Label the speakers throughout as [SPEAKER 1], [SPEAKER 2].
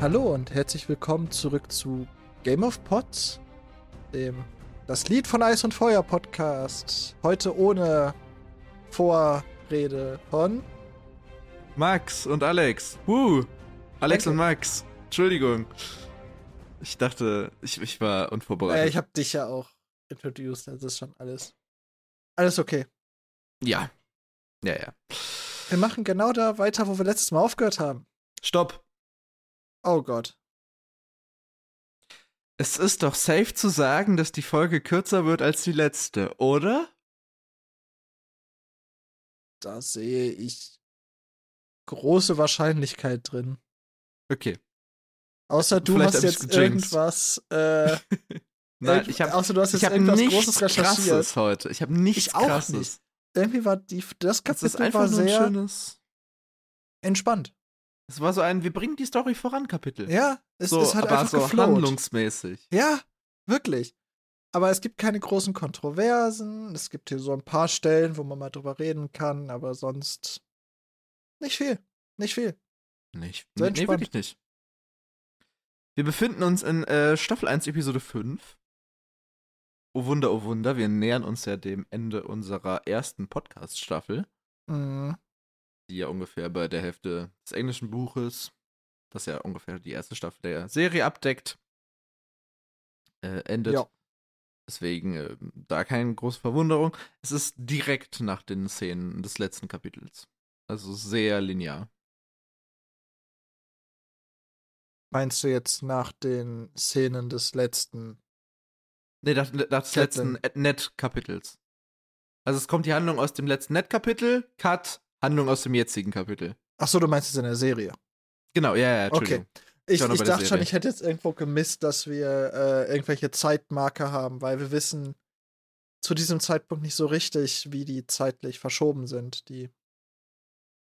[SPEAKER 1] Hallo und herzlich willkommen zurück zu Game of Pots, dem das Lied von Eis und Feuer Podcast. Heute ohne Vorrede von
[SPEAKER 2] Max und Alex. Woo! Alex
[SPEAKER 1] Danke.
[SPEAKER 2] und Max. Entschuldigung. Ich dachte, ich, ich war unvorbereitet.
[SPEAKER 1] äh, ich habe dich ja auch introduced, das ist schon alles alles okay.
[SPEAKER 2] ja. Ja, ja.
[SPEAKER 1] Wir machen genau da weiter, wo wir letztes Mal aufgehört haben.
[SPEAKER 2] Stopp.
[SPEAKER 1] Oh Gott.
[SPEAKER 2] Es ist doch safe zu sagen, dass die Folge kürzer wird als die letzte, oder?
[SPEAKER 1] Da sehe ich große Wahrscheinlichkeit drin.
[SPEAKER 2] Okay.
[SPEAKER 1] Außer du
[SPEAKER 2] Vielleicht
[SPEAKER 1] hast jetzt irgendwas äh,
[SPEAKER 2] Nein, ich habe
[SPEAKER 1] außer du hast jetzt irgendwas
[SPEAKER 2] nichts
[SPEAKER 1] Großes recherchiert.
[SPEAKER 2] krasses heute. Ich habe nichts
[SPEAKER 1] Ich auch
[SPEAKER 2] krasses.
[SPEAKER 1] nicht. Irgendwie war die, das
[SPEAKER 2] Es ist
[SPEAKER 1] Kapitel
[SPEAKER 2] einfach
[SPEAKER 1] war sehr
[SPEAKER 2] schönes.
[SPEAKER 1] entspannt.
[SPEAKER 2] Es war so ein, wir bringen die Story voran Kapitel.
[SPEAKER 1] Ja, es,
[SPEAKER 2] so,
[SPEAKER 1] es hat
[SPEAKER 2] aber
[SPEAKER 1] einfach
[SPEAKER 2] so
[SPEAKER 1] geflowt.
[SPEAKER 2] handlungsmäßig.
[SPEAKER 1] Ja, wirklich. Aber es gibt keine großen Kontroversen. Es gibt hier so ein paar Stellen, wo man mal drüber reden kann, aber sonst nicht viel. Nicht viel.
[SPEAKER 2] Nicht.
[SPEAKER 1] Sehr
[SPEAKER 2] Nee, wirklich nicht. Wir befinden uns in äh, Staffel 1, Episode 5. Oh Wunder, oh Wunder, wir nähern uns ja dem Ende unserer ersten Podcast-Staffel,
[SPEAKER 1] Mhm.
[SPEAKER 2] Die ja ungefähr bei der Hälfte des englischen Buches, das ja ungefähr die erste Staffel der Serie abdeckt, äh, endet.
[SPEAKER 1] Ja.
[SPEAKER 2] Deswegen äh, da keine große Verwunderung. Es ist direkt nach den Szenen des letzten Kapitels. Also sehr linear.
[SPEAKER 1] Meinst du jetzt nach den Szenen des letzten?
[SPEAKER 2] Nee, das, das
[SPEAKER 1] Catelyn.
[SPEAKER 2] letzten Net-Kapitels. Also es kommt die Handlung aus dem letzten Net-Kapitel, Cut, Handlung aus dem jetzigen Kapitel.
[SPEAKER 1] Ach so, du meinst es in der Serie.
[SPEAKER 2] Genau, ja, ja,
[SPEAKER 1] Okay. Ich, ich
[SPEAKER 2] der
[SPEAKER 1] dachte schon, ich hätte jetzt irgendwo gemisst, dass wir äh, irgendwelche Zeitmarker haben, weil wir wissen zu diesem Zeitpunkt nicht so richtig, wie die zeitlich verschoben sind, die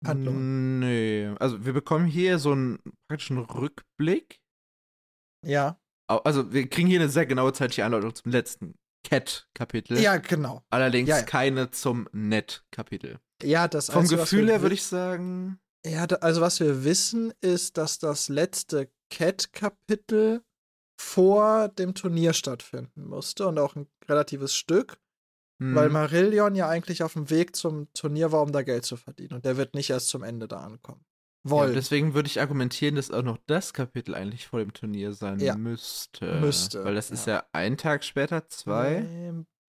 [SPEAKER 1] Handlungen.
[SPEAKER 2] Nee, also wir bekommen hier so einen praktischen Rückblick.
[SPEAKER 1] Ja.
[SPEAKER 2] Also wir kriegen hier eine sehr genaue zeitliche Anleitung zum letzten Cat-Kapitel.
[SPEAKER 1] Ja, genau.
[SPEAKER 2] Allerdings
[SPEAKER 1] Ja, ja.
[SPEAKER 2] keine zum Net-Kapitel.
[SPEAKER 1] Ja, das
[SPEAKER 2] Vom
[SPEAKER 1] was
[SPEAKER 2] Gefühl her würde ich sagen,
[SPEAKER 1] Ja, da, also was wir wissen, ist, dass das letzte Cat-Kapitel vor dem Turnier stattfinden musste und auch ein relatives Stück, weil
[SPEAKER 2] hm,
[SPEAKER 1] Marillion ja eigentlich auf dem Weg zum Turnier war, um da Geld zu verdienen. Und der wird nicht erst zum Ende da ankommen.
[SPEAKER 2] ja,
[SPEAKER 1] Wollen.
[SPEAKER 2] deswegen würde ich argumentieren, dass auch noch das Kapitel eigentlich vor dem Turnier sein
[SPEAKER 1] Ja.
[SPEAKER 2] müsste.
[SPEAKER 1] Müsste,
[SPEAKER 2] Weil das ist
[SPEAKER 1] ja.
[SPEAKER 2] ja ein Tag später, zwei.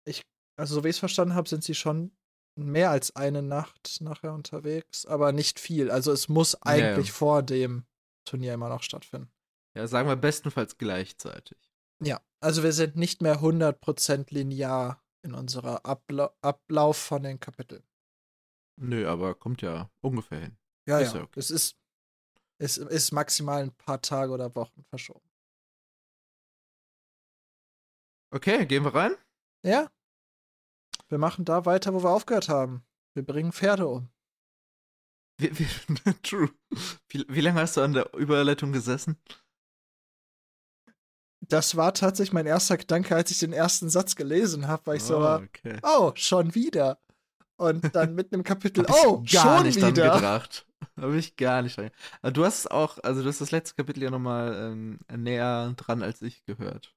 [SPEAKER 1] Ich, also so wie ich es verstanden habe, sind sie schon mehr als eine Nacht nachher unterwegs, aber nicht viel. Also es muss
[SPEAKER 2] Ja, ja.
[SPEAKER 1] eigentlich vor dem Turnier immer noch stattfinden.
[SPEAKER 2] Ja, sagen wir bestenfalls gleichzeitig.
[SPEAKER 1] Ja, also wir sind nicht mehr 100% linear in unserer Abla Ablauf von den Kapiteln.
[SPEAKER 2] Nö, aber kommt ja ungefähr hin.
[SPEAKER 1] Ja,
[SPEAKER 2] Ist
[SPEAKER 1] ja.
[SPEAKER 2] ja okay.
[SPEAKER 1] Es ist, es ist maximal ein paar Tage oder Wochen verschoben.
[SPEAKER 2] Okay, gehen wir rein?
[SPEAKER 1] Ja. Wir machen da weiter, wo wir aufgehört haben. Wir bringen Pferde um.
[SPEAKER 2] Wie, wie, true. Wie, wie lange hast du an der Überleitung gesessen?
[SPEAKER 1] Das war tatsächlich mein erster Gedanke, als ich den ersten Satz gelesen habe, weil ich so
[SPEAKER 2] oh,
[SPEAKER 1] war,
[SPEAKER 2] okay.
[SPEAKER 1] oh, schon wieder. Und dann mit einem Kapitel,
[SPEAKER 2] Hab ich
[SPEAKER 1] oh,
[SPEAKER 2] gar
[SPEAKER 1] schon
[SPEAKER 2] nicht dran
[SPEAKER 1] wieder.
[SPEAKER 2] gedacht. Habe ich gar nicht dran Aber du hast auch, also du hast das letzte Kapitel ja nochmal ähm, näher dran als ich gehört.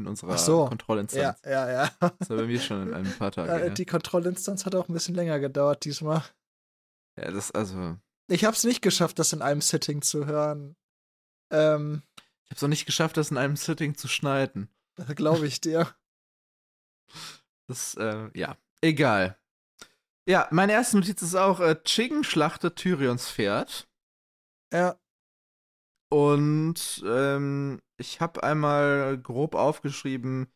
[SPEAKER 2] In unserer
[SPEAKER 1] so. Ja,
[SPEAKER 2] Kontrollinstanz.
[SPEAKER 1] ja, ja.
[SPEAKER 2] Das war bei mir schon in ein paar Tagen.
[SPEAKER 1] Äh,
[SPEAKER 2] her.
[SPEAKER 1] Die Kontrollinstanz hat auch ein bisschen länger gedauert diesmal.
[SPEAKER 2] Ja, das, also,
[SPEAKER 1] Ich habe es nicht geschafft, das in einem Sitting zu hören. Ähm,
[SPEAKER 2] ich habe es auch nicht geschafft, das in einem Sitting zu schneiden.
[SPEAKER 1] glaube ich dir.
[SPEAKER 2] Das, äh, ja, egal. Ja, meine erste Notiz ist auch, äh, Chicken schlachtet Tyrions Pferd.
[SPEAKER 1] Ja,
[SPEAKER 2] Und ähm, ich habe einmal grob aufgeschrieben,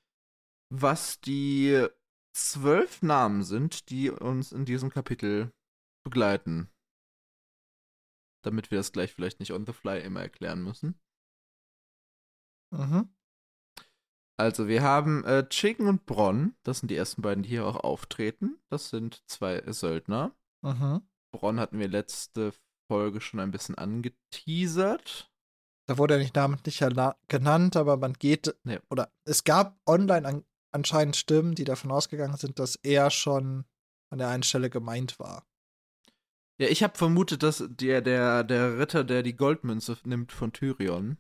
[SPEAKER 2] was die zwölf Namen sind, die uns in diesem Kapitel begleiten. Damit wir das gleich vielleicht nicht on the fly immer erklären müssen.
[SPEAKER 1] mhm.
[SPEAKER 2] Also wir haben äh, Chicken und Bronn, das sind die ersten beiden, die hier auch auftreten. Das sind zwei Söldner.
[SPEAKER 1] Mhm.
[SPEAKER 2] Bronn hatten wir letzte Folge schon ein bisschen angeteasert.
[SPEAKER 1] Da wurde er nicht namentlich genannt, aber man geht,
[SPEAKER 2] Nee.
[SPEAKER 1] oder es gab online an, anscheinend Stimmen, die davon ausgegangen sind, dass er schon an der einen Stelle gemeint war.
[SPEAKER 2] Ja, ich habe vermutet, dass der, der, der Ritter, der die Goldmünze nimmt von Tyrion,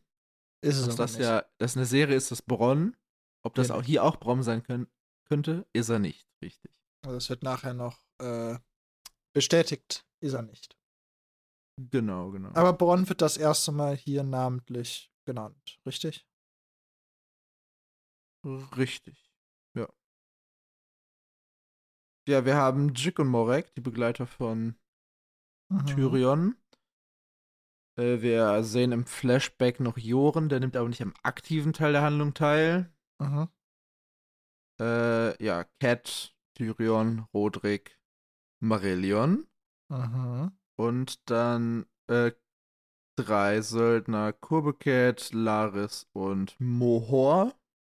[SPEAKER 1] Ist es
[SPEAKER 2] dass das
[SPEAKER 1] nicht.
[SPEAKER 2] ja, das eine Serie ist, das Bronn. Ob das
[SPEAKER 1] Ja,
[SPEAKER 2] auch hier auch Bronn sein können, könnte, ist er nicht, richtig.
[SPEAKER 1] Also das wird nachher noch äh, bestätigt. Ist er nicht.
[SPEAKER 2] Genau, genau.
[SPEAKER 1] Aber Bronn wird das erste Mal hier namentlich genannt, richtig?
[SPEAKER 2] Richtig. Ja. Ja, wir haben Jick und Morek, die Begleiter von
[SPEAKER 1] Mhm.
[SPEAKER 2] Tyrion. Äh, wir sehen im Flashback noch Joren, der nimmt aber nicht am aktiven Teil der Handlung teil.
[SPEAKER 1] Mhm.
[SPEAKER 2] Äh, ja, Cat, Tyrion, Rodrik, Marillion.
[SPEAKER 1] Mhm.
[SPEAKER 2] Und dann äh, drei Söldner, Kurbeket, Laris und Mohor.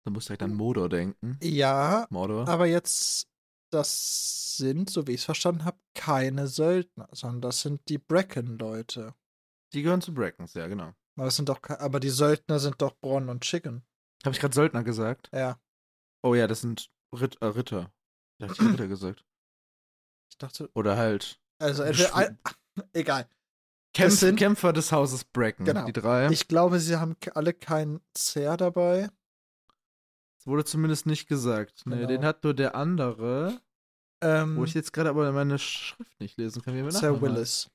[SPEAKER 2] Da muss direkt an Modor denken.
[SPEAKER 1] Ja,
[SPEAKER 2] Mordor.
[SPEAKER 1] aber jetzt, das sind, so wie ich es verstanden habe, keine Söldner, sondern das sind die Bracken-Leute.
[SPEAKER 2] Die gehören zu Brackens, ja, genau.
[SPEAKER 1] Aber, es sind doch, aber die Söldner sind doch Bronn und Chicken.
[SPEAKER 2] Habe ich gerade Söldner gesagt?
[SPEAKER 1] Ja,
[SPEAKER 2] Oh ja, das sind Ritt, äh, Ritter. Da hab ich Ritter gesagt.
[SPEAKER 1] ich dachte,
[SPEAKER 2] Oder halt
[SPEAKER 1] also entweder,
[SPEAKER 2] Schw-
[SPEAKER 1] egal.
[SPEAKER 2] Kämpf
[SPEAKER 1] sind-
[SPEAKER 2] Kämpfer des Hauses Bracken.
[SPEAKER 1] Genau.
[SPEAKER 2] Die drei.
[SPEAKER 1] Ich glaube, sie haben alle kein Zer dabei.
[SPEAKER 2] das wurde zumindest nicht gesagt. Nee,
[SPEAKER 1] Genau.
[SPEAKER 2] den hat nur der andere,
[SPEAKER 1] Ähm,
[SPEAKER 2] wo ich jetzt gerade aber meine Schrift nicht lesen kann. Wie
[SPEAKER 1] Sir
[SPEAKER 2] Nachnamen heißt.
[SPEAKER 1] Willis.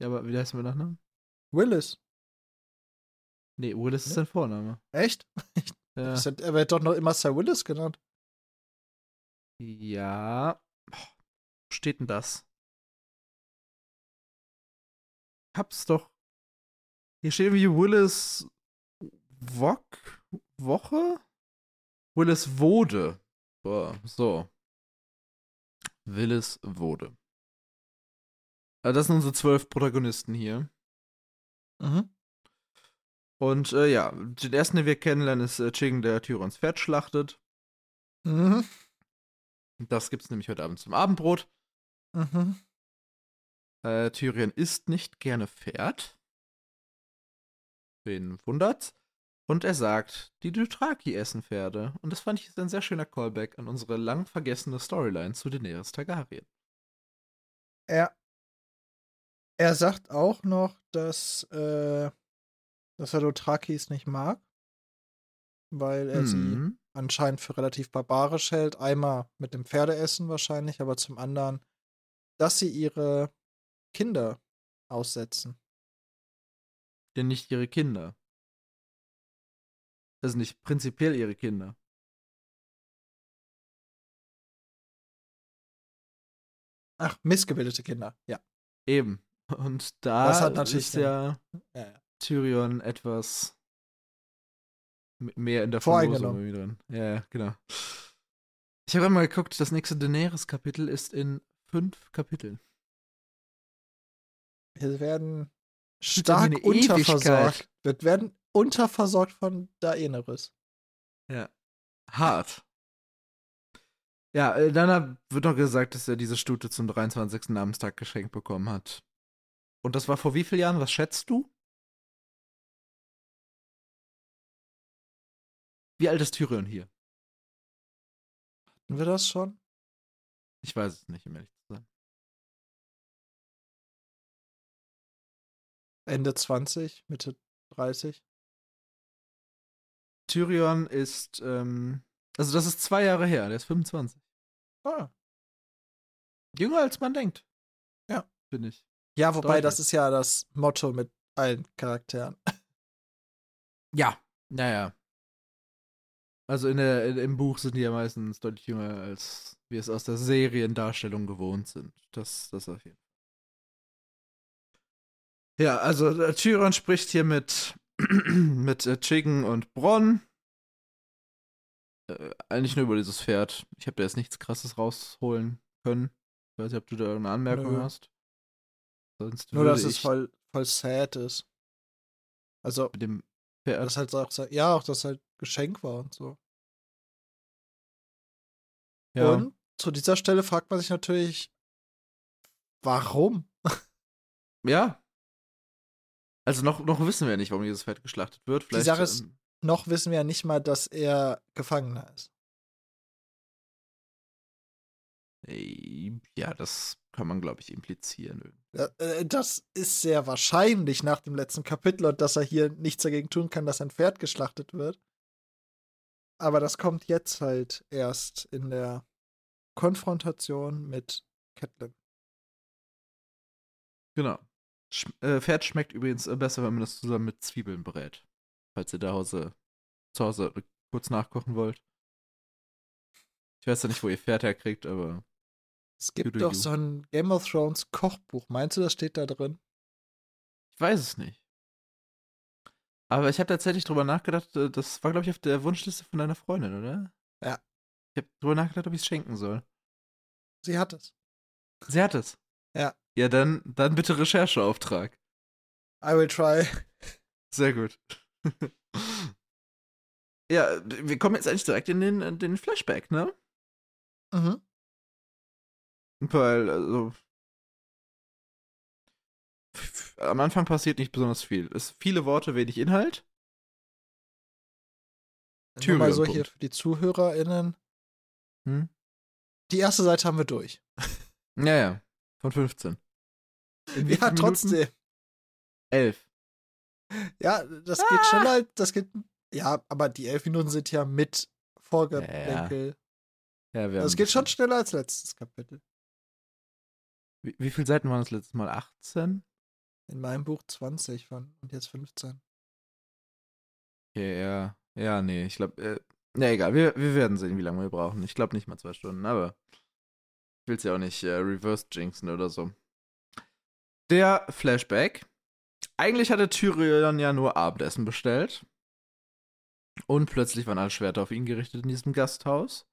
[SPEAKER 2] Ja, aber wie heißt mit Nachnamen?
[SPEAKER 1] Willis.
[SPEAKER 2] Nee, Willis ist
[SPEAKER 1] Nee.
[SPEAKER 2] sein Vorname.
[SPEAKER 1] Echt?
[SPEAKER 2] Ja.
[SPEAKER 1] Ist er er wird doch noch immer Sir Willis genannt.
[SPEAKER 2] Ja. Wo steht denn das? Hab's doch. Hier steht irgendwie Willis Wok? Woche? Willis Wode. Boah, so. Willis Wode. Also das sind unsere zwölf Protagonisten hier.
[SPEAKER 1] Mhm.
[SPEAKER 2] Und äh, ja, den ersten, den wir kennenlernen, ist äh, Chicken, der Tyrons Pferd schlachtet.
[SPEAKER 1] Mhm.
[SPEAKER 2] Das gibt's nämlich heute Abend zum Abendbrot.
[SPEAKER 1] Mhm.
[SPEAKER 2] Äh, Tyrion isst nicht gerne Pferd. Wen wundert's? Und er sagt, die Dothraki essen Pferde. Und das fand ich ein sehr schöner Callback an unsere lang vergessene Storyline zu Daenerys Targaryen.
[SPEAKER 1] Er, er sagt auch noch, dass, äh, dass er Dothrakis nicht mag. Weil er sie
[SPEAKER 2] Mhm.
[SPEAKER 1] anscheinend für relativ barbarisch hält. Einmal mit dem Pferdeessen wahrscheinlich, aber zum anderen, dass sie ihre Kinder aussetzen.
[SPEAKER 2] Denn nicht ihre Kinder. Das sind nicht prinzipiell ihre Kinder.
[SPEAKER 1] Ach, missgebildete Kinder, ja.
[SPEAKER 2] Eben. Und da
[SPEAKER 1] Das hat natürlich
[SPEAKER 2] ist ja
[SPEAKER 1] ja, ja.
[SPEAKER 2] Tyrion etwas mehr in der. Verlosung drin. Ja, ja, genau. Ich habe mal geguckt, das nächste Daenerys-Kapitel ist in fünf Kapiteln.
[SPEAKER 1] Wir werden stark unterversorgt. Wir werden unterversorgt von Daenerys.
[SPEAKER 2] Ja. Hart. Ja, äh, dann wird noch gesagt, dass er diese Stute zum 23. Namenstag geschenkt bekommen hat. Und das war vor wie vielen Jahren? Was schätzt du? Wie alt ist Tyrion hier?
[SPEAKER 1] Hatten wir das schon?
[SPEAKER 2] Ich weiß es nicht, um ehrlich
[SPEAKER 1] Ende 20, Mitte 30?
[SPEAKER 2] Tyrion ist, ähm, also das ist zwei Jahre her, der ist 25.
[SPEAKER 1] Ah.
[SPEAKER 2] Jünger als man denkt.
[SPEAKER 1] Ja.
[SPEAKER 2] Bin ich.
[SPEAKER 1] Ja, wobei
[SPEAKER 2] Deutlich.
[SPEAKER 1] das ist ja das Motto mit allen Charakteren.
[SPEAKER 2] Ja. Naja. Also in der, in, im Buch sind die ja meistens deutlich jünger, als wir es aus der Seriendarstellung gewohnt sind. Das, das auf jeden Fall. Ja, also äh, Tyrion spricht hier mit, mit äh, Chicken und Bronn. Äh, eigentlich nur über dieses Pferd. Ich habe da jetzt nichts krasses rausholen können. Ich weiß nicht, ob du da irgendeine Anmerkung
[SPEAKER 1] Nö.
[SPEAKER 2] hast. Sonst
[SPEAKER 1] Nur, dass es voll, voll sad ist. Also,
[SPEAKER 2] mit dem Pferd.
[SPEAKER 1] das halt auch, ja, auch das halt Geschenk war und so.
[SPEAKER 2] ja.
[SPEAKER 1] Und zu dieser Stelle fragt man sich natürlich, warum?
[SPEAKER 2] Ja. Also noch, noch wissen wir nicht, warum dieses Pferd geschlachtet wird. Vielleicht,
[SPEAKER 1] Sache ist-
[SPEAKER 2] ähm,
[SPEAKER 1] Noch wissen wir ja nicht mal, dass er Gefangener ist.
[SPEAKER 2] Ja, das kann man, glaube ich, implizieren.
[SPEAKER 1] Äh, das ist sehr wahrscheinlich nach dem letzten Kapitel und dass er hier nichts dagegen tun kann, dass ein Pferd geschlachtet wird. Aber das kommt jetzt halt erst in der Konfrontation mit Catelyn.
[SPEAKER 2] Genau. Sch äh, Pferd schmeckt übrigens besser, wenn man das zusammen mit Zwiebeln brät. Falls ihr da Hause, zu Hause kurz nachkochen wollt. Ich weiß ja nicht, wo ihr Pferd herkriegt, aber.
[SPEAKER 1] Es gibt doch so ein Game of Thrones Kochbuch. Meinst du, das steht da drin?
[SPEAKER 2] Ich weiß es nicht. Aber ich habe tatsächlich drüber nachgedacht, äh, das war, glaube ich, auf der Wunschliste von deiner Freundin, oder?
[SPEAKER 1] Ja.
[SPEAKER 2] Ich habe drüber nachgedacht, ob ich es schenken soll.
[SPEAKER 1] Sie hat es.
[SPEAKER 2] Sie hat es?
[SPEAKER 1] Ja.
[SPEAKER 2] Ja, dann, dann bitte Rechercheauftrag.
[SPEAKER 1] I will try.
[SPEAKER 2] Sehr gut. ja, wir kommen jetzt eigentlich direkt in den, in den Flashback, ne?
[SPEAKER 1] Mhm.
[SPEAKER 2] Weil, also. Am Anfang passiert nicht besonders viel. Es sind viele Worte, wenig Inhalt.
[SPEAKER 1] Tyrion mal so hier für die ZuhörerInnen. Hm? Die erste Seite haben wir durch.
[SPEAKER 2] Ja, ja. Von 15.
[SPEAKER 1] ja, trotzdem.
[SPEAKER 2] 11.
[SPEAKER 1] Ja, das ah! geht schneller. Das geht. Ja, aber die elf Minuten sind ja mit Vorgeplänkel. Ja, ja. das geht schon schneller als letztes Kapitel.
[SPEAKER 2] Wie, wie viele Seiten waren das letztes Mal? 18?
[SPEAKER 1] In meinem Buch 20 von und jetzt 15.
[SPEAKER 2] Okay, ja. Ja, nee, ich glaube, äh, ne, egal, wir, wir werden sehen, wie lange wir brauchen. Ich glaube nicht mal zwei Stunden, aber ich will es ja auch nicht äh, reverse jinxen oder so. Der Flashback. Eigentlich hatte Tyrion ja nur Abendessen bestellt. Und plötzlich waren alle Schwerter auf ihn gerichtet in diesem Gasthaus.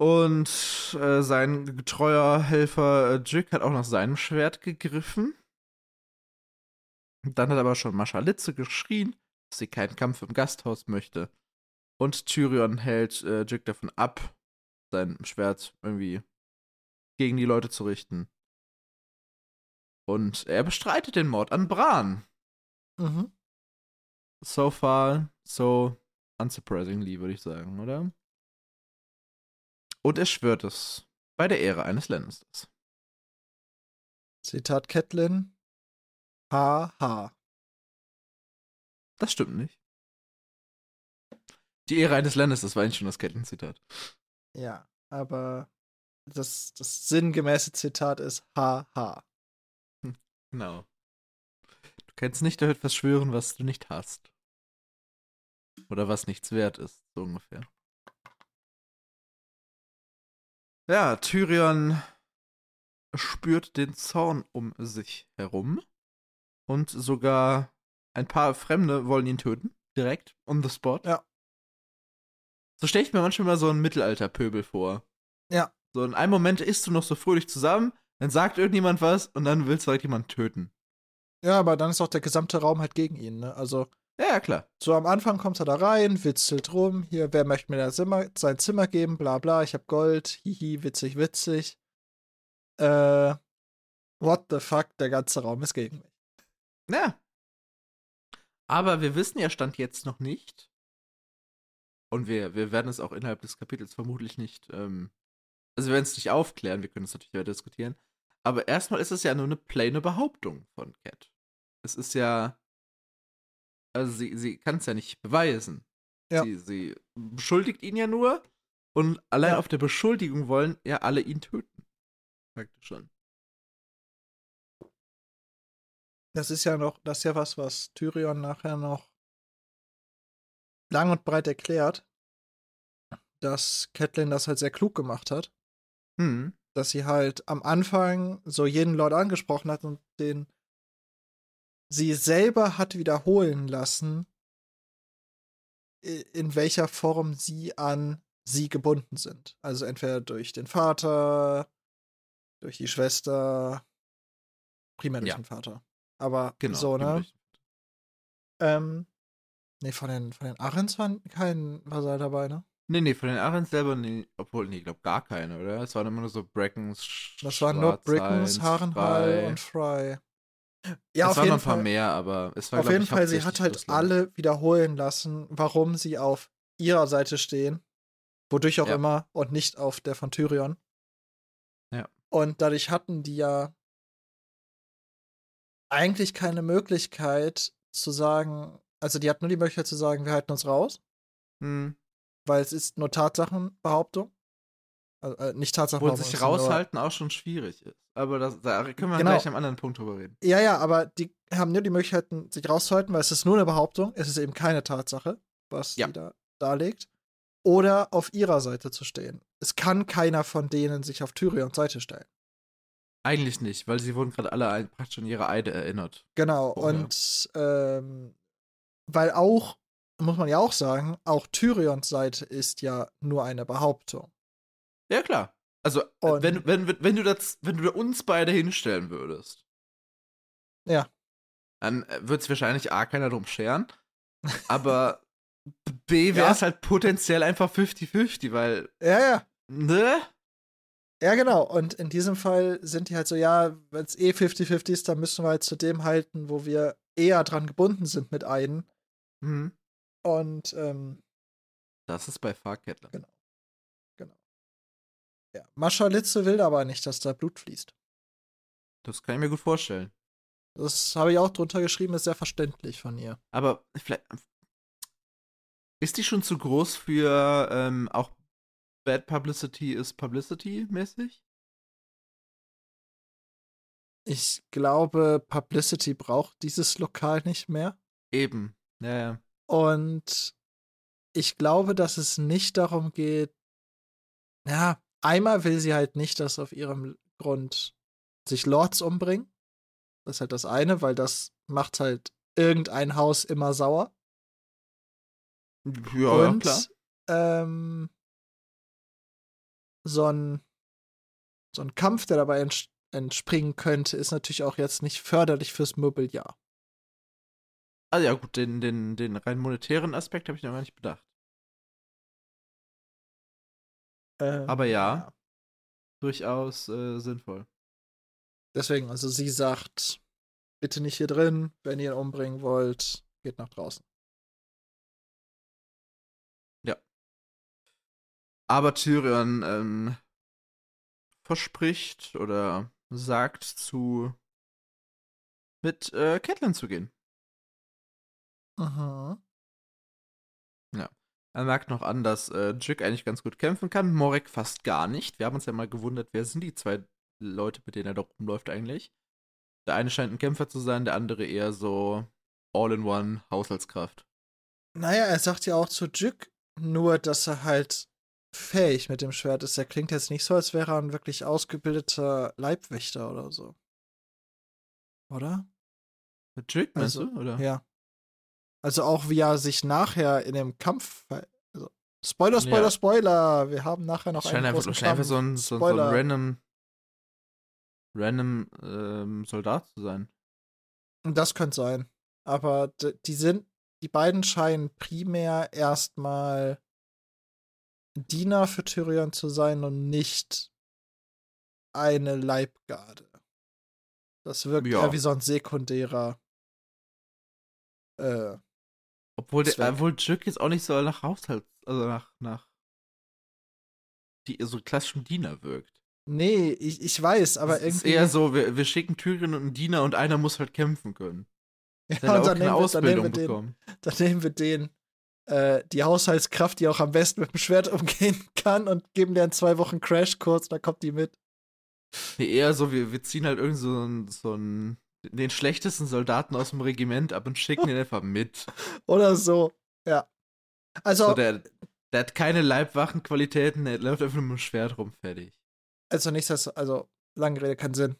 [SPEAKER 2] Und äh, sein getreuer Helfer äh, Jick hat auch nach seinem Schwert gegriffen. Dann hat aber schon Mascha Litze geschrien, dass sie keinen Kampf im Gasthaus möchte. Und Tyrion hält äh, Jick davon ab, sein Schwert irgendwie gegen die Leute zu richten. Und er bestreitet den Mord an Bran.
[SPEAKER 1] Mhm.
[SPEAKER 2] So far, so unsurprisingly, würde ich sagen, oder? Und er schwört es bei der Ehre eines Lannisters.
[SPEAKER 1] Zitat Catelyn. Haha.
[SPEAKER 2] Das stimmt nicht. Die Ehre eines Lannisters war eigentlich schon das Catelyn-Zitat.
[SPEAKER 1] Ja, aber das, das sinngemäße Zitat ist haha.
[SPEAKER 2] Genau. Du kannst nicht auf etwas schwören, was du nicht hast. Oder was nichts wert ist, so ungefähr. Ja, Tyrion spürt den Zorn um sich herum. Und sogar ein paar Fremde wollen ihn töten. Direkt, on the spot.
[SPEAKER 1] Ja.
[SPEAKER 2] So stelle ich mir manchmal mal so einen Mittelalterpöbel vor.
[SPEAKER 1] Ja.
[SPEAKER 2] So in einem Moment isst du noch so fröhlich zusammen, dann sagt irgendjemand was und dann willst du direkt jemanden töten.
[SPEAKER 1] Ja, aber dann ist auch der gesamte Raum halt gegen ihn, ne? Also.
[SPEAKER 2] Ja, ja, klar.
[SPEAKER 1] So am Anfang kommt er da rein, witzelt rum, hier, wer möchte mir Zimmer, sein Zimmer geben, bla bla, ich hab Gold, hihi, witzig, witzig. Äh, what the fuck, der ganze Raum ist gegen mich.
[SPEAKER 2] Ja. Aber wir wissen ja Stand jetzt noch nicht. Und wir, wir werden es auch innerhalb des Kapitels vermutlich nicht, ähm, also wir werden es nicht aufklären, wir können es natürlich weiter diskutieren. Aber erstmal ist es ja nur eine plane Behauptung von Cat. Es ist ja also sie, sie kann es ja nicht beweisen. Ja. Sie, sie beschuldigt ihn ja nur und allein ja. auf der Beschuldigung wollen ja alle ihn töten. Praktisch schon.
[SPEAKER 1] Das ist ja noch, das ist ja was, was Tyrion nachher noch lang und breit erklärt, dass Catelyn das halt sehr klug gemacht hat.
[SPEAKER 2] Hm.
[SPEAKER 1] Dass sie halt am Anfang so jeden Lord angesprochen hat und den sie selber hat wiederholen lassen, in welcher Form sie an sie gebunden sind. Also entweder durch den Vater, durch die Schwester, primär durch ja. den Vater. Aber genau, so, ne? Ähm, nee, von den, von den Arens war kein Vasall dabei, ne?
[SPEAKER 2] Nee, nee, von den Arens selber, nee, obwohl, nee, ich glaube gar keine, oder? Es waren immer nur so Brackens,
[SPEAKER 1] Das waren nur Brickens, Harrenhall und Fry.
[SPEAKER 2] Ja, es auf waren jeden noch ein paar Fall. mehr, aber es war
[SPEAKER 1] Auf jeden ich, Fall, sie hat halt alle wiederholen lassen, warum sie auf ihrer Seite stehen Wodurch auch
[SPEAKER 2] Ja.
[SPEAKER 1] immer und nicht auf der von Tyrion.
[SPEAKER 2] Ja.
[SPEAKER 1] Und dadurch hatten die ja eigentlich keine Möglichkeit zu sagen, also die hatten nur die Möglichkeit zu sagen, wir halten uns raus,
[SPEAKER 2] Hm.
[SPEAKER 1] weil es ist nur Tatsachenbehauptung. Also, äh, nicht Tatsachenbehauptung.
[SPEAKER 2] sich
[SPEAKER 1] sind nur-
[SPEAKER 2] raushalten auch schon schwierig ist. Aber das, da können wir
[SPEAKER 1] Genau.
[SPEAKER 2] gleich am anderen Punkt drüber reden.
[SPEAKER 1] Ja, ja, aber die haben nur die Möglichkeiten, sich rauszuhalten, weil es ist nur eine Behauptung, es ist eben keine Tatsache, was
[SPEAKER 2] Ja.
[SPEAKER 1] sie da darlegt. Oder auf ihrer Seite zu stehen. Es kann keiner von denen sich auf Tyrions Seite stellen.
[SPEAKER 2] Eigentlich nicht, weil sie wurden gerade alle praktisch an ihre Eide erinnert.
[SPEAKER 1] Genau,
[SPEAKER 2] Vorher.
[SPEAKER 1] und ähm, weil auch, muss man ja auch sagen, auch Tyrions Seite ist ja nur eine Behauptung.
[SPEAKER 2] Ja, klar. Also,
[SPEAKER 1] Und-
[SPEAKER 2] wenn, wenn, wenn, du das, wenn du uns beide hinstellen würdest,
[SPEAKER 1] Ja.
[SPEAKER 2] dann wird es wahrscheinlich A, keiner drum scheren. Aber B wäre
[SPEAKER 1] Ja.
[SPEAKER 2] es halt potenziell einfach 50-50, weil,
[SPEAKER 1] Ja, ja.
[SPEAKER 2] ne?
[SPEAKER 1] Ja, genau. Und in diesem Fall sind die halt so, ja, wenn es eh 50-50 ist, dann müssen wir halt zu dem halten, wo wir eher dran gebunden sind mit Eiden.
[SPEAKER 2] Hm.
[SPEAKER 1] Und ähm,
[SPEAKER 2] Das ist bei Farkettler.
[SPEAKER 1] Genau. ja, Mascha Litze will aber nicht, dass da Blut fließt.
[SPEAKER 2] Das kann ich mir gut vorstellen.
[SPEAKER 1] Das habe ich auch drunter geschrieben, ist sehr verständlich von ihr.
[SPEAKER 2] Aber vielleicht. Ist die schon zu groß für ähm, auch Bad Publicity is Publicity mäßig?
[SPEAKER 1] Ich glaube, Publicity braucht dieses Lokal nicht mehr.
[SPEAKER 2] Eben. Ja, ja.
[SPEAKER 1] Und ich glaube, dass es nicht darum geht. Ja, einmal will sie halt nicht, dass auf ihrem Grund sich Lords umbringen. Das ist halt das eine, weil das macht halt irgendein Haus immer sauer.
[SPEAKER 2] Ja,
[SPEAKER 1] Und
[SPEAKER 2] klar.
[SPEAKER 1] Ähm, so ein so ein Kampf, der dabei ents entspringen könnte, ist natürlich auch jetzt nicht förderlich fürs Mobiliar.
[SPEAKER 2] Also ja, gut, den, den, den rein monetären Aspekt habe ich noch gar nicht bedacht.
[SPEAKER 1] Ähm,
[SPEAKER 2] Aber ja. Durchaus äh, sinnvoll.
[SPEAKER 1] Deswegen, also sie sagt, bitte nicht hier drin, wenn ihr ihn umbringen wollt, geht nach draußen.
[SPEAKER 2] Aber Tyrion ähm, verspricht oder sagt zu mit äh, Catelyn zu gehen.
[SPEAKER 1] Mhm.
[SPEAKER 2] Er merkt noch an, dass äh, Jick eigentlich ganz gut kämpfen kann, Morek fast gar nicht. Wir haben uns ja mal gewundert, wer sind die zwei Leute, mit denen er da rumläuft eigentlich. Der eine scheint ein Kämpfer zu sein, der andere eher so All-in-One Haushaltskraft.
[SPEAKER 1] Naja, er sagt ja auch zu Jück nur, dass er halt fähig mit dem Schwert ist. Er klingt jetzt nicht so, als wäre er ein wirklich ausgebildeter Leibwächter oder so. Oder?
[SPEAKER 2] Mit Jick, meinst
[SPEAKER 1] Also,
[SPEAKER 2] du? Oder?
[SPEAKER 1] Ja. Also auch wie er sich nachher in dem Kampf. Also, Spoiler, Spoiler,
[SPEAKER 2] Ja.
[SPEAKER 1] Spoiler! Wir haben nachher noch einen
[SPEAKER 2] einfach,
[SPEAKER 1] großen
[SPEAKER 2] scheint einfach so ein, so, so ein random, random ähm, Soldat zu sein.
[SPEAKER 1] Das könnte sein. Aber die sind, die beiden scheinen primär erstmal Diener für Tyrion zu sein und nicht eine Leibgarde. Das wirkt
[SPEAKER 2] Ja.
[SPEAKER 1] eher wie so ein sekundärer. Äh,
[SPEAKER 2] Obwohl, der, obwohl Jick jetzt auch nicht so nach Haushalt, also nach, nach die, so klassischem Diener wirkt.
[SPEAKER 1] nee, ich, ich weiß, aber
[SPEAKER 2] es ist
[SPEAKER 1] irgendwie.
[SPEAKER 2] eher so, wir, wir schicken Tyrion und einen Diener und einer muss halt kämpfen können.
[SPEAKER 1] ja, und dann nehmen, wir, dann, nehmen wir den, dann nehmen wir den, äh, die Haushaltskraft, die auch am besten mit dem Schwert umgehen kann, und geben der in zwei Wochen Crashkurs, dann kommt die mit.
[SPEAKER 2] Nee, eher so, wir, wir ziehen halt irgend so einen, so einen, den schlechtesten Soldaten aus dem Regiment ab und schicken den einfach mit.
[SPEAKER 1] Oder so. Ja. Also,
[SPEAKER 2] So, der, der hat keine Leibwachenqualitäten, der läuft einfach nur mit dem Schwert rum, fertig.
[SPEAKER 1] also nicht, dass, also, lange Rede, keinen Sinn.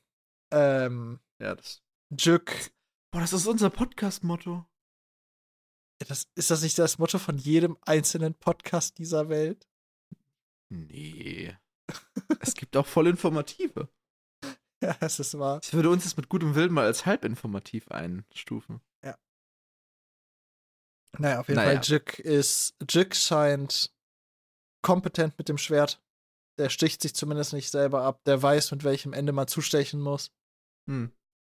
[SPEAKER 1] Ähm,
[SPEAKER 2] Ja, das.
[SPEAKER 1] Jück,
[SPEAKER 2] Boah, das ist unser Podcast-Motto.
[SPEAKER 1] das, ist das nicht das Motto von jedem einzelnen Podcast dieser Welt?
[SPEAKER 2] Nee. es gibt auch voll informative.
[SPEAKER 1] Ja, es ist wahr.
[SPEAKER 2] Ich würde uns jetzt mit gutem Willen mal als halbinformativ einstufen.
[SPEAKER 1] Naja, auf jeden
[SPEAKER 2] Naja.
[SPEAKER 1] Fall, Jück ist, Jück scheint kompetent mit dem Schwert. Der sticht sich zumindest nicht selber ab. Der weiß, mit welchem Ende man zustechen muss.
[SPEAKER 2] Hm.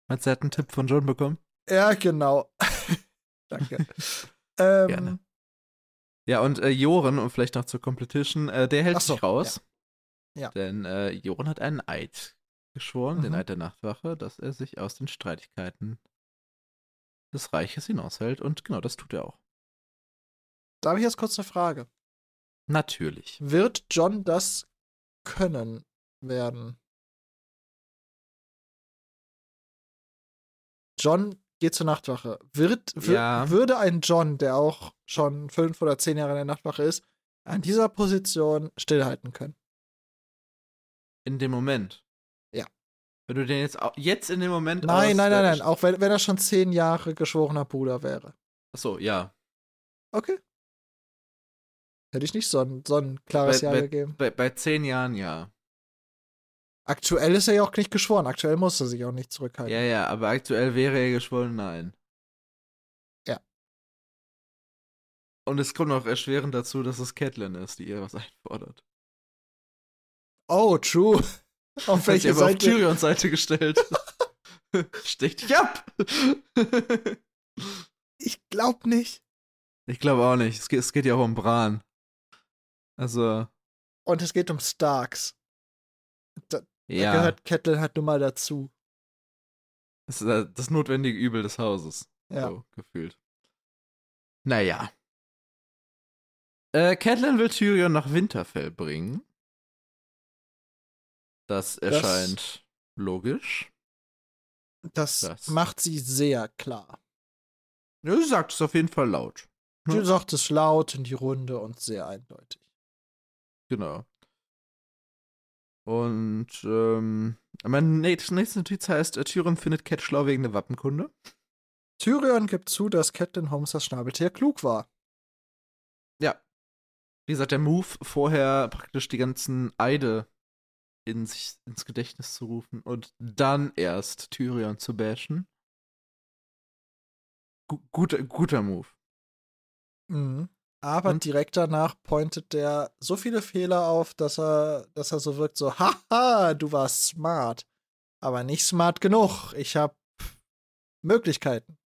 [SPEAKER 2] Meinst du, er hat einen Tipp von John bekommen?
[SPEAKER 1] Ja, genau. Danke. ähm,
[SPEAKER 2] Gerne. Ja, und äh, Joren, und vielleicht noch zur Competition, äh, der hält
[SPEAKER 1] so,
[SPEAKER 2] sich raus.
[SPEAKER 1] Ja. ja.
[SPEAKER 2] Denn äh, Joren hat einen Eid geschworen, mhm. den Eid der Nachtwache, dass er sich aus den Streitigkeiten des Reiches hinaushält. Und genau, das tut er auch.
[SPEAKER 1] Da habe ich jetzt kurz eine Frage.
[SPEAKER 2] Natürlich.
[SPEAKER 1] Wird John das können werden? John geht zur Nachtwache. Wird, ja. Würde ein John, der auch schon fünf oder zehn Jahre in der Nachtwache ist, an dieser Position stillhalten können?
[SPEAKER 2] In dem Moment. Wenn du den jetzt, jetzt in dem Moment.
[SPEAKER 1] Nein, nein, nein, nein. Auch wenn, wenn er schon zehn Jahre geschworener Bruder wäre.
[SPEAKER 2] Achso, ja.
[SPEAKER 1] Okay. Hätte ich nicht so ein, so ein klares
[SPEAKER 2] bei,
[SPEAKER 1] Ja
[SPEAKER 2] bei,
[SPEAKER 1] gegeben.
[SPEAKER 2] Bei, bei zehn Jahren ja.
[SPEAKER 1] Aktuell ist er ja auch nicht geschworen. Aktuell muss er sich auch nicht zurückhalten.
[SPEAKER 2] Ja, ja, aber aktuell wäre er geschworen, nein.
[SPEAKER 1] Ja.
[SPEAKER 2] Und es kommt noch erschwerend dazu, dass es Catelyn ist, die ihr was einfordert.
[SPEAKER 1] Oh, true.
[SPEAKER 2] Auf welche Seite? auf Tyrions Seite gestellt. Stech dich ab!
[SPEAKER 1] ich glaub nicht.
[SPEAKER 2] Ich glaube auch nicht. Es geht, es geht ja auch um Bran. Also.
[SPEAKER 1] Und es geht um Starks. Da, ja. Da gehört Kettle halt nun mal dazu.
[SPEAKER 2] Das ist das notwendige Übel des Hauses. Ja. So gefühlt. Naja. Äh, Catelyn will Tyrion nach Winterfell bringen. Das erscheint das, logisch.
[SPEAKER 1] Das, das, macht sie sehr klar.
[SPEAKER 2] Ja, sie sagt es auf jeden Fall laut.
[SPEAKER 1] Sie hm? sagt es laut in die Runde und sehr eindeutig.
[SPEAKER 2] Genau. Und ähm, mein nächste Notiz heißt, äh, Tyrion findet Cat schlau wegen der Wappenkunde.
[SPEAKER 1] Tyrion gibt zu, dass Catelyn Holmes das Schnabeltier klug war.
[SPEAKER 2] Ja. Wie gesagt, der Move, vorher praktisch die ganzen Eide in sich, ins Gedächtnis zu rufen und dann erst Tyrion zu bashen. G guter, guter Move.
[SPEAKER 1] Mhm. Aber und? direkt danach pointet der so viele Fehler auf, dass er, dass er so wirkt, so, haha, du warst smart. Aber nicht smart genug. Ich hab Möglichkeiten.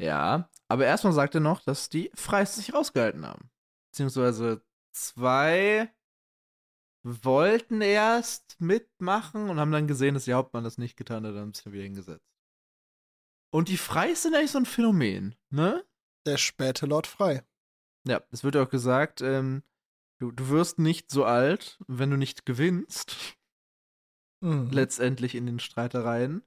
[SPEAKER 2] Ja, aber erstmal sagt er noch, dass die Freis sich rausgehalten haben. Beziehungsweise zwei wollten erst mitmachen und haben dann gesehen, dass der Hauptmann das nicht getan hat, dann sind wir hingesetzt. Und die Freis sind eigentlich so ein Phänomen, ne?
[SPEAKER 1] Der späte Lord Frei.
[SPEAKER 2] Ja, es wird auch gesagt, ähm, du, du wirst nicht so alt, wenn du nicht gewinnst. Mhm. Letztendlich in den Streitereien.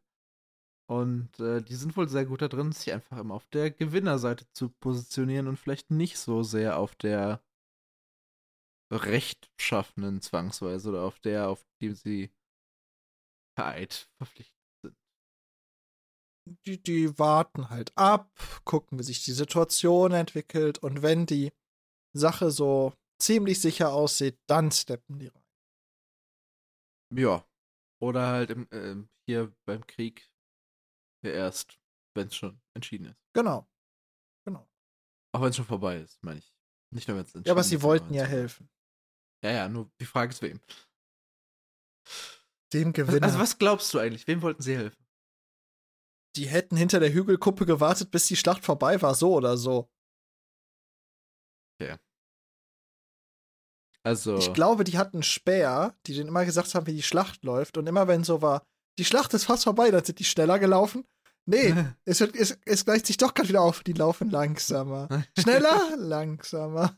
[SPEAKER 2] Und äh, die sind wohl sehr gut da drin, sich einfach immer auf der Gewinnerseite zu positionieren und vielleicht nicht so sehr auf der rechtschaffenen zwangsweise oder auf der, auf die sie Eid verpflichtet sind.
[SPEAKER 1] Die, die warten halt ab, gucken, wie sich die Situation entwickelt und wenn die Sache so ziemlich sicher aussieht, dann steppen die rein.
[SPEAKER 2] Ja. Oder halt im, äh, hier beim Krieg erst, wenn es schon entschieden ist.
[SPEAKER 1] Genau. Genau.
[SPEAKER 2] Auch wenn es schon vorbei ist, meine ich. Nicht nur, wenn es entschieden ist.
[SPEAKER 1] Ja, aber sie wollten ja helfen.
[SPEAKER 2] Ja, ja, nur die Frage ist wem.
[SPEAKER 1] Dem Gewinner.
[SPEAKER 2] Also, was glaubst du eigentlich? Wem wollten sie helfen?
[SPEAKER 1] Die hätten hinter der Hügelkuppe gewartet, bis die Schlacht vorbei war, so oder so.
[SPEAKER 2] Okay. Also.
[SPEAKER 1] Ich glaube, die hatten Speer, die denen immer gesagt haben, wie die Schlacht läuft. Und immer wenn so war, die Schlacht ist fast vorbei, dann sind die schneller gelaufen. Nee, es, wird, es, es gleicht sich doch gerade wieder auf. Die laufen langsamer. Schneller, langsamer.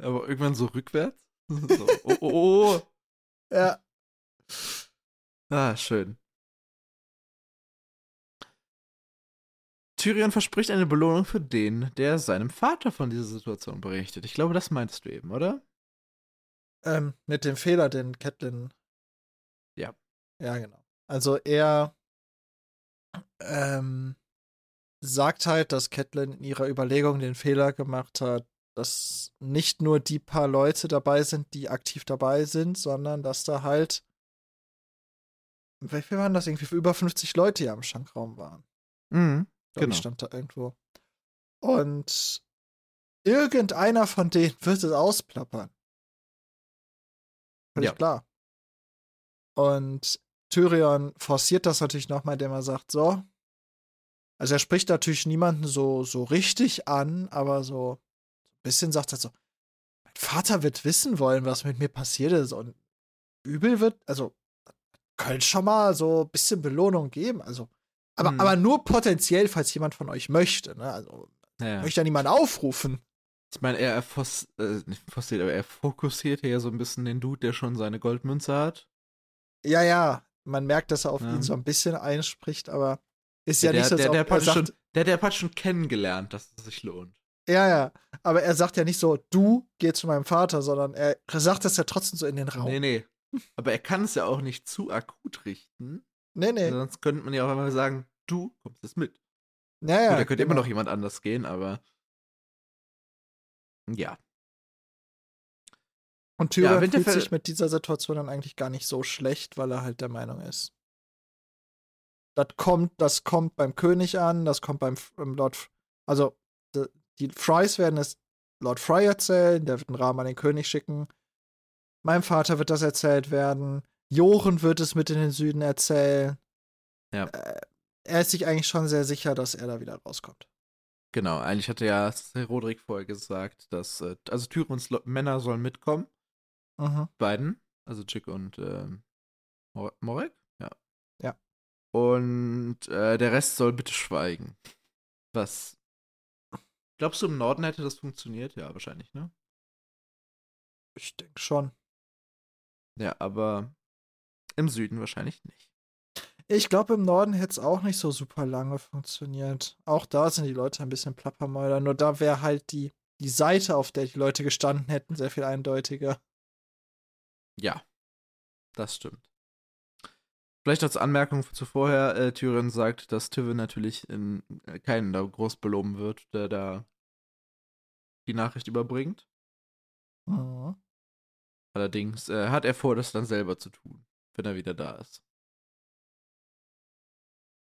[SPEAKER 2] Aber irgendwann so rückwärts? So, oh, oh, oh.
[SPEAKER 1] Ja.
[SPEAKER 2] Ah, schön. Tyrion verspricht eine Belohnung für den, der seinem Vater von dieser Situation berichtet. Ich glaube, das meinst du eben, oder?
[SPEAKER 1] Ähm, mit dem Fehler, den Catelyn.
[SPEAKER 2] Ja.
[SPEAKER 1] Ja, genau. Also er ähm, sagt halt, dass Catelyn in ihrer Überlegung den Fehler gemacht hat, dass nicht nur die paar Leute dabei sind, die aktiv dabei sind, sondern dass da halt. Wie viel waren das? Irgendwie über 50 Leute, die am Schankraum waren.
[SPEAKER 2] Mhm.
[SPEAKER 1] Genau. Ich stand da irgendwo. Und irgendeiner von denen wird es ausplappern. Völlig ja. klar. Und Tyrion forciert das natürlich nochmal, indem er sagt, so. Also er spricht natürlich niemanden so, so richtig an, aber so bisschen sagt er so, mein Vater wird wissen wollen, was mit mir passiert ist und übel wird, also könnte schon mal so ein bisschen Belohnung geben, also aber, hm. aber nur potenziell, falls jemand von euch möchte, ne? Also ja. möchte ja niemand aufrufen.
[SPEAKER 2] Ich meine, er, forst, äh, aber er fokussiert hier so ein bisschen den Dude, der schon seine Goldmünze hat.
[SPEAKER 1] Ja, ja, man merkt, dass er auf ja. ihn so ein bisschen einspricht, aber ist ja,
[SPEAKER 2] ja
[SPEAKER 1] nicht so,
[SPEAKER 2] der, der, der, sagt, schon, der, der hat schon kennengelernt, dass es sich lohnt.
[SPEAKER 1] Ja, ja, aber er sagt ja nicht so, du geh zu meinem Vater, sondern er sagt das ja trotzdem so in den Raum.
[SPEAKER 2] Nee, nee. Aber er kann es ja auch nicht zu akut richten.
[SPEAKER 1] Nee, nee.
[SPEAKER 2] Sonst könnte man ja auch einmal sagen, du kommst jetzt mit.
[SPEAKER 1] Ja, ja.
[SPEAKER 2] Gut, da könnte genau. immer noch jemand anders gehen, aber ja.
[SPEAKER 1] Und Tyrion ja, fühlt sich mit dieser Situation dann eigentlich gar nicht so schlecht, weil er halt der Meinung ist. Das kommt, das kommt beim König an, das kommt beim, beim Lord. Also, die, Frys werden es Lord Fry erzählen, der wird einen Rahmen an den König schicken. Meinem Vater wird das erzählt werden. Joren wird es mit in den Süden erzählen.
[SPEAKER 2] Ja.
[SPEAKER 1] Äh, er ist sich eigentlich schon sehr sicher, dass er da wieder rauskommt.
[SPEAKER 2] Genau, eigentlich hatte ja Roderick vorher gesagt, dass, äh, also Tyrons Männer sollen mitkommen.
[SPEAKER 1] Mhm.
[SPEAKER 2] Beiden, also Chick und äh, Morek? Ja.
[SPEAKER 1] Ja.
[SPEAKER 2] Und äh, der Rest soll bitte schweigen. Was? Glaubst du, im Norden hätte das funktioniert? Ja, wahrscheinlich, ne?
[SPEAKER 1] Ich denke schon.
[SPEAKER 2] Ja, aber im Süden wahrscheinlich nicht.
[SPEAKER 1] Ich glaube, im Norden hätte es auch nicht so super lange funktioniert. Auch da sind die Leute ein bisschen Plappermäuler. Nur da wäre halt die, die Seite, auf der die Leute gestanden hätten, sehr viel eindeutiger.
[SPEAKER 2] Ja, das stimmt. Vielleicht als Anmerkung zu vorher, äh, Tyrion sagt, dass Tywin natürlich in, äh, keinen da groß beloben wird, der da die Nachricht überbringt.
[SPEAKER 1] Mhm.
[SPEAKER 2] Allerdings äh, hat er vor, das dann selber zu tun, wenn er wieder da ist.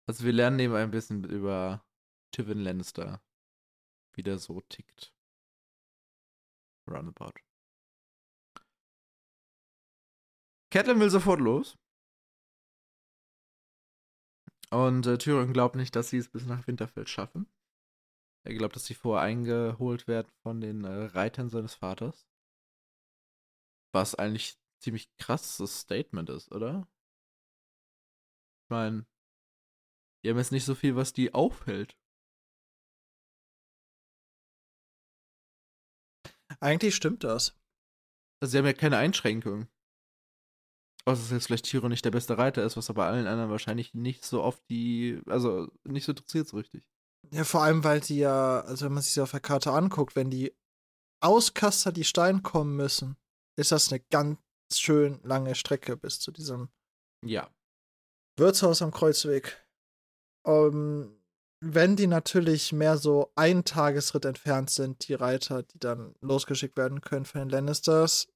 [SPEAKER 2] Also wir lernen eben ein bisschen über Tywin Lannister, wie der so tickt. Roundabout. Catelyn will sofort los. Und äh, Tyrion glaubt nicht, dass sie es bis nach Winterfell schaffen. Er glaubt, dass sie vorher eingeholt werden von den äh, Reitern seines Vaters. Was eigentlich ziemlich krasses Statement ist, oder? Ich meine, die haben jetzt nicht so viel, was die aufhält.
[SPEAKER 1] Eigentlich stimmt das.
[SPEAKER 2] Also sie haben ja keine Einschränkungen. Außer dass jetzt vielleicht Tiro nicht der beste Reiter ist, was aber allen anderen wahrscheinlich nicht so oft die, also nicht so interessiert so richtig.
[SPEAKER 1] Ja, vor allem, weil sie ja, also wenn man sich das auf der Karte anguckt, wenn die aus Kaster die Stein kommen müssen, ist das eine ganz schön lange Strecke bis zu diesem
[SPEAKER 2] ja.
[SPEAKER 1] Wirtshaus am Kreuzweg. Um, wenn die natürlich mehr so ein Tagesritt entfernt sind, die Reiter, die dann losgeschickt werden können für den Lannisters,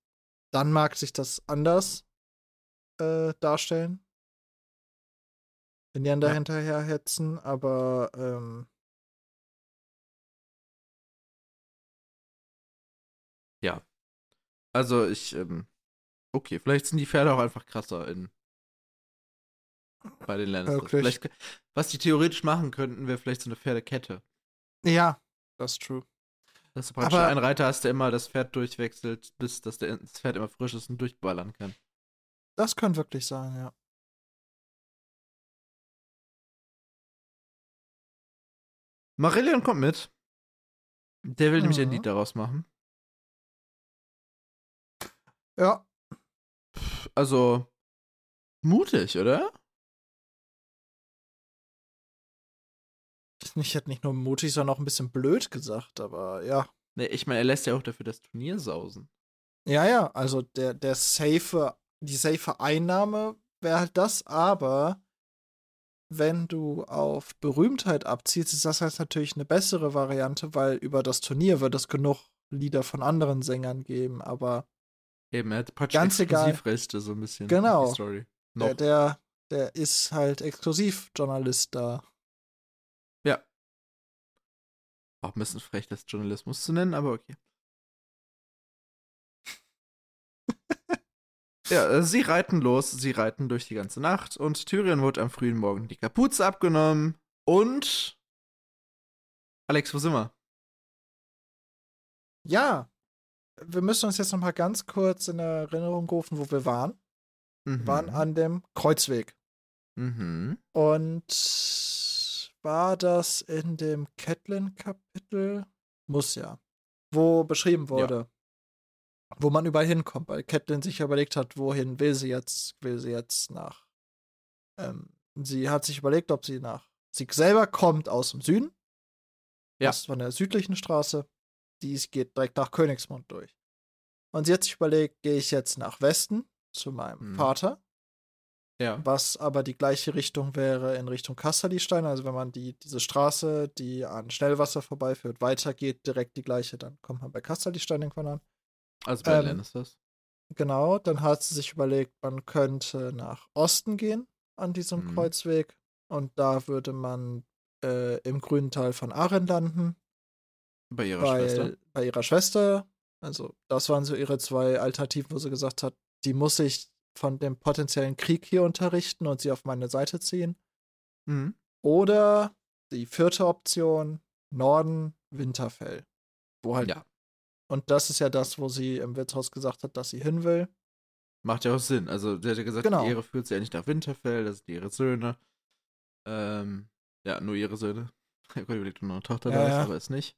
[SPEAKER 1] dann mag sich das anders äh, darstellen. Wenn die dann da ja. hinterher hetzen, aber ähm,
[SPEAKER 2] ja. Also ich, ähm, okay, vielleicht sind die Pferde auch einfach krasser in bei den Lannisters. Vielleicht, was die theoretisch machen könnten, wäre vielleicht so eine Pferdekette.
[SPEAKER 1] Ja, das ist true.
[SPEAKER 2] Dass du praktisch Aber einen Reiter hast, der immer das Pferd durchwechselt, bis das, das Pferd immer frisch ist und durchballern kann.
[SPEAKER 1] Das könnte wirklich sein, ja.
[SPEAKER 2] Marillion kommt mit. Der will mhm. nämlich ein Lied daraus machen.
[SPEAKER 1] Ja.
[SPEAKER 2] Also, mutig, oder?
[SPEAKER 1] Ich hätte nicht nur mutig, sondern auch ein bisschen blöd gesagt, aber ja.
[SPEAKER 2] Nee, ich meine, er lässt ja auch dafür das Turnier sausen.
[SPEAKER 1] Ja, ja, also der, der safe, die safe Einnahme wäre halt das, aber wenn du auf Berühmtheit abziehst, ist das halt natürlich eine bessere Variante, weil über das Turnier wird es genug Lieder von anderen Sängern geben, aber
[SPEAKER 2] Eben, er hat praktisch ganz Exklusivrechte so ein bisschen.
[SPEAKER 1] Genau. Story. Der, der, der ist halt Exklusivjournalist da.
[SPEAKER 2] Auch ein bisschen frech, das Journalismus zu nennen, aber okay. Ja, äh, sie reiten los, sie reiten durch die ganze Nacht und Tyrion wird am frühen Morgen die Kapuze abgenommen und. Alex, wo sind wir?
[SPEAKER 1] Ja, wir müssen uns jetzt noch mal ganz kurz in Erinnerung rufen, wo wir waren. Mhm. Wir waren an dem Kreuzweg.
[SPEAKER 2] Mhm.
[SPEAKER 1] Und war das in dem Catlin-Kapitel? Muss ja. Wo beschrieben wurde, ja. Wo man überall hinkommt, weil Catlin sich überlegt hat, wohin will sie jetzt, will sie jetzt nach. Ähm, sie hat sich überlegt, ob sie nach. Sie selber kommt aus dem Süden. Ja. Das von der südlichen Straße. Die geht direkt nach Königsmund durch. Und sie hat sich überlegt, gehe ich jetzt nach Westen zu meinem mhm. Vater
[SPEAKER 2] ja.
[SPEAKER 1] Was aber die gleiche Richtung wäre in Richtung Kasterlistein. Also wenn man die, diese Straße, die an Schnellwasser vorbeiführt, weitergeht, direkt die gleiche, dann kommt man bei Kasterlistein irgendwann an.
[SPEAKER 2] Also bei ähm, Lannisters.
[SPEAKER 1] Genau, dann hat sie sich überlegt, man könnte nach Osten gehen an diesem mhm. Kreuzweg. Und da würde man äh, im grünen Teil von Aren landen.
[SPEAKER 2] Bei ihrer weil, Schwester.
[SPEAKER 1] Bei ihrer Schwester. Also, das waren so ihre zwei Alternativen, wo sie gesagt hat, die muss ich von dem potenziellen Krieg hier unterrichten und sie auf meine Seite ziehen.
[SPEAKER 2] Mhm.
[SPEAKER 1] Oder die vierte Option, Norden, Winterfell. Wo halt.
[SPEAKER 2] Ja.
[SPEAKER 1] Und das ist ja das, wo sie im Wirtshaus gesagt hat, dass sie hin will.
[SPEAKER 2] Macht ja auch Sinn. Also, sie hat ja gesagt, genau. die Ehre führt sie ja nicht nach Winterfell, das sind ihre Söhne. Ähm, ja, nur ihre Söhne. Ich habe überlegt, ob noch eine Tochter ja, da ist, ja. aber ist nicht.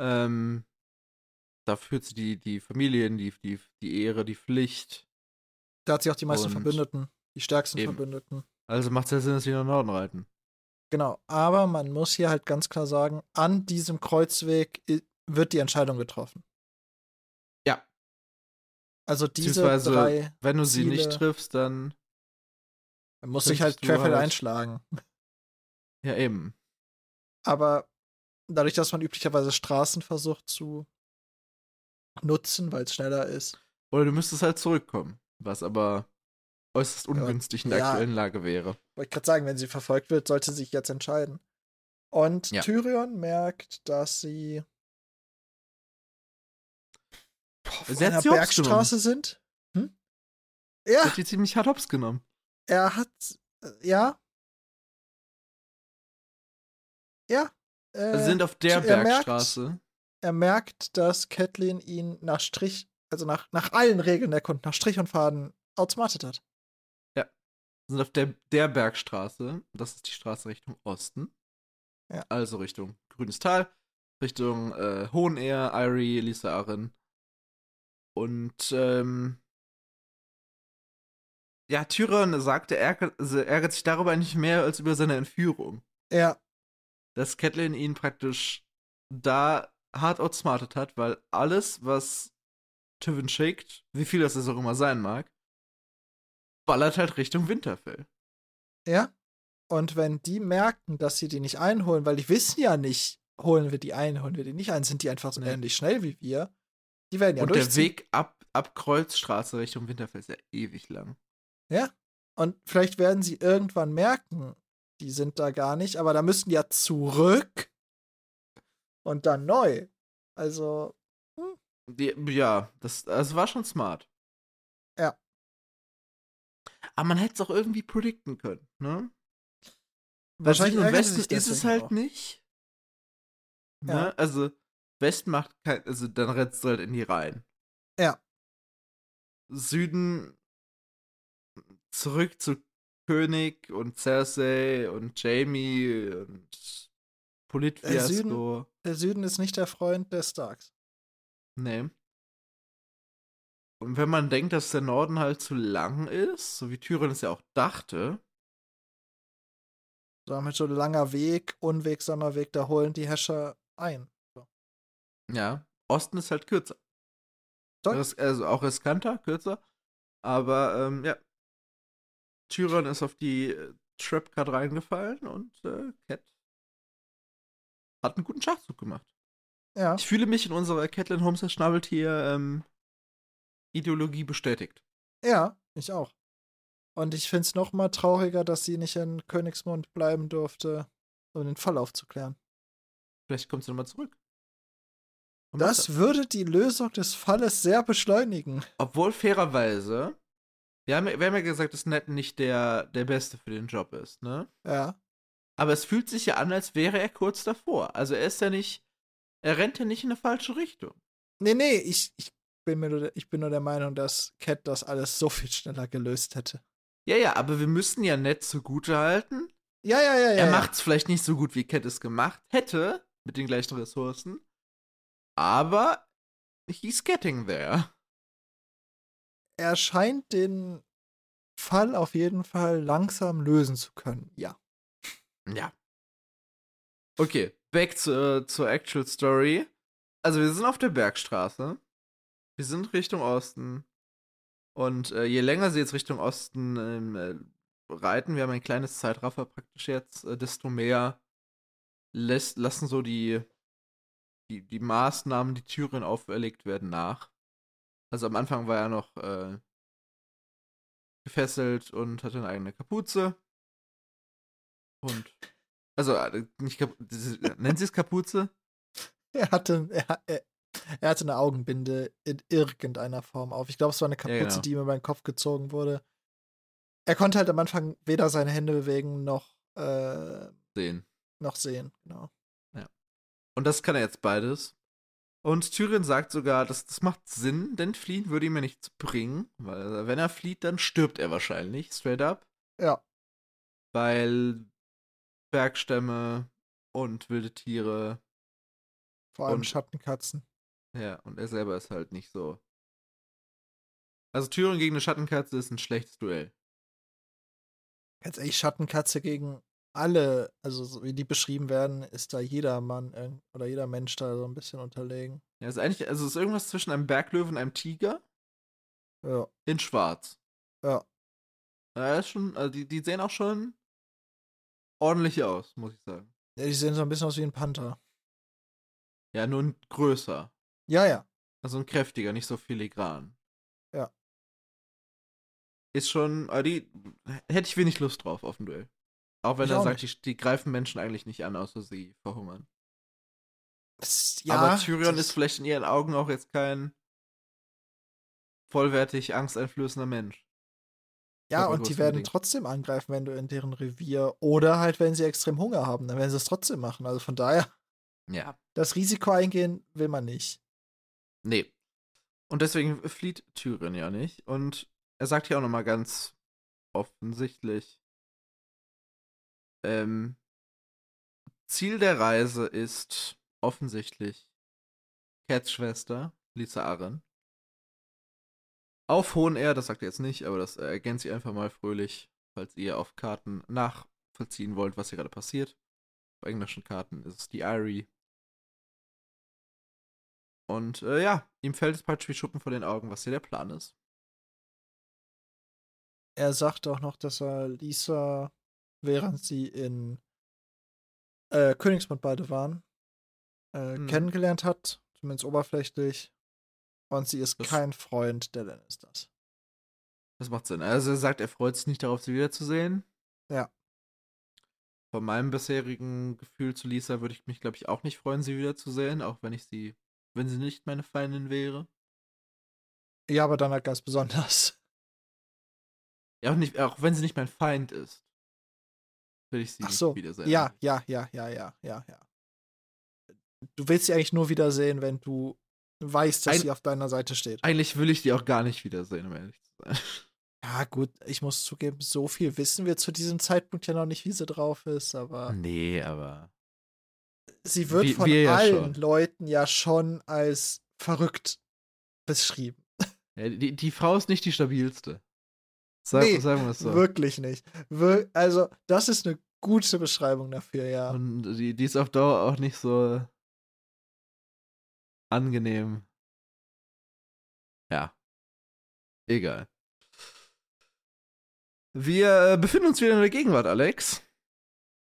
[SPEAKER 2] Ähm, da führt sie die, die Familien, die, die, die Ehre, die Pflicht.
[SPEAKER 1] Da hat sie auch die meisten Verbündeten, die stärksten eben. Verbündeten.
[SPEAKER 2] Also macht es ja Sinn, dass sie nach Norden reiten.
[SPEAKER 1] Genau, aber man muss hier halt ganz klar sagen, an diesem Kreuzweg wird die Entscheidung getroffen.
[SPEAKER 2] Ja.
[SPEAKER 1] Also diese drei.
[SPEAKER 2] Wenn du sie Ziele, nicht triffst, dann.
[SPEAKER 1] Dann muss sich halt Querfeld halt einschlagen.
[SPEAKER 2] Ja, eben.
[SPEAKER 1] Aber dadurch, dass man üblicherweise Straßen versucht zu nutzen, weil es schneller ist.
[SPEAKER 2] Oder du müsstest halt zurückkommen was aber äußerst ungünstig in der ja, aktuellen Lage wäre.
[SPEAKER 1] Wollte ich gerade sagen, wenn sie verfolgt wird, sollte sie sich jetzt entscheiden. Und ja. Tyrion merkt, dass sie
[SPEAKER 2] boah, sie einer Bergstraße
[SPEAKER 1] sind. Hm?
[SPEAKER 2] Ja. Sie hat die ziemlich hart hops genommen.
[SPEAKER 1] Er hat, äh, ja. Ja.
[SPEAKER 2] Äh, sind auf der Bergstraße.
[SPEAKER 1] Merkt, er merkt, dass Catelyn ihn nach Strich also nach, nach allen Regeln der Kunden, nach Strich und Faden, outsmartet hat.
[SPEAKER 2] Ja. Wir sind auf der, der Bergstraße. Das ist die Straße Richtung Osten.
[SPEAKER 1] Ja.
[SPEAKER 2] Also Richtung Grünes Tal, Richtung äh, Hohenehr, Irie, Lisa Arren. Und ähm, ja, Tyrion sagte, er ärgert, also sich darüber nicht mehr als über seine Entführung.
[SPEAKER 1] Ja.
[SPEAKER 2] Dass Catelyn ihn praktisch da hart outsmartet hat, weil alles, was Tivin schickt, wie viel das auch immer sein mag, ballert halt Richtung Winterfell.
[SPEAKER 1] Ja. Und wenn die merken, dass sie die nicht einholen, weil die wissen ja nicht, holen wir die ein, holen wir die nicht ein, sind die einfach so nee. ähnlich schnell wie wir, die werden ja
[SPEAKER 2] Und der Weg ab, ab Kreuzstraße Richtung Winterfell ist ja ewig lang.
[SPEAKER 1] Ja. Und vielleicht werden sie irgendwann merken, die sind da gar nicht, aber da müssen die ja zurück und dann neu. Also,
[SPEAKER 2] die, ja, das, das war schon smart.
[SPEAKER 1] Ja.
[SPEAKER 2] Aber man hätte es auch irgendwie predikten können, ne? Wahrscheinlich im Westen ist es halt auch. nicht. Ne? Ja. Also, Westen macht kein, also dann rennst du halt in die Reihen.
[SPEAKER 1] Ja.
[SPEAKER 2] Süden zurück zu König und Cersei und Jamie und Politfiasko.
[SPEAKER 1] Der Süden, der Süden ist nicht der Freund der Starks.
[SPEAKER 2] Nee. Und wenn man denkt, dass der Norden halt zu lang ist, so wie Tyrion es ja auch dachte.
[SPEAKER 1] Damit so ein langer Weg, unwegsamer Weg, da holen die Häscher ein.
[SPEAKER 2] Ja, Osten ist halt kürzer. Das, also auch riskanter, kürzer. Aber ähm, ja. Tyrion ist auf die äh, Trapcard reingefallen und äh, Cat hat einen guten Schachzug gemacht.
[SPEAKER 1] Ja.
[SPEAKER 2] Ich fühle mich in unserer Catelyn Holmes Schnabeltier ähm, Ideologie bestätigt.
[SPEAKER 1] Ja, ich auch. Und ich finde es noch mal trauriger, dass sie nicht in Königsmund bleiben durfte, um den Fall aufzuklären.
[SPEAKER 2] Vielleicht kommt sie nochmal zurück.
[SPEAKER 1] Das, das würde die Lösung des Falles sehr beschleunigen.
[SPEAKER 2] Obwohl fairerweise, wir haben, wir haben ja gesagt, dass Ned nicht der, der Beste für den Job ist, ne?
[SPEAKER 1] Ja.
[SPEAKER 2] Aber es fühlt sich ja an, als wäre er kurz davor. Also er ist ja nicht er rennt ja nicht in eine falsche Richtung.
[SPEAKER 1] Nee, nee, ich, ich, bin mir nur, ich bin nur der Meinung, dass Cat das alles so viel schneller gelöst hätte.
[SPEAKER 2] Ja, ja, aber wir müssen ja nett zugute halten.
[SPEAKER 1] Ja, ja, ja, ja.
[SPEAKER 2] Er
[SPEAKER 1] ja.
[SPEAKER 2] macht es vielleicht nicht so gut, wie Cat es gemacht hätte, mit den gleichen Ressourcen. Aber he's getting there.
[SPEAKER 1] Er scheint den Fall auf jeden Fall langsam lösen zu können, ja.
[SPEAKER 2] Ja. Okay, back zu, zur Actual Story. Also wir sind auf der Bergstraße. Wir sind Richtung Osten. Und äh, je länger sie jetzt Richtung Osten ähm, äh, reiten, wir haben ein kleines Zeitraffer praktisch jetzt, äh, desto mehr lässt, lassen so die, die, die Maßnahmen, die Türen auferlegt werden, nach. Also am Anfang war er noch äh, gefesselt und hatte eine eigene Kapuze. Und also äh, nicht Kap nennen Sie es Kapuze?
[SPEAKER 1] Er hatte, er, er, er, hatte eine Augenbinde in irgendeiner Form auf. Ich glaube, es war eine Kapuze, ja, genau. die ihm über den Kopf gezogen wurde. Er konnte halt am Anfang weder seine Hände bewegen noch äh,
[SPEAKER 2] sehen.
[SPEAKER 1] Noch sehen, genau.
[SPEAKER 2] Und das kann er jetzt beides. Und Tyrion sagt sogar, dass das macht Sinn, denn fliehen würde ihm ja nichts bringen, weil wenn er flieht, dann stirbt er wahrscheinlich, straight up.
[SPEAKER 1] Ja.
[SPEAKER 2] Weil Bergstämme und wilde Tiere.
[SPEAKER 1] Vor allem und, Schattenkatzen.
[SPEAKER 2] Ja, und er selber ist halt nicht so. Also Tyrion gegen eine Schattenkatze ist ein schlechtes Duell.
[SPEAKER 1] Ganz ehrlich, Schattenkatze gegen alle, also so wie die beschrieben werden, ist da jeder Mann oder jeder Mensch da so ein bisschen unterlegen.
[SPEAKER 2] Ja, ist eigentlich, also ist irgendwas zwischen einem Berglöwen und einem Tiger.
[SPEAKER 1] Ja.
[SPEAKER 2] In Schwarz.
[SPEAKER 1] Ja.
[SPEAKER 2] Ja, ist schon, also die, die sehen auch schon ordentlich aus, muss ich sagen.
[SPEAKER 1] Ja, die sehen so ein bisschen aus wie ein Panther.
[SPEAKER 2] Ja, nur ein größer.
[SPEAKER 1] Ja, ja.
[SPEAKER 2] Also ein kräftiger, nicht so filigran.
[SPEAKER 1] Ja.
[SPEAKER 2] Ist schon, die hätte ich wenig Lust drauf auf ein Duell. Auch wenn ich er auch sagt, die, die, greifen Menschen eigentlich nicht an, außer sie verhungern.
[SPEAKER 1] Das, ja,
[SPEAKER 2] Aber Tyrion ist vielleicht in ihren Augen auch jetzt kein vollwertig angsteinflößender Mensch.
[SPEAKER 1] Ja, und die werden Ding. trotzdem angreifen, wenn du in deren Revier oder halt, wenn sie extrem Hunger haben, dann werden sie es trotzdem machen. Also von daher,
[SPEAKER 2] ja.
[SPEAKER 1] das Risiko eingehen will man nicht.
[SPEAKER 2] Nee. Und deswegen flieht Tyrion ja nicht. Und er sagt hier auch nochmal ganz offensichtlich, ähm, Ziel der Reise ist offensichtlich Cats Schwester, Lisa Arren. Auf Hohen Air, das sagt er jetzt nicht, aber das ergänzt sie einfach mal fröhlich, falls ihr auf Karten nachvollziehen wollt, was hier gerade passiert. Auf englischen Karten ist es die Irie. Und äh, ja, ihm fällt es praktisch wie Schuppen vor den Augen, was hier der Plan ist.
[SPEAKER 1] Er sagt auch noch, dass er Lisa während sie in äh, Königsmund beide waren, äh, hm. kennengelernt hat, zumindest oberflächlich. Und sie ist das kein Freund der Lannisters.
[SPEAKER 2] Das macht Sinn. Also er sagt, er freut sich nicht darauf, sie wiederzusehen.
[SPEAKER 1] Ja.
[SPEAKER 2] Von meinem bisherigen Gefühl zu Lisa würde ich mich, glaube ich, auch nicht freuen, sie wiederzusehen, auch wenn ich sie, wenn sie nicht meine Feindin wäre.
[SPEAKER 1] Ja, aber dann halt ganz besonders.
[SPEAKER 2] Ja, auch, nicht, auch wenn sie nicht mein Feind ist will ich sie
[SPEAKER 1] Ach so.
[SPEAKER 2] wiedersehen.
[SPEAKER 1] Ja, ja, ja, ja, ja, ja, ja. Du willst sie eigentlich nur wiedersehen, wenn du weißt, dass Ein, sie auf deiner Seite steht.
[SPEAKER 2] Eigentlich will ich die auch gar nicht wiedersehen, um ehrlich zu sein.
[SPEAKER 1] Ja, gut, ich muss zugeben, so viel wissen wir zu diesem Zeitpunkt ja noch nicht, wie sie drauf ist, aber.
[SPEAKER 2] Nee, aber.
[SPEAKER 1] Sie wird wie, von wie allen ja Leuten ja schon als verrückt beschrieben.
[SPEAKER 2] Ja, die, die Frau ist nicht die stabilste. Sag,
[SPEAKER 1] nee,
[SPEAKER 2] sagen wir es so.
[SPEAKER 1] Wirklich nicht. Wir, also, das ist eine gute Beschreibung dafür, ja.
[SPEAKER 2] Und die, die ist auf Dauer auch nicht so angenehm. Ja. Egal. Wir äh, befinden uns wieder in der Gegenwart, Alex.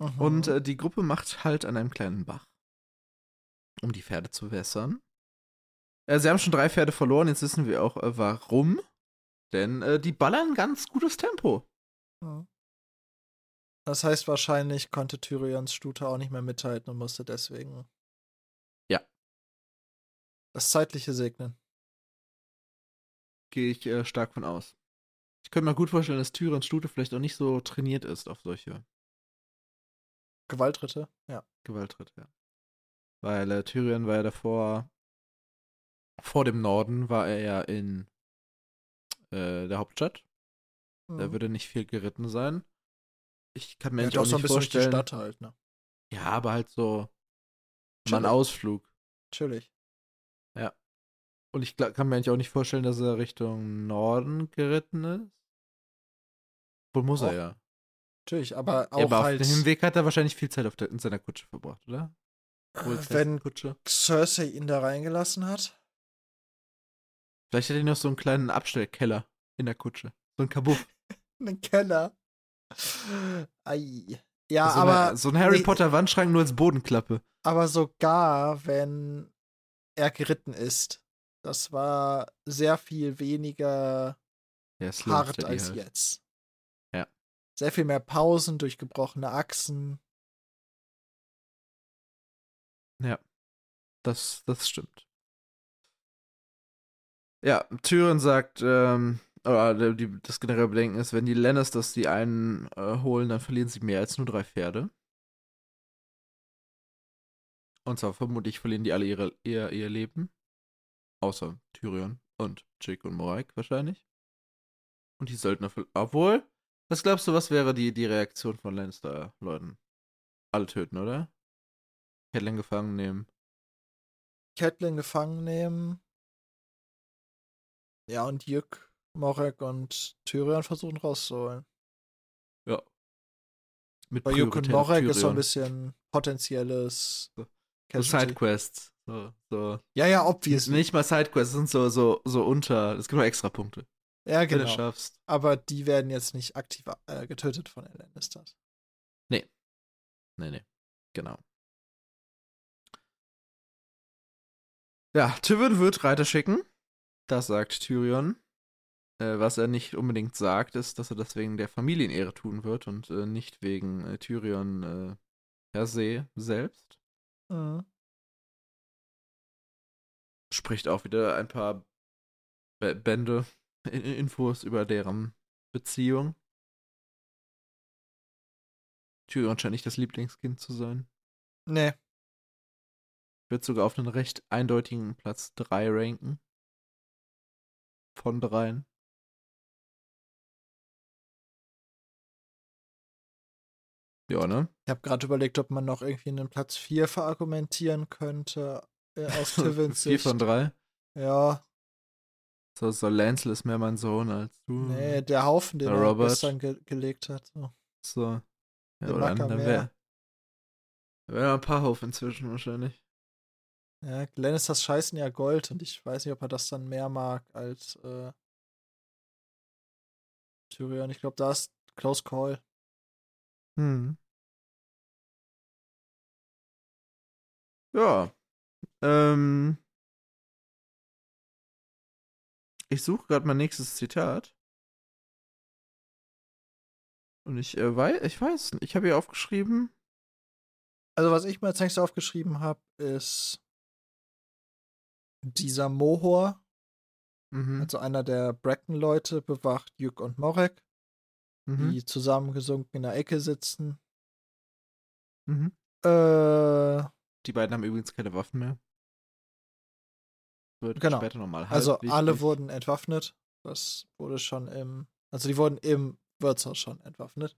[SPEAKER 2] Mhm. Und äh, die Gruppe macht halt an einem kleinen Bach, um die Pferde zu wässern. Äh, sie haben schon drei Pferde verloren, jetzt wissen wir auch, äh, warum. Denn äh, die ballern ganz gutes Tempo.
[SPEAKER 1] Das heißt, wahrscheinlich konnte Tyrions Stute auch nicht mehr mithalten und musste deswegen.
[SPEAKER 2] Ja.
[SPEAKER 1] Das Zeitliche segnen.
[SPEAKER 2] Gehe ich äh, stark von aus. Ich könnte mir gut vorstellen, dass Tyrions Stute vielleicht auch nicht so trainiert ist auf solche.
[SPEAKER 1] Gewaltritte, ja.
[SPEAKER 2] Gewaltritte, ja. Weil äh, Tyrion war ja davor vor dem Norden war er ja in äh, der Hauptstadt.
[SPEAKER 1] Mhm.
[SPEAKER 2] Da würde nicht viel geritten sein. Ich kann mir
[SPEAKER 1] ja,
[SPEAKER 2] nicht auch
[SPEAKER 1] doch so ein
[SPEAKER 2] nicht
[SPEAKER 1] bisschen durch die
[SPEAKER 2] vorstellen.
[SPEAKER 1] Stadt halt, ne?
[SPEAKER 2] Ja, aber halt so mal ein
[SPEAKER 1] Chillig.
[SPEAKER 2] Ausflug.
[SPEAKER 1] Natürlich.
[SPEAKER 2] Und ich kann mir eigentlich auch nicht vorstellen, dass er Richtung Norden geritten ist. Wohl muss er
[SPEAKER 1] Och,
[SPEAKER 2] ja.
[SPEAKER 1] Natürlich, aber auch
[SPEAKER 2] ja aber
[SPEAKER 1] halt,
[SPEAKER 2] auf dem Hinweg hat er wahrscheinlich viel Zeit auf der, in seiner Kutsche verbracht, oder?
[SPEAKER 1] Äh, wenn
[SPEAKER 2] Kutsche.
[SPEAKER 1] Cersei ihn da reingelassen hat.
[SPEAKER 2] Vielleicht hat er noch so einen kleinen Abstellkeller in der Kutsche. So ein Kabuff.
[SPEAKER 1] Einen Keller. Ei. Ja,
[SPEAKER 2] so,
[SPEAKER 1] aber,
[SPEAKER 2] eine, so ein Harry
[SPEAKER 1] nee,
[SPEAKER 2] Potter Wandschrank nur als Bodenklappe.
[SPEAKER 1] aber sogar, wenn er geritten ist, das war sehr viel weniger
[SPEAKER 2] Ja,
[SPEAKER 1] hart als
[SPEAKER 2] halt.
[SPEAKER 1] jetzt.
[SPEAKER 2] Ja.
[SPEAKER 1] Sehr viel mehr Pausen durch gebrochene Achsen.
[SPEAKER 2] Ja, das, das stimmt. Ja, Tyrion sagt, ähm, oder der- die, das generelle Bedenken ist, wenn die Lannisters die einen äh, holen, dann verlieren sie mehr als nur drei Pferde. Und zwar vermutlich verlieren die alle ihre, ihr, ihr Leben. Außer Tyrion und Jake und Moraik wahrscheinlich. Und die Söldner, verl- obwohl, was glaubst du, was wäre die, die Reaktion von Lannister-Leuten? Alle töten, oder? Catelyn gefangen nehmen.
[SPEAKER 1] Catelyn gefangen nehmen. Ja, und Jück, Morek und Tyrion versuchen rauszuholen.
[SPEAKER 2] Ja. Mit
[SPEAKER 1] Bei Jück und Morek ist so
[SPEAKER 2] Tyrion.
[SPEAKER 1] ein bisschen potenzielles
[SPEAKER 2] So-. Sidequests. So, so.
[SPEAKER 1] Ja, ja, obviously.
[SPEAKER 2] Nicht mal Sidequests, das sind so, so, so unter. Es gibt nur extra Punkte.
[SPEAKER 1] Ja,
[SPEAKER 2] Wenn du
[SPEAKER 1] genau.
[SPEAKER 2] es schaffst.
[SPEAKER 1] Aber die werden jetzt nicht aktiv äh, getötet von Lannisters.
[SPEAKER 2] Nee, nee. Genau. Ja, Tyrion wird Reiter schicken. Das sagt Tyrion. Äh, was er nicht unbedingt sagt, ist, dass er das wegen der Familienehre tun wird und äh, nicht wegen äh, Tyrion äh, per se selbst.
[SPEAKER 1] Mhm.
[SPEAKER 2] Spricht auch wieder ein paar B Bände, in Infos über deren Beziehung. Tyrion scheint nicht das Lieblingskind zu sein.
[SPEAKER 1] Nee.
[SPEAKER 2] Wird sogar auf einen recht eindeutigen Platz 3 ranken. Von dreien. Ja, ne?
[SPEAKER 1] Ich habe gerade überlegt, ob man noch irgendwie einen Platz 4 verargumentieren könnte. Äh, aus
[SPEAKER 2] Vier
[SPEAKER 1] Sicht.
[SPEAKER 2] von drei.
[SPEAKER 1] Ja,
[SPEAKER 2] So, so Lancel ist mehr mein Sohn als du.
[SPEAKER 1] nee, der Haufen, den
[SPEAKER 2] Der
[SPEAKER 1] er
[SPEAKER 2] Robert.
[SPEAKER 1] gestern ge gelegt hat. So.
[SPEAKER 2] So. Ja,
[SPEAKER 1] Der
[SPEAKER 2] oder dann wäre wär ein paar Haufen inzwischen wahrscheinlich.
[SPEAKER 1] Ja, Lannisters scheißen ja Gold und ich weiß nicht, ob er das dann mehr mag als äh, Tyrion. Ich glaube, da ist Close Call.
[SPEAKER 2] Hm. Ja. Ähm. Ich suche gerade mein nächstes Zitat. Und ich äh, weiß, ich weiß, ich habe hier aufgeschrieben.
[SPEAKER 1] Also, was ich mir als nächstes aufgeschrieben habe, ist dieser Mohor,
[SPEAKER 2] Mhm.
[SPEAKER 1] also einer der Bracken-Leute, bewacht Jück und Morek,
[SPEAKER 2] mhm.
[SPEAKER 1] die zusammengesunken in der Ecke sitzen.
[SPEAKER 2] Mhm.
[SPEAKER 1] Äh,
[SPEAKER 2] Die beiden haben übrigens keine Waffen mehr. Wird
[SPEAKER 1] Genau.
[SPEAKER 2] später nochmal
[SPEAKER 1] also
[SPEAKER 2] halb
[SPEAKER 1] alle
[SPEAKER 2] wichtig.
[SPEAKER 1] wurden entwaffnet. Das wurde schon im, also die wurden im Wirtshaus schon entwaffnet.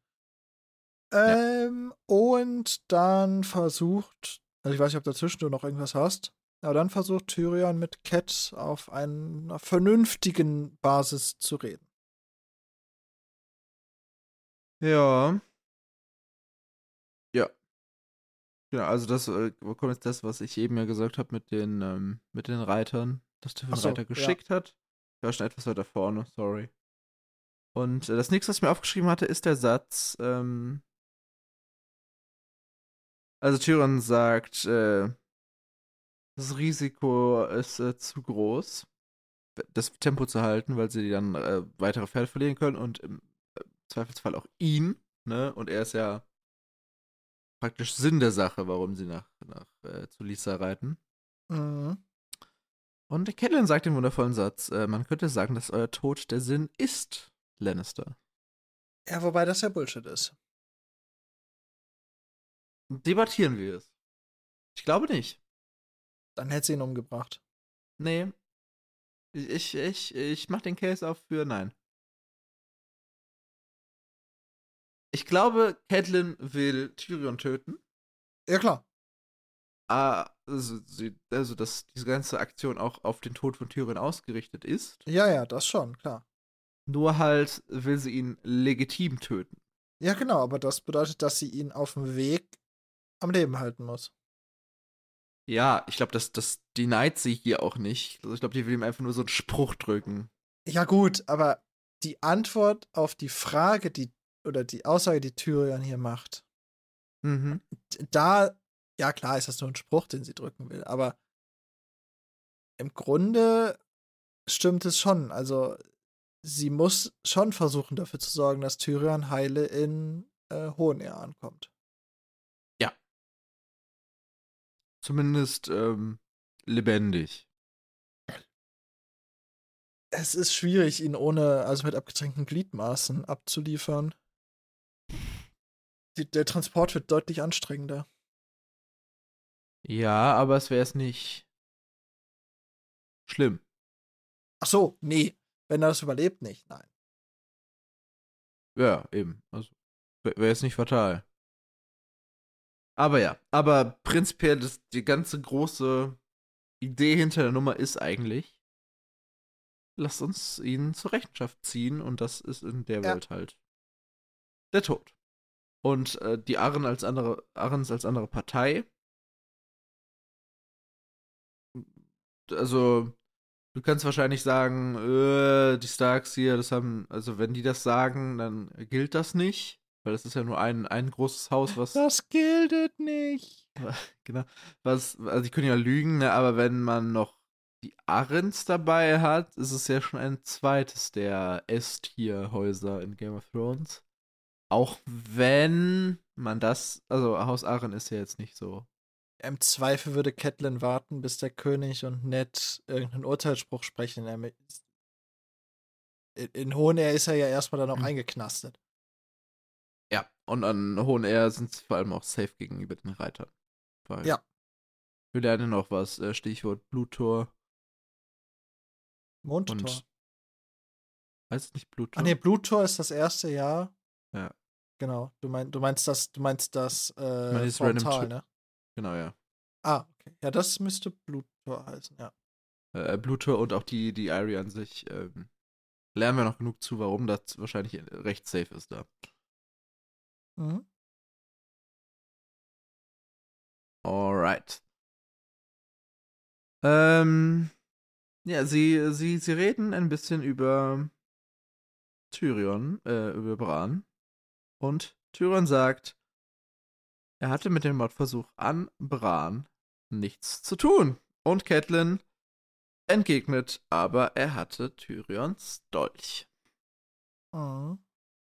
[SPEAKER 1] Ähm, und dann versucht, also ich weiß nicht, ob dazwischen du noch irgendwas hast, aber dann versucht Tyrion mit Cat auf einer vernünftigen Basis zu reden.
[SPEAKER 2] Ja. Ja. Ja, also das äh, kommt jetzt das, was ich eben ja gesagt habe mit den, ähm, mit den Reitern, dass
[SPEAKER 1] Ach so,
[SPEAKER 2] Reiter
[SPEAKER 1] ja.
[SPEAKER 2] geschickt hat. Ich war schon etwas weiter vorne, sorry. Und äh, das nächste, was ich mir aufgeschrieben hatte, ist der Satz, ähm, also Tyrion sagt, äh, das Risiko ist äh, zu groß, das Tempo zu halten, weil sie dann äh, weitere Pferde verlieren können und im äh, Zweifelsfall auch ihn, ne? Und er ist ja praktisch Sinn der Sache, warum sie nach, nach äh, zu Lisa reiten.
[SPEAKER 1] Mhm.
[SPEAKER 2] Und Catelyn sagt den wundervollen Satz, äh, man könnte sagen, dass euer Tod der Sinn ist, Lannister.
[SPEAKER 1] Ja, wobei das ja Bullshit ist.
[SPEAKER 2] Debattieren wir es. Ich glaube nicht.
[SPEAKER 1] Dann hätte sie ihn umgebracht.
[SPEAKER 2] Nee, Ich, ich, ich mach den Case auf für nein. Ich glaube, Catelyn will Tyrion töten.
[SPEAKER 1] Ja, klar.
[SPEAKER 2] Ah, also, also, dass diese ganze Aktion auch auf den Tod von Tyrion ausgerichtet ist.
[SPEAKER 1] Ja, ja, das schon, klar.
[SPEAKER 2] Nur halt will sie ihn legitim töten.
[SPEAKER 1] Ja, genau, aber das bedeutet, dass sie ihn auf dem Weg am Leben halten muss.
[SPEAKER 2] Ja, ich glaube, das, das denied sie hier auch nicht. Also ich glaube, die will ihm einfach nur so einen Spruch drücken.
[SPEAKER 1] Ja, gut, aber die Antwort auf die Frage, die, oder die Aussage, die Tyrion hier macht,
[SPEAKER 2] mhm.
[SPEAKER 1] da, ja klar, ist das nur ein Spruch, den sie drücken will, aber im Grunde stimmt es schon. Also, sie muss schon versuchen, dafür zu sorgen, dass Tyrion heile in äh, Hohenair ankommt.
[SPEAKER 2] Zumindest ähm, lebendig.
[SPEAKER 1] Es ist schwierig, ihn ohne, also mit abgetränkten Gliedmaßen abzuliefern. Die, der Transport wird deutlich anstrengender.
[SPEAKER 2] Ja, aber es wäre es nicht schlimm.
[SPEAKER 1] Ach so, nee. Wenn er das überlebt, nicht, nein.
[SPEAKER 2] Ja, eben. Also wäre es nicht fatal. Aber ja, aber prinzipiell das, die ganze große Idee hinter der Nummer ist eigentlich, lasst uns ihn zur Rechenschaft ziehen und das ist in der ja. Welt halt der Tod. Und äh, die Arren als andere, Arrens als andere Partei. Also, du kannst wahrscheinlich sagen, äh, die Starks hier, das haben, also wenn die das sagen, dann gilt das nicht. Weil das ist ja nur ein, ein großes Haus, was.
[SPEAKER 1] Das gilt nicht.
[SPEAKER 2] Genau. Was, also die können ja lügen, ne? aber wenn man noch die Arrens dabei hat, ist es ja schon ein zweites der S-Tier-Häuser in Game of Thrones. Auch wenn man das, also Haus Arren ist ja jetzt nicht so.
[SPEAKER 1] Im Zweifel würde Catelyn warten, bis der König und Ned irgendeinen Urteilsspruch sprechen. In Hohenair ist er ja erstmal dann auch mhm. eingeknastet.
[SPEAKER 2] Und an Hohen Air sind sie vor allem auch safe gegenüber den Reitern.
[SPEAKER 1] Weil ja.
[SPEAKER 2] Wir lernen noch was, äh, Stichwort Bluttor.
[SPEAKER 1] Mondtor. Und
[SPEAKER 2] heißt es nicht Bluttor?
[SPEAKER 1] Ah nee, Bluttor ist das erste Jahr.
[SPEAKER 2] Ja.
[SPEAKER 1] Genau. Du, mein, du meinst das, du meinst das äh,
[SPEAKER 2] das Frontal, ne? Genau, ja.
[SPEAKER 1] Ah, okay. Ja, das müsste Bluttor heißen, ja.
[SPEAKER 2] Äh, Bluttor und auch die, die Irie an sich, ähm, lernen wir noch genug zu, warum das wahrscheinlich recht safe ist da.
[SPEAKER 1] Mhm.
[SPEAKER 2] Alright. Ähm, ja, sie, sie, sie reden ein bisschen über Tyrion, äh, über Bran. Und Tyrion sagt, er hatte mit dem Mordversuch an Bran nichts zu tun. Und Catelyn entgegnet, aber er hatte Tyrions Dolch.
[SPEAKER 1] Mhm.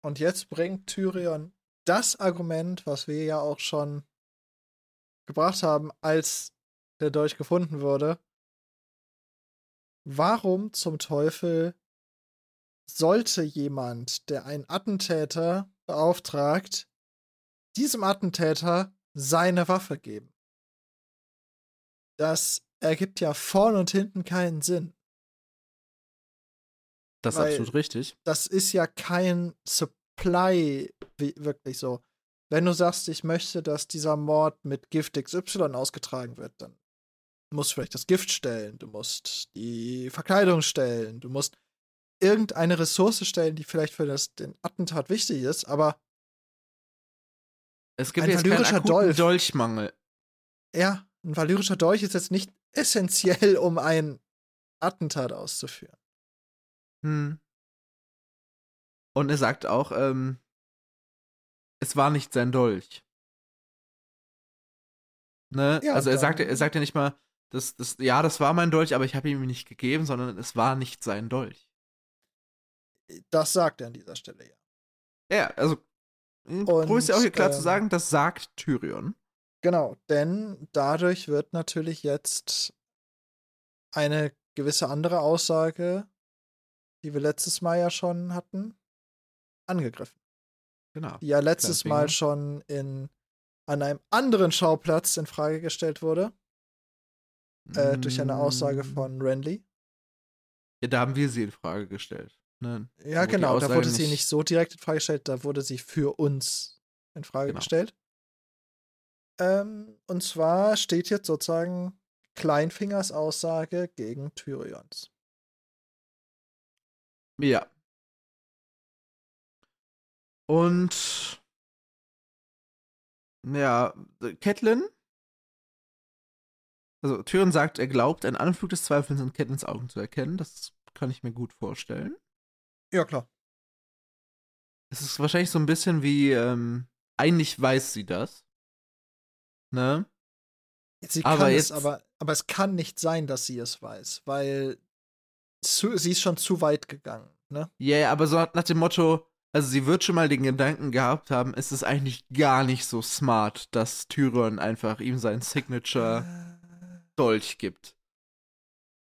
[SPEAKER 1] Und jetzt bringt Tyrion das Argument, was wir ja auch schon gebracht haben, als der Dolch gefunden wurde. Warum zum Teufel sollte jemand, der einen Attentäter beauftragt, diesem Attentäter seine Waffe geben? Das ergibt ja vorn und hinten keinen Sinn.
[SPEAKER 2] Das ist absolut richtig.
[SPEAKER 1] Das ist ja kein Supply wirklich so. Wenn du sagst, ich möchte, dass dieser Mord mit Gift XY ausgetragen wird, dann musst du vielleicht das Gift stellen, du musst die Verkleidung stellen, du musst irgendeine Ressource stellen, die vielleicht für das, den Attentat wichtig ist, aber
[SPEAKER 2] es gibt ein jetzt valyrischer Dolch. Dolchmangel.
[SPEAKER 1] Ja, ein valyrischer Dolch ist jetzt nicht essentiell, um ein Attentat auszuführen.
[SPEAKER 2] Hm. Und er sagt auch, ähm, es war nicht sein Dolch. Ne? Ja, also er sagte, er sagte nicht mal, das, das, ja, das war mein Dolch, aber ich habe ihm nicht gegeben, sondern es war nicht sein Dolch.
[SPEAKER 1] Das sagt er an dieser Stelle, ja.
[SPEAKER 2] Ja, also Und, ist ja auch hier klar ähm, zu sagen, das sagt Tyrion.
[SPEAKER 1] Genau, denn dadurch wird natürlich jetzt eine gewisse andere Aussage, die wir letztes Mal ja schon hatten, angegriffen.
[SPEAKER 2] Genau.
[SPEAKER 1] Die ja letztes Mal schon in, an einem anderen Schauplatz in Frage gestellt wurde. Äh, durch eine Aussage mm. von Renly.
[SPEAKER 2] Ja, da haben wir sie in Frage gestellt. Ne?
[SPEAKER 1] Ja, genau, da wurde sie nicht so direkt in Frage gestellt, da wurde sie für uns in Frage genau. gestellt. Ähm, und zwar steht jetzt sozusagen Kleinfingers Aussage gegen Tyrions.
[SPEAKER 2] Ja. Und ja, Catelyn also Tyrion sagt, er glaubt, ein Anflug des Zweifels in Catelyns Augen zu erkennen. Das kann ich mir gut vorstellen.
[SPEAKER 1] Ja, klar.
[SPEAKER 2] Es ist wahrscheinlich so ein bisschen wie, ähm, eigentlich weiß sie das. Ne?
[SPEAKER 1] Sie aber, jetzt, es, aber, aber es kann nicht sein, dass sie es weiß, weil zu, sie ist schon zu weit gegangen, ne?
[SPEAKER 2] Ja, yeah, aber so nach dem Motto, also sie wird schon mal den Gedanken gehabt haben, es ist eigentlich gar nicht so smart, dass Tyrion einfach ihm sein Signature äh. Dolch gibt.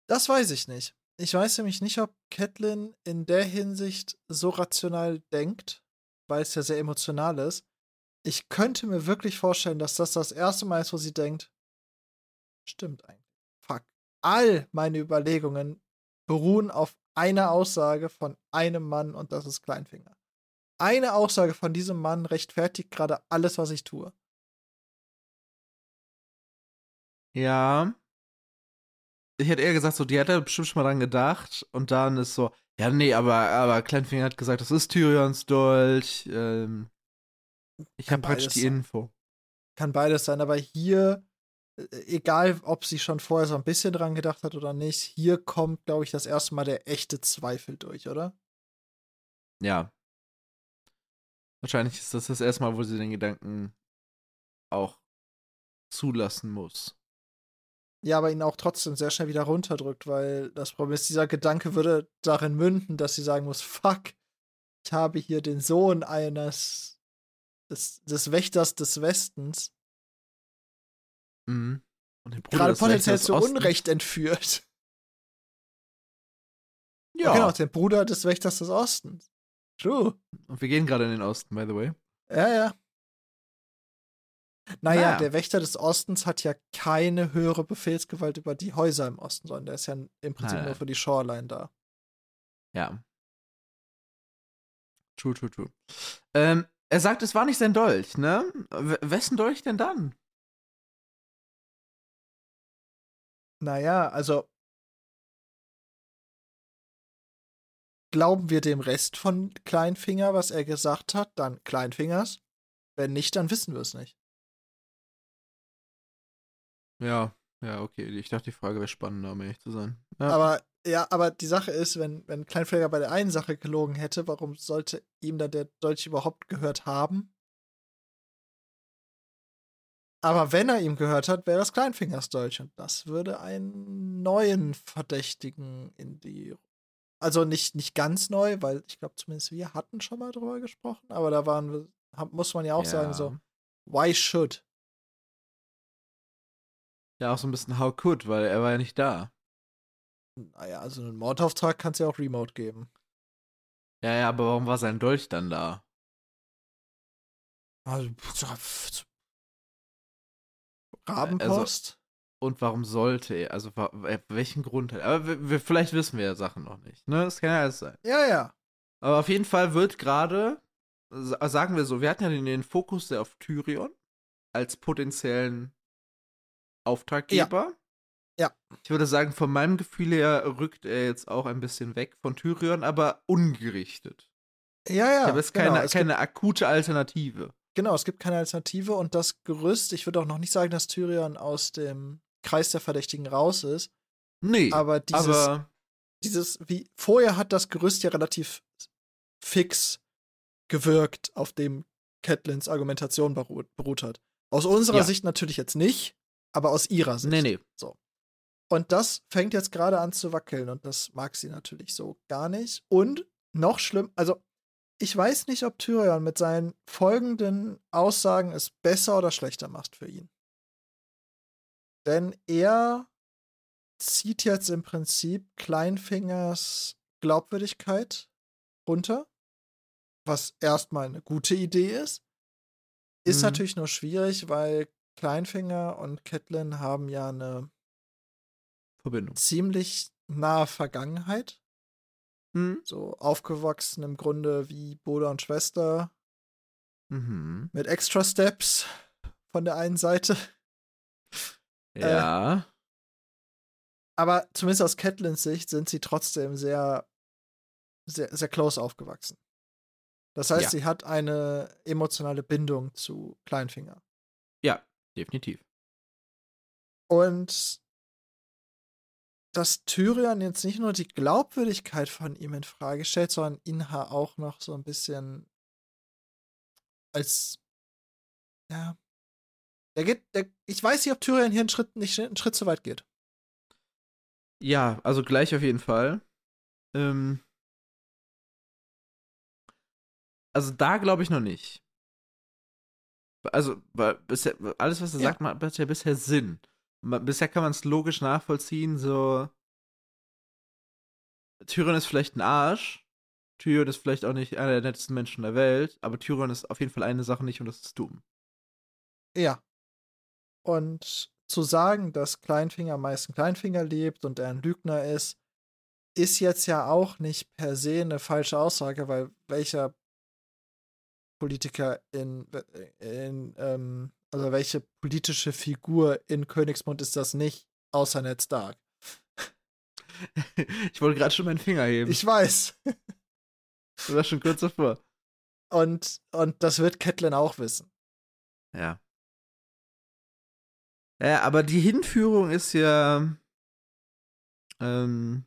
[SPEAKER 1] Das weiß ich nicht. Ich weiß nämlich nicht, ob Catelyn in der Hinsicht so rational denkt, weil es ja sehr emotional ist. Ich könnte mir wirklich vorstellen, dass das das erste Mal ist, wo sie denkt, stimmt eigentlich. Fuck. All meine Überlegungen beruhen auf einer Aussage von einem Mann und das ist Kleinfinger. Eine Aussage von diesem Mann rechtfertigt gerade alles, was ich tue.
[SPEAKER 2] Ja, ich hätte eher gesagt, so, die hat da bestimmt schon mal dran gedacht und dann ist so, ja, nee, aber, aber Kleinfinger hat gesagt, das ist Tyrions Dolch. Ähm, ich habe praktisch die Info.
[SPEAKER 1] Kann beides sein, aber hier, äh, egal ob sie schon vorher so ein bisschen dran gedacht hat oder nicht, hier kommt, glaube ich, das erste Mal der echte Zweifel durch, oder?
[SPEAKER 2] Ja. Wahrscheinlich ist das das erste Mal, wo sie den Gedanken auch zulassen muss.
[SPEAKER 1] Ja, aber ihn auch trotzdem sehr schnell wieder runterdrückt, weil das Problem ist, dieser Gedanke würde darin münden, dass sie sagen muss, fuck, ich habe hier den Sohn eines des, des Wächters des Westens.
[SPEAKER 2] Mhm.
[SPEAKER 1] Gerade potenziell zu Unrecht entführt. Ja. Genau, den Bruder des Wächters des Ostens. True.
[SPEAKER 2] Und wir gehen gerade in den Osten, by the way.
[SPEAKER 1] Ja, ja. Naja, naja, der Wächter des Ostens hat ja keine höhere Befehlsgewalt über die Häuser im Osten, sondern der ist ja im Prinzip naja. nur für die Shoreline da.
[SPEAKER 2] Ja. True, true, true. Ähm, er sagt, es war nicht sein Dolch, ne? W wessen Dolch denn dann?
[SPEAKER 1] Naja, also. Glauben wir dem Rest von Kleinfinger, was er gesagt hat, dann Kleinfingers. Wenn nicht, dann wissen wir es nicht.
[SPEAKER 2] Ja, ja, okay. Ich dachte, die Frage wäre spannender, um ehrlich zu sein. Ja.
[SPEAKER 1] Aber ja, aber die Sache ist, wenn, wenn Kleinfelger bei der einen Sache gelogen hätte, warum sollte ihm dann der Dolch überhaupt gehört haben? Aber wenn er ihm gehört hat, wäre das Kleinfingers Dolch und das würde einen neuen Verdächtigen in die. Also nicht, nicht ganz neu, weil ich glaube, zumindest wir hatten schon mal drüber gesprochen, aber da waren wir, muss man ja auch ja. sagen, so, why should?
[SPEAKER 2] Ja, auch so ein bisschen how could, weil er war ja nicht da.
[SPEAKER 1] Naja, also einen Mordauftrag kann es ja auch remote geben.
[SPEAKER 2] Ja, ja, aber warum war sein Dolch dann da?
[SPEAKER 1] Also, Rabenpost?
[SPEAKER 2] Und warum sollte er? Also, welchen Grund hat er? Aber wir, wir, vielleicht wissen wir ja Sachen noch nicht, ne? Das kann ja alles sein.
[SPEAKER 1] Ja, ja.
[SPEAKER 2] Aber auf jeden Fall wird gerade, sagen wir so, wir hatten ja den, den Fokus sehr auf Tyrion als potenziellen Auftraggeber.
[SPEAKER 1] Ja. ja.
[SPEAKER 2] Ich würde sagen, von meinem Gefühl her rückt er jetzt auch ein bisschen weg von Tyrion, aber ungerichtet.
[SPEAKER 1] Ja, ja.
[SPEAKER 2] Ich habe jetzt genau, keine, keine gibt, akute Alternative.
[SPEAKER 1] Genau, es gibt keine Alternative und das Gerüst, ich würde auch noch nicht sagen, dass Tyrion aus dem Kreis der Verdächtigen raus ist.
[SPEAKER 2] Nee.
[SPEAKER 1] Aber dieses, aber dieses, wie, vorher hat das Gerüst ja relativ fix gewirkt, auf dem Catelins Argumentation beruht, beruht hat. Aus unserer ja. Sicht natürlich jetzt nicht, aber aus ihrer Sicht.
[SPEAKER 2] Nee, nee.
[SPEAKER 1] So. Und das fängt jetzt gerade an zu wackeln und das mag sie natürlich so gar nicht. Und noch schlimm, also ich weiß nicht, ob Tyrion mit seinen folgenden Aussagen es besser oder schlechter macht für ihn. Denn er zieht jetzt im Prinzip Kleinfingers Glaubwürdigkeit runter, was erstmal eine gute Idee ist. Ist mhm. natürlich nur schwierig, weil Kleinfinger und Catelyn haben ja eine
[SPEAKER 2] Verbindung.
[SPEAKER 1] ziemlich nahe Vergangenheit. Mhm. So aufgewachsen im Grunde wie Bruder und Schwester.
[SPEAKER 2] Mhm.
[SPEAKER 1] Mit Extra Steps von der einen Seite.
[SPEAKER 2] Ja. Äh,
[SPEAKER 1] aber zumindest aus Catlins Sicht sind sie trotzdem sehr, sehr, sehr close aufgewachsen. Das heißt, ja. sie hat eine emotionale Bindung zu Kleinfinger.
[SPEAKER 2] Ja, definitiv.
[SPEAKER 1] Und dass Tyrion jetzt nicht nur die Glaubwürdigkeit von ihm in Frage stellt, sondern Inha auch noch so ein bisschen als ja. Der geht, der, ich weiß nicht, ob Tyrion hier einen Schritt, nicht einen Schritt zu weit geht.
[SPEAKER 2] Ja, also gleich auf jeden Fall. Ähm, also da glaube ich noch nicht. Also, bisher, alles, was er ja. sagt, macht ja bisher Sinn. Bisher kann man es logisch nachvollziehen, so. Tyrion ist vielleicht ein Arsch. Tyrion ist vielleicht auch nicht einer der nettesten Menschen der Welt, aber Tyrion ist auf jeden Fall eine Sache nicht und das ist dumm.
[SPEAKER 1] Ja. Und zu sagen, dass Kleinfinger meist ein Kleinfinger lebt und er ein Lügner ist, ist jetzt ja auch nicht per se eine falsche Aussage, weil welcher Politiker in, in ähm, also welche politische Figur in Königsmund ist das nicht, außer Ned Stark?
[SPEAKER 2] Ich wollte gerade schon meinen Finger heben.
[SPEAKER 1] Ich weiß.
[SPEAKER 2] Du warst schon kurz davor.
[SPEAKER 1] Und, und das wird Catelyn auch wissen.
[SPEAKER 2] Ja. Ja, aber die Hinführung ist ja ähm,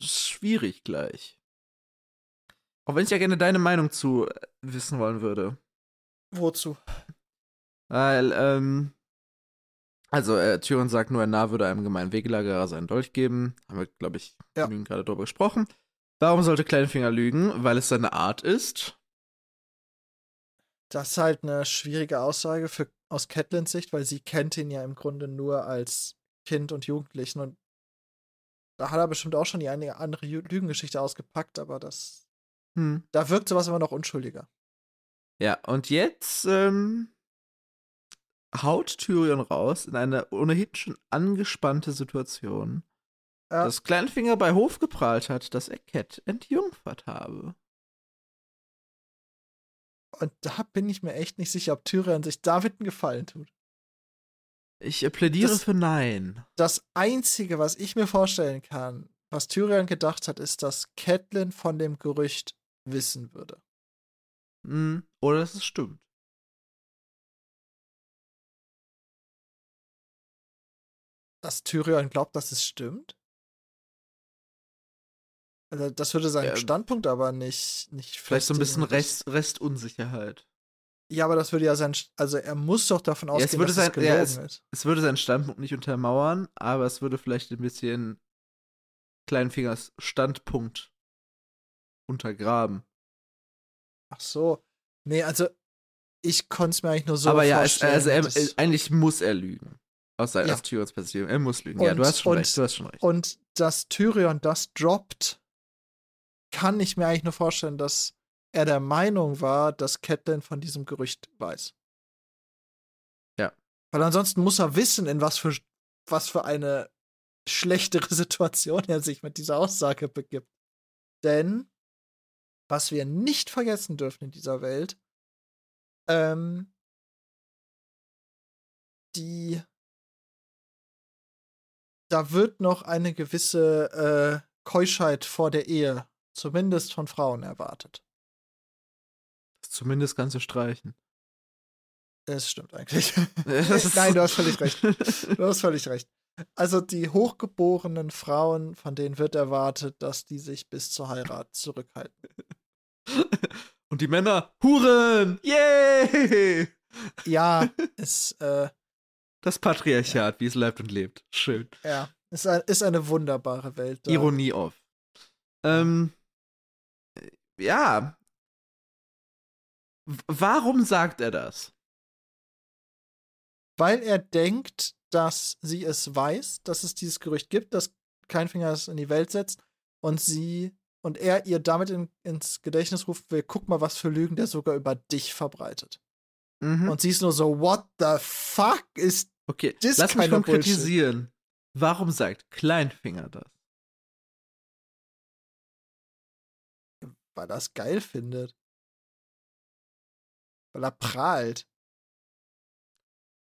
[SPEAKER 2] schwierig gleich. Auch wenn ich ja gerne deine Meinung zu äh, wissen wollen würde.
[SPEAKER 1] Wozu?
[SPEAKER 2] Weil, ähm, also äh, Tyrion sagt nur, er würde einem gemeinen Wegelagerer seinen Dolch geben. Haben wir, glaube ich, ja. gerade drüber gesprochen. Warum sollte Kleinfinger lügen? Weil es seine Art ist.
[SPEAKER 1] Das ist halt eine schwierige Aussage für, aus Catelins Sicht, weil sie kennt ihn ja im Grunde nur als Kind und Jugendlichen und da hat er bestimmt auch schon die eine andere Lügengeschichte ausgepackt, aber das hm. Da wirkt sowas immer noch unschuldiger.
[SPEAKER 2] Ja, und jetzt ähm, haut Tyrion raus in eine ohnehin schon angespannte Situation, ja. dass Kleinfinger bei Hof geprahlt hat, dass er Cat entjungfert habe.
[SPEAKER 1] Und da bin ich mir echt nicht sicher, ob Tyrion sich David einen Gefallen tut.
[SPEAKER 2] Ich plädiere das, für Nein.
[SPEAKER 1] Das Einzige, was ich mir vorstellen kann, was Tyrion gedacht hat, ist, dass Catelyn von dem Gerücht wissen würde.
[SPEAKER 2] Mhm. Oder dass es stimmt.
[SPEAKER 1] Dass Tyrion glaubt, dass es stimmt? Also das würde seinen ja, Standpunkt aber nicht, nicht
[SPEAKER 2] Vielleicht so ein bisschen Rest, Restunsicherheit.
[SPEAKER 1] Ja, aber das würde ja sein, also er muss doch davon ausgehen, ja, dass sein, es gelogen ja,
[SPEAKER 2] es,
[SPEAKER 1] ist.
[SPEAKER 2] Es würde seinen Standpunkt nicht untermauern, aber es würde vielleicht ein bisschen Kleinfingers Standpunkt untergraben.
[SPEAKER 1] Ach so. Nee, also ich konnte es mir eigentlich nur so
[SPEAKER 2] Aber ja, es, also er, eigentlich muss er lügen. Aus, ja. Tyrions Perspektive. Er muss lügen. Und, ja, du hast schon und, recht. Du hast schon recht.
[SPEAKER 1] Und dass Tyrion das droppt, kann ich mir eigentlich nur vorstellen, dass er der Meinung war, dass Catelyn von diesem Gerücht weiß.
[SPEAKER 2] Ja.
[SPEAKER 1] Weil ansonsten muss er wissen, in was für, was für eine schlechtere Situation er sich mit dieser Aussage begibt. Denn was wir nicht vergessen dürfen in dieser Welt, ähm, die da wird noch eine gewisse äh, Keuschheit vor der Ehe, zumindest von Frauen, erwartet.
[SPEAKER 2] Zumindest kannst du streichen.
[SPEAKER 1] Es stimmt eigentlich. Nein, du hast völlig recht. Du hast völlig recht. Also die hochgeborenen Frauen, von denen wird erwartet, dass die sich bis zur Heirat zurückhalten.
[SPEAKER 2] Und die Männer, Huren! Yay!
[SPEAKER 1] Ja, ist, äh,
[SPEAKER 2] Das Patriarchat, ja. wie es lebt und lebt. Schön.
[SPEAKER 1] Ja, ist, ein, ist eine wunderbare Welt.
[SPEAKER 2] Da. Ironie auf. Ähm, ja. Warum sagt er das?
[SPEAKER 1] Weil er denkt, dass sie es weiß, dass es dieses Gerücht gibt, dass Kleinfinger es in die Welt setzt und sie und er ihr damit in, ins Gedächtnis ruft, will, guck mal, was für Lügen der sogar über dich verbreitet. Mhm. Und sie ist nur so, what the fuck ist
[SPEAKER 2] Okay, lass mich konkretisieren. Warum sagt Kleinfinger das?
[SPEAKER 1] Weil er es geil findet. Weil er prahlt.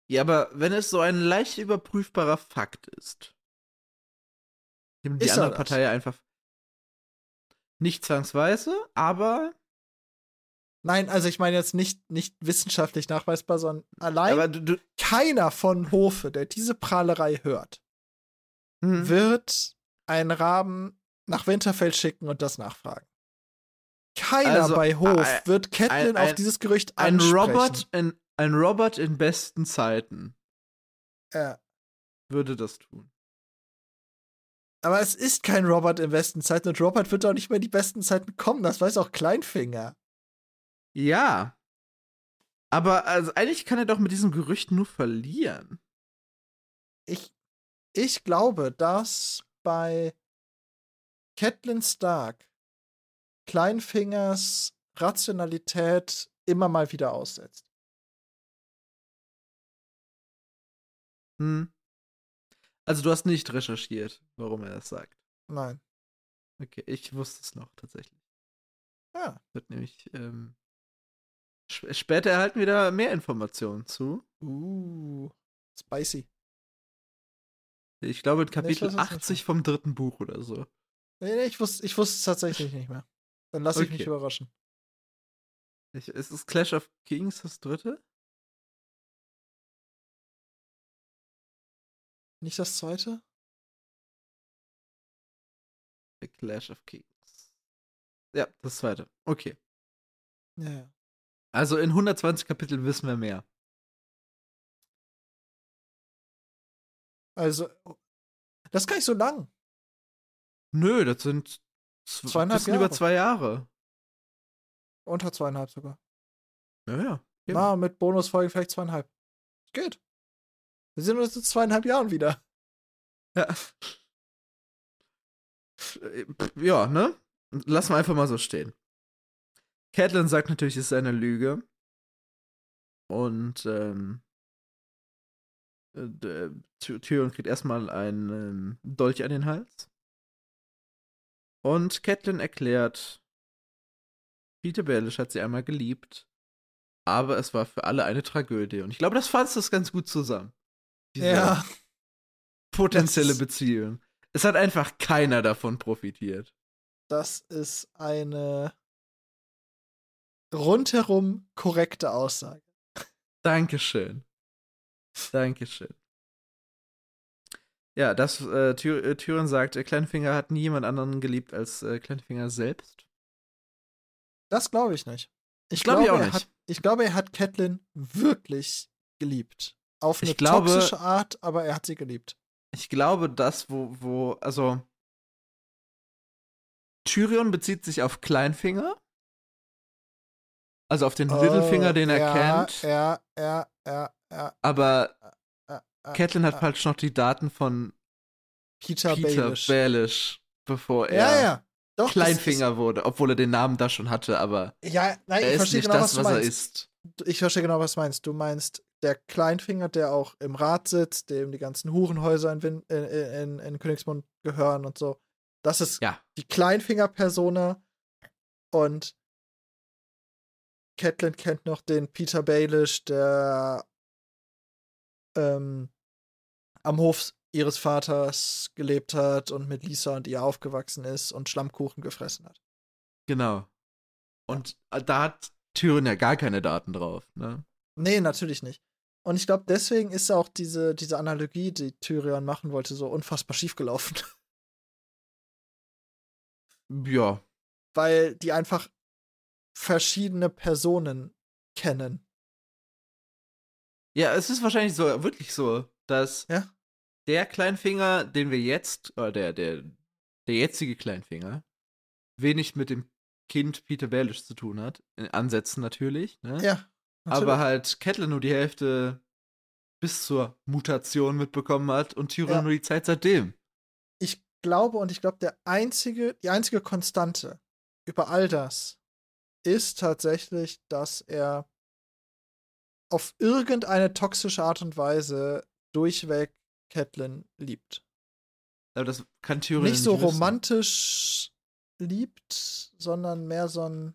[SPEAKER 2] Ja, aber wenn es so ein leicht überprüfbarer Fakt ist, dem die
[SPEAKER 1] Ist er
[SPEAKER 2] andere
[SPEAKER 1] das?
[SPEAKER 2] Partei einfach nicht zwangsweise, aber,
[SPEAKER 1] Nein, also ich meine jetzt nicht, nicht wissenschaftlich nachweisbar, sondern allein
[SPEAKER 2] du, du
[SPEAKER 1] keiner von Hofe, der diese Prahlerei hört,
[SPEAKER 2] hm,
[SPEAKER 1] wird einen Raben nach Winterfell schicken und das nachfragen. Keiner
[SPEAKER 2] Also,
[SPEAKER 1] bei Hof
[SPEAKER 2] ein-
[SPEAKER 1] wird Catelyn
[SPEAKER 2] ein-
[SPEAKER 1] auf dieses Gerücht
[SPEAKER 2] ein
[SPEAKER 1] ansprechen.
[SPEAKER 2] Robert in ein Robert in besten Zeiten
[SPEAKER 1] Ja.
[SPEAKER 2] würde das tun.
[SPEAKER 1] Aber es ist kein Robert in besten Zeiten und Robert wird auch nicht mehr in die besten Zeiten kommen. Das weiß auch Kleinfinger.
[SPEAKER 2] Ja. Aber also eigentlich kann er doch mit diesem Gerücht nur verlieren.
[SPEAKER 1] Ich, ich glaube, dass bei Catelyn Stark Kleinfingers Rationalität immer mal wieder aussetzt.
[SPEAKER 2] Hm. Also du hast nicht recherchiert, warum er das sagt.
[SPEAKER 1] Nein.
[SPEAKER 2] Okay, ich wusste es noch tatsächlich.
[SPEAKER 1] Ja.
[SPEAKER 2] Wird nämlich ähm, sp später erhalten wir da mehr Informationen zu.
[SPEAKER 1] Uh. Spicy.
[SPEAKER 2] Ich glaube in Kapitel
[SPEAKER 1] nicht
[SPEAKER 2] 80 vom dritten Buch oder so.
[SPEAKER 1] Nee, nee, ich wusste, ich wusste es tatsächlich nicht mehr. Dann lass ich mich
[SPEAKER 2] Okay.
[SPEAKER 1] überraschen.
[SPEAKER 2] Ich, ist es Clash of Kings das dritte?
[SPEAKER 1] Nicht das zweite?
[SPEAKER 2] The Clash of Kings. Ja, das zweite. Okay.
[SPEAKER 1] Ja, ja.
[SPEAKER 2] Also in 120 Kapiteln wissen wir mehr.
[SPEAKER 1] Also, das ist gar nicht so lang.
[SPEAKER 2] Nö, das sind
[SPEAKER 1] Zweieinhalb
[SPEAKER 2] bisschen über
[SPEAKER 1] Jahre.
[SPEAKER 2] zwei Jahre.
[SPEAKER 1] Unter zweieinhalb sogar.
[SPEAKER 2] Ja, ja. eben.
[SPEAKER 1] Na, mit Bonusfolgen vielleicht zweieinhalb. Geht. Wir sehen uns in zweieinhalb Jahren wieder.
[SPEAKER 2] Ja. Äh, Ja, ne? Lassen wir einfach mal so stehen. Catelyn sagt natürlich, es ist eine Lüge. Und ähm, äh, Ty- Tyrion kriegt erstmal einen ähm, Dolch an den Hals. Und Catelyn erklärt, Peter Baelish hat sie einmal geliebt, aber es war für alle eine Tragödie. Und ich glaube, das fasst das ganz gut zusammen. Diese-
[SPEAKER 1] Ja.
[SPEAKER 2] potenzielle
[SPEAKER 1] Das-
[SPEAKER 2] Beziehung. Es hat einfach keiner davon profitiert.
[SPEAKER 1] Das ist eine rundherum korrekte Aussage.
[SPEAKER 2] Dankeschön. Dankeschön. Ja, das äh, Ty äh, Tyrion sagt, äh, Kleinfinger hat nie jemand anderen geliebt als äh, Kleinfinger selbst.
[SPEAKER 1] Das glaube ich nicht. Ich
[SPEAKER 2] Glaub ich
[SPEAKER 1] glaube,
[SPEAKER 2] auch
[SPEAKER 1] er
[SPEAKER 2] nicht.
[SPEAKER 1] Hat, ich glaube, er hat Catelyn wirklich geliebt. Auf eine
[SPEAKER 2] Ich glaube-
[SPEAKER 1] toxische Art, aber er hat sie geliebt.
[SPEAKER 2] Ich glaube, das, wo, wo, also Tyrion bezieht sich auf Kleinfinger. Also auf den Littlefinger, den er
[SPEAKER 1] Oh, ja,
[SPEAKER 2] kennt.
[SPEAKER 1] Ja, ja, ja, ja.
[SPEAKER 2] Aber
[SPEAKER 1] ja,
[SPEAKER 2] Catelyn hat
[SPEAKER 1] ja.
[SPEAKER 2] falsch noch die Daten von
[SPEAKER 1] Peter,
[SPEAKER 2] Peter
[SPEAKER 1] Baelish.
[SPEAKER 2] Baelish, bevor er
[SPEAKER 1] Ja, ja. Doch,
[SPEAKER 2] Kleinfinger wurde, obwohl er den Namen da schon hatte, aber
[SPEAKER 1] Ist, ja, nein,
[SPEAKER 2] er
[SPEAKER 1] ich
[SPEAKER 2] ist
[SPEAKER 1] verstehe
[SPEAKER 2] nicht
[SPEAKER 1] genau,
[SPEAKER 2] das,
[SPEAKER 1] was
[SPEAKER 2] was er
[SPEAKER 1] meinst.
[SPEAKER 2] ist.
[SPEAKER 1] Ich verstehe genau, was du meinst. Du meinst der Kleinfinger, der auch im Rat sitzt, dem die ganzen Hurenhäuser in, Win in, in, in Königsmund gehören und so. Das ist
[SPEAKER 2] Ja.
[SPEAKER 1] die Kleinfinger-Persona. Und Catelyn kennt noch den Peter Baelish, der ähm, am Hof ihres Vaters gelebt hat und mit Lisa und ihr aufgewachsen ist und Schlammkuchen gefressen hat.
[SPEAKER 2] Genau. Und äh, da hat Tyrion ja gar keine Daten drauf, ne?
[SPEAKER 1] Nee, natürlich nicht. Und ich glaube, deswegen ist auch diese, diese Analogie, die Tyrion machen wollte, so unfassbar schief gelaufen.
[SPEAKER 2] Ja.
[SPEAKER 1] Weil die einfach verschiedene Personen kennen.
[SPEAKER 2] Ja, es ist wahrscheinlich so, wirklich so, dass
[SPEAKER 1] Ja.
[SPEAKER 2] Der Kleinfinger, den wir jetzt, oder der, der, der jetzige Kleinfinger, wenig mit dem Kind Peter Baelish zu tun hat. In Ansätzen natürlich, ne?
[SPEAKER 1] Ja.
[SPEAKER 2] Aber halt Catelyn nur die Hälfte bis zur Mutation mitbekommen hat und Tyrion
[SPEAKER 1] Ja.
[SPEAKER 2] nur die Zeit seitdem.
[SPEAKER 1] ich glaube und ich glaube, der einzige, die einzige Konstante über all das ist tatsächlich, dass er auf irgendeine toxische Art und Weise durchweg Catelyn liebt.
[SPEAKER 2] Aber das kann Tyrion
[SPEAKER 1] nicht so
[SPEAKER 2] wissen.
[SPEAKER 1] romantisch liebt, sondern mehr so ein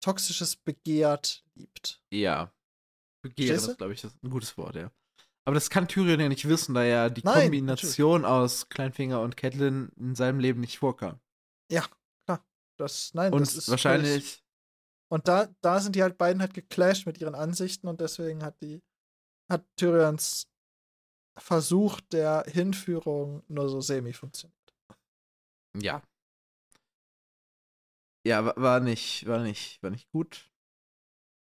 [SPEAKER 1] toxisches Begehrt liebt.
[SPEAKER 2] Ja. Begehren ist, glaube ich, das ein gutes Wort, ja. Aber das kann Tyrion ja nicht wissen, da ja die
[SPEAKER 1] Nein,
[SPEAKER 2] Kombination aus Kleinfinger und Catelyn in seinem Leben nicht vorkam.
[SPEAKER 1] Das, nein,
[SPEAKER 2] Und
[SPEAKER 1] das ist
[SPEAKER 2] wahrscheinlich,
[SPEAKER 1] Und da, da sind die halt beiden halt geclasht mit ihren Ansichten und deswegen hat die, hat Tyrions Versuch der Hinführung nur so semi funktioniert.
[SPEAKER 2] ja. Ja, wa- war nicht, war nicht, war nicht gut.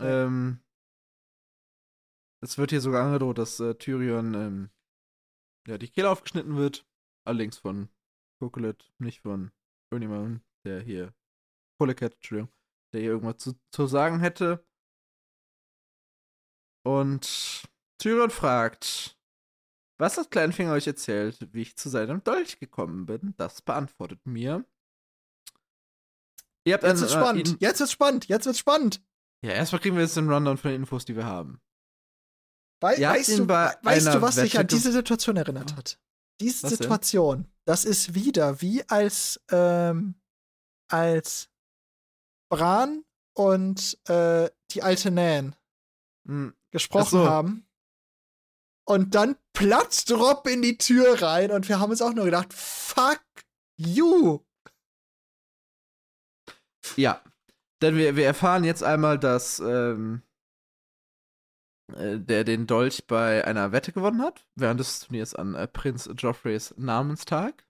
[SPEAKER 1] Ja.
[SPEAKER 2] Ähm, es wird hier sogar angedroht, dass äh, Tyrion ähm, ja, die Kehle aufgeschnitten wird. Allerdings von Coquelet, nicht von irgendjemandem, der hier Polecat, Entschuldigung, der hier irgendwas zu, zu sagen hätte. Und Tyrion fragt, was hat Kleinfinger euch erzählt, wie ich zu seinem Dolch gekommen bin? Das beantwortet mir.
[SPEAKER 1] Jetzt wird's spannend.
[SPEAKER 2] ihn-
[SPEAKER 1] Jetzt wird's spannend. Jetzt wird's spannend.
[SPEAKER 2] ja, erstmal kriegen wir jetzt den Rundown von den Infos, die wir haben.
[SPEAKER 1] Wei
[SPEAKER 2] Ihr
[SPEAKER 1] weißt du, weißt du, was
[SPEAKER 2] Wette
[SPEAKER 1] an
[SPEAKER 2] ge-
[SPEAKER 1] diese Situation erinnert hat? Diese
[SPEAKER 2] Was denn?
[SPEAKER 1] Situation, das ist wieder wie als, ähm, als Bran und äh, die alte Nan
[SPEAKER 2] Hm,
[SPEAKER 1] gesprochen
[SPEAKER 2] so.
[SPEAKER 1] haben. Und dann platzt Rob in die Tür rein und wir haben uns auch nur gedacht, fuck you.
[SPEAKER 2] Ja, denn wir, wir erfahren jetzt einmal, dass ähm, äh, der den Dolch bei einer Wette gewonnen hat, während des Turniers an äh, Prinz Joffreys Namenstag.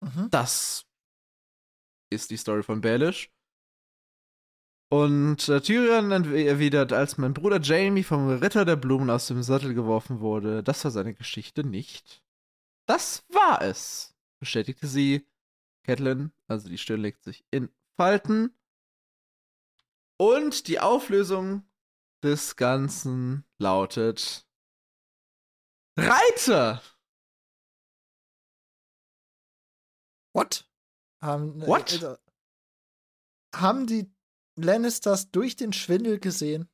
[SPEAKER 1] Mhm.
[SPEAKER 2] Das ist die Story von Baelish. Und äh, Tyrion erwidert, als mein Bruder Jamie vom Ritter der Blumen aus dem Sattel geworfen wurde, das war seine Geschichte nicht. Das war es, bestätigte sie. Catelyn, also die Stirn legt sich in Falten. Und die Auflösung des Ganzen lautet Reiter!
[SPEAKER 1] What? Haben,
[SPEAKER 2] What?
[SPEAKER 1] Äh, haben die Lannisters durch den Schwindel gesehen?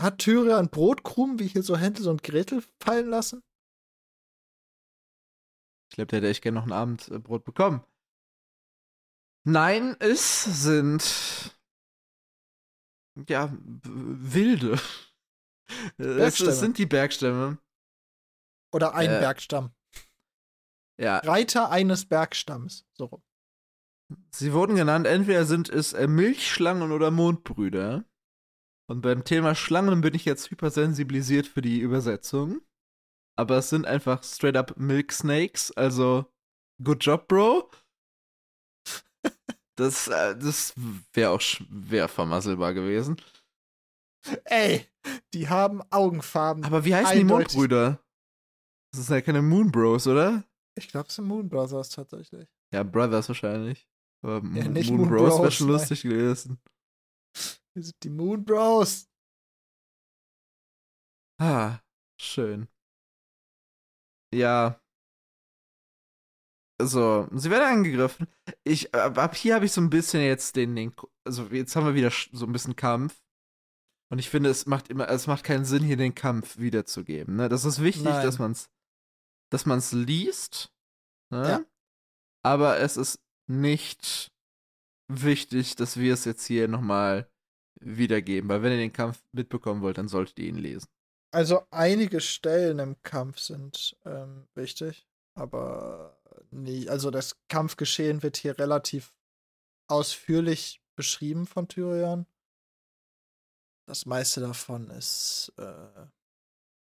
[SPEAKER 1] Hat Tyrion Brotkrumen wie hier so Hänsel und Gretel fallen lassen?
[SPEAKER 2] Ich glaube, der hätte echt gerne noch ein Abendbrot bekommen. Nein, es sind ja wilde. Es, es sind die Bergstämme.
[SPEAKER 1] Oder ein
[SPEAKER 2] Äh.
[SPEAKER 1] Bergstamm?
[SPEAKER 2] Ja,
[SPEAKER 1] Reiter eines Bergstamms. So rum.
[SPEAKER 2] Sie wurden genannt, entweder sind es äh, Milchschlangen oder Mondbrüder. Und beim Thema Schlangen bin ich jetzt hypersensibilisiert für die Übersetzung. Aber es sind einfach straight up Milk Snakes, also good job, Bro. Das, äh, das wäre auch schwer vermasselbar gewesen.
[SPEAKER 1] Ey, die haben Augenfarben.
[SPEAKER 2] Aber wie heißen die
[SPEAKER 1] Eindeutig.
[SPEAKER 2] Mondbrüder? Das sind ja keine Moon Bros, oder?
[SPEAKER 1] Ich glaube, es sind Moon Brothers tatsächlich.
[SPEAKER 2] Ja, Brothers wahrscheinlich. Aber
[SPEAKER 1] Ja,
[SPEAKER 2] Moon, Moon
[SPEAKER 1] Moon
[SPEAKER 2] Bros wäre
[SPEAKER 1] Bros,
[SPEAKER 2] schon
[SPEAKER 1] nein.
[SPEAKER 2] lustig gewesen.
[SPEAKER 1] Wir sind die Moon Bros.
[SPEAKER 2] Ah, schön. Ja. So, sie werden angegriffen. Ich, ab, ab hier habe ich so ein bisschen jetzt den, den, also jetzt haben wir wieder so ein bisschen Kampf. Und ich finde, es macht immer, es macht keinen Sinn, hier den Kampf wiederzugeben. Ne? Das ist wichtig,
[SPEAKER 1] Nein.
[SPEAKER 2] dass man es, dass man es liest. Ne?
[SPEAKER 1] Ja.
[SPEAKER 2] Aber es ist nicht wichtig, dass wir es jetzt hier nochmal wiedergeben. Weil wenn ihr den Kampf mitbekommen wollt, dann solltet ihr ihn lesen.
[SPEAKER 1] Also einige Stellen im Kampf sind ähm, wichtig, aber nie. Also das Kampfgeschehen wird hier relativ ausführlich beschrieben von Tyrion. Das meiste davon ist äh,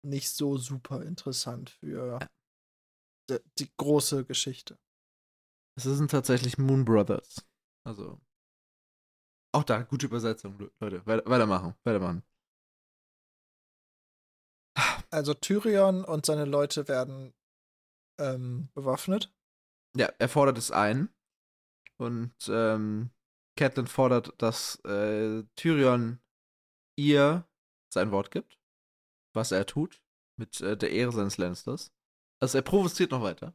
[SPEAKER 1] nicht so super interessant für die, die große Geschichte.
[SPEAKER 2] Es sind tatsächlich Moon Brothers. Also. Auch da, gute Übersetzung, Le- Leute. Weiter, weitermachen, weitermachen.
[SPEAKER 1] Also Tyrion und seine Leute werden ähm, bewaffnet.
[SPEAKER 2] Ja, er fordert es ein. Und ähm, Catelyn fordert, dass äh, Tyrion ihr sein Wort gibt, was er tut, mit äh, der Ehre seines Lannisters. Also er provoziert noch weiter.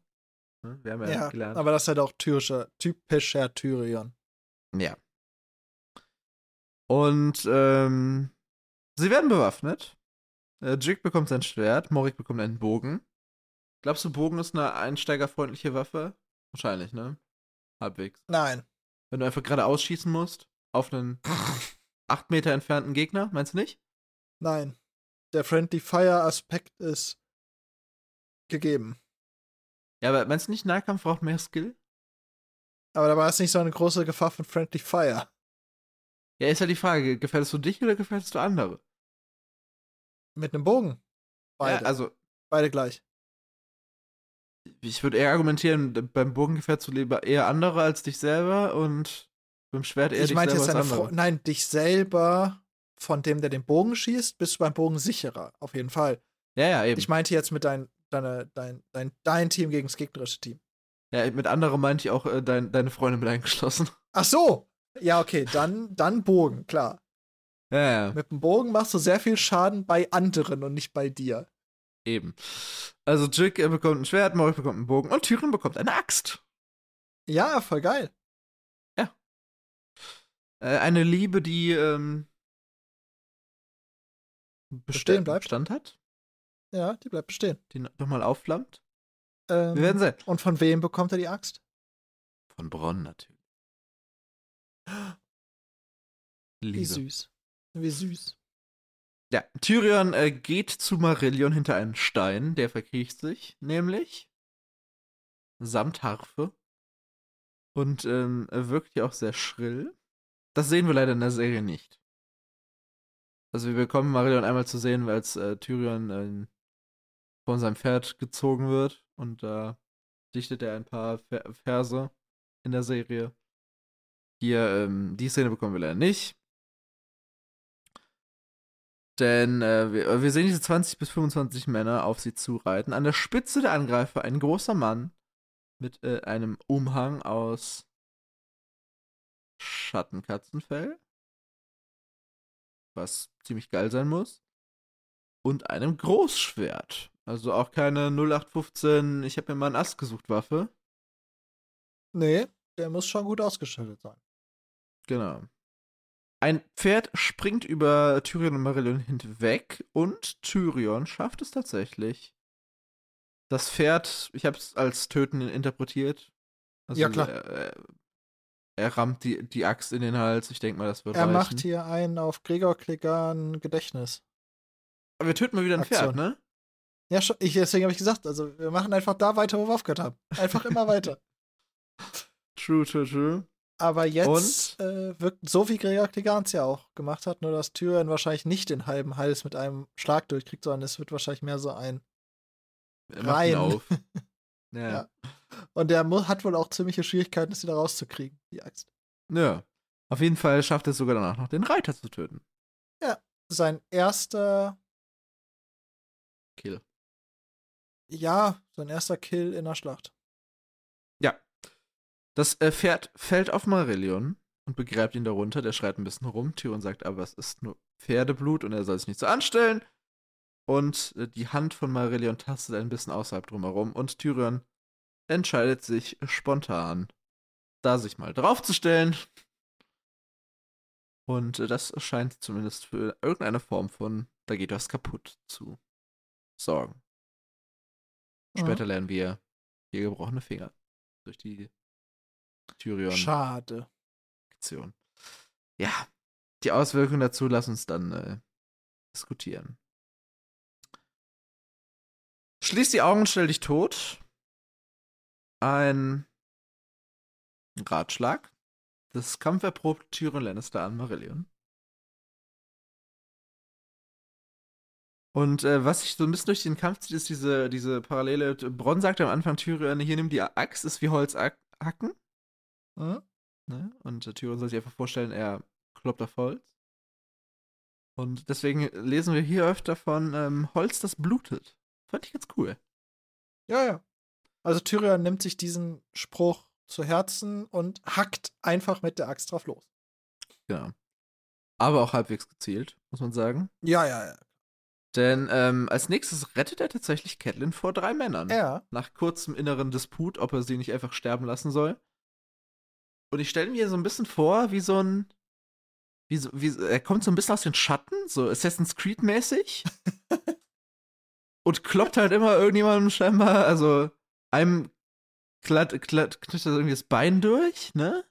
[SPEAKER 2] Ne, Wir haben ja,
[SPEAKER 1] Ja,
[SPEAKER 2] gelernt.
[SPEAKER 1] aber das ist halt auch typischer, typischer Tyrion.
[SPEAKER 2] Ja. Und ähm, sie werden bewaffnet. Äh, Jig bekommt sein Schwert, Morik bekommt einen Bogen. Glaubst du, Bogen ist eine einsteigerfreundliche Waffe? Wahrscheinlich, ne? Halbwegs.
[SPEAKER 1] Nein.
[SPEAKER 2] Wenn du einfach gerade ausschießen musst auf einen acht Meter entfernten Gegner, meinst du nicht?
[SPEAKER 1] Nein. Der Friendly Fire Aspekt ist gegeben.
[SPEAKER 2] Ja, aber meinst du nicht, Nahkampf braucht mehr Skill?
[SPEAKER 1] Aber da war es nicht so eine große Gefahr von Friendly Fire.
[SPEAKER 2] Ja, ist ja die Frage, gefährdest du dich oder gefährdest du andere?
[SPEAKER 1] Mit einem Bogen.
[SPEAKER 2] Beide. Ja, also.
[SPEAKER 1] Beide gleich.
[SPEAKER 2] Ich würde eher argumentieren, beim Bogen gefährdest du lieber eher andere als dich selber und beim Schwert eher
[SPEAKER 1] ich
[SPEAKER 2] dich
[SPEAKER 1] meinte
[SPEAKER 2] selber
[SPEAKER 1] jetzt eine Nein, dich selber von dem, der den Bogen schießt, bist du beim Bogen sicherer. Auf jeden Fall.
[SPEAKER 2] Ja, ja, eben.
[SPEAKER 1] Ich meinte jetzt mit dein, deine, dein, dein, dein Team gegen das gegnerische Team.
[SPEAKER 2] Ja, mit anderen meinte ich auch äh, dein, deine Freunde mit eingeschlossen.
[SPEAKER 1] Ach so! Ja, okay, dann, dann Bogen, klar.
[SPEAKER 2] Ja, ja.
[SPEAKER 1] Mit dem Bogen machst du sehr viel Schaden bei anderen und nicht bei dir.
[SPEAKER 2] Eben. Also Jick bekommt ein Schwert, Morris bekommt einen Bogen und Tyrion bekommt eine Axt.
[SPEAKER 1] Ja, voll geil.
[SPEAKER 2] Ja. Äh, eine Liebe, die ähm,
[SPEAKER 1] bestehen bleibt.
[SPEAKER 2] Bestand hat.
[SPEAKER 1] Ja, die bleibt bestehen.
[SPEAKER 2] Die nochmal aufflammt.
[SPEAKER 1] Ähm,
[SPEAKER 2] Wir werden sehen.
[SPEAKER 1] Und von wem bekommt er die Axt?
[SPEAKER 2] Von Bronn natürlich.
[SPEAKER 1] Liebe. Wie süß. Wie süß.
[SPEAKER 2] Ja, Tyrion äh, geht zu Marillion hinter einen Stein, der verkriecht sich, nämlich samt Harfe. Und ähm, er wirkt ja auch sehr schrill. Das sehen wir leider in der Serie nicht. Also wir bekommen Marillion einmal zu sehen, als äh, Tyrion äh, von seinem Pferd gezogen wird und da äh, dichtet er ein paar Ver Verse in der Serie. Hier, ähm, die Szene bekommen wir leider nicht. Denn äh, wir, wir, sehen diese 20 bis 25 Männer auf sie zureiten. An der Spitze der Angreifer ein großer Mann mit äh, einem Umhang aus Schattenkatzenfell. Was ziemlich geil sein muss. Und einem Großschwert. Also auch keine 0815, ich habe mir mal einen Ast gesucht Waffe.
[SPEAKER 1] Nee, der muss schon gut ausgestattet sein.
[SPEAKER 2] Genau. Ein Pferd springt über Tyrion und Marillion hinweg und Tyrion schafft es tatsächlich. Das Pferd, ich habe es als Töten interpretiert.
[SPEAKER 1] Also ja, klar.
[SPEAKER 2] Er, er, rammt die, die Axt in den Hals. Ich denke mal, das wird
[SPEAKER 1] Er
[SPEAKER 2] reichen.
[SPEAKER 1] macht hier einen auf Gregor Klegan Gedächtnis.
[SPEAKER 2] Aber wir töten mal wieder ein Aktion. Pferd, ne?
[SPEAKER 1] Ja, ich, deswegen habe ich gesagt, also wir machen einfach da weiter, wo wir aufgehört haben. Einfach immer weiter.
[SPEAKER 2] True, true, true.
[SPEAKER 1] Aber jetzt äh, wirkt so wie Gregor Kligans ja auch gemacht hat, nur dass Tyrion wahrscheinlich nicht den halben Hals mit einem Schlag durchkriegt, sondern es wird wahrscheinlich mehr so ein
[SPEAKER 2] rein. Auf. ja. ja.
[SPEAKER 1] Und der hat wohl auch ziemliche Schwierigkeiten, das wieder rauszukriegen, die Axt.
[SPEAKER 2] Ja. Auf jeden Fall schafft er es sogar danach noch, den Reiter zu töten.
[SPEAKER 1] Ja, sein erster
[SPEAKER 2] Kill.
[SPEAKER 1] Ja, sein erster Kill in der Schlacht.
[SPEAKER 2] Ja. Das äh, Pferd fällt auf Marillion und begräbt ihn darunter. Der schreit ein bisschen rum. Tyrion sagt aber, es ist nur Pferdeblut und er soll sich nicht so anstellen. Und äh, die Hand von Marillion tastet ein bisschen außerhalb drumherum und Tyrion entscheidet sich spontan, da sich mal draufzustellen. Und äh, das scheint zumindest für irgendeine Form von, da geht was kaputt zu sorgen. Später mhm. lernen wir hier gebrochene Finger durch die Tyrion.
[SPEAKER 1] Schade.
[SPEAKER 2] Aktion. Ja, die Auswirkungen dazu lass uns dann äh, diskutieren. Schließ die Augen, stell dich tot. Ein Ratschlag. Das kampferprobte Tyrion Lannister an Marillion. Und äh, was sich so ein bisschen durch den Kampf zieht, ist diese, diese Parallele. Bronn sagt am Anfang Tyrion, hier nimm die Axt, ist wie Holz hacken. Mhm. Ne? Und äh, Tyrion soll sich einfach vorstellen, er kloppt auf Holz. Und deswegen lesen wir hier öfter von ähm, Holz, das blutet. Fand ich ganz cool.
[SPEAKER 1] Ja, ja. Also Tyrion nimmt sich diesen Spruch zu Herzen und hackt einfach mit der Axt drauf los.
[SPEAKER 2] Genau. Aber auch halbwegs gezielt, muss man sagen.
[SPEAKER 1] Ja, ja, ja.
[SPEAKER 2] Denn ähm, als nächstes rettet er tatsächlich Catelyn vor drei Männern.
[SPEAKER 1] Ja.
[SPEAKER 2] Nach kurzem inneren Disput, ob er sie nicht einfach sterben lassen soll. Und ich stelle mir so ein bisschen vor, wie so ein. Wie so, wie, er kommt so ein bisschen aus den Schatten, so Assassin's Creed-mäßig. und kloppt halt immer irgendjemandem scheinbar, also einem klatt, klatt, das irgendwie das Bein durch, ne?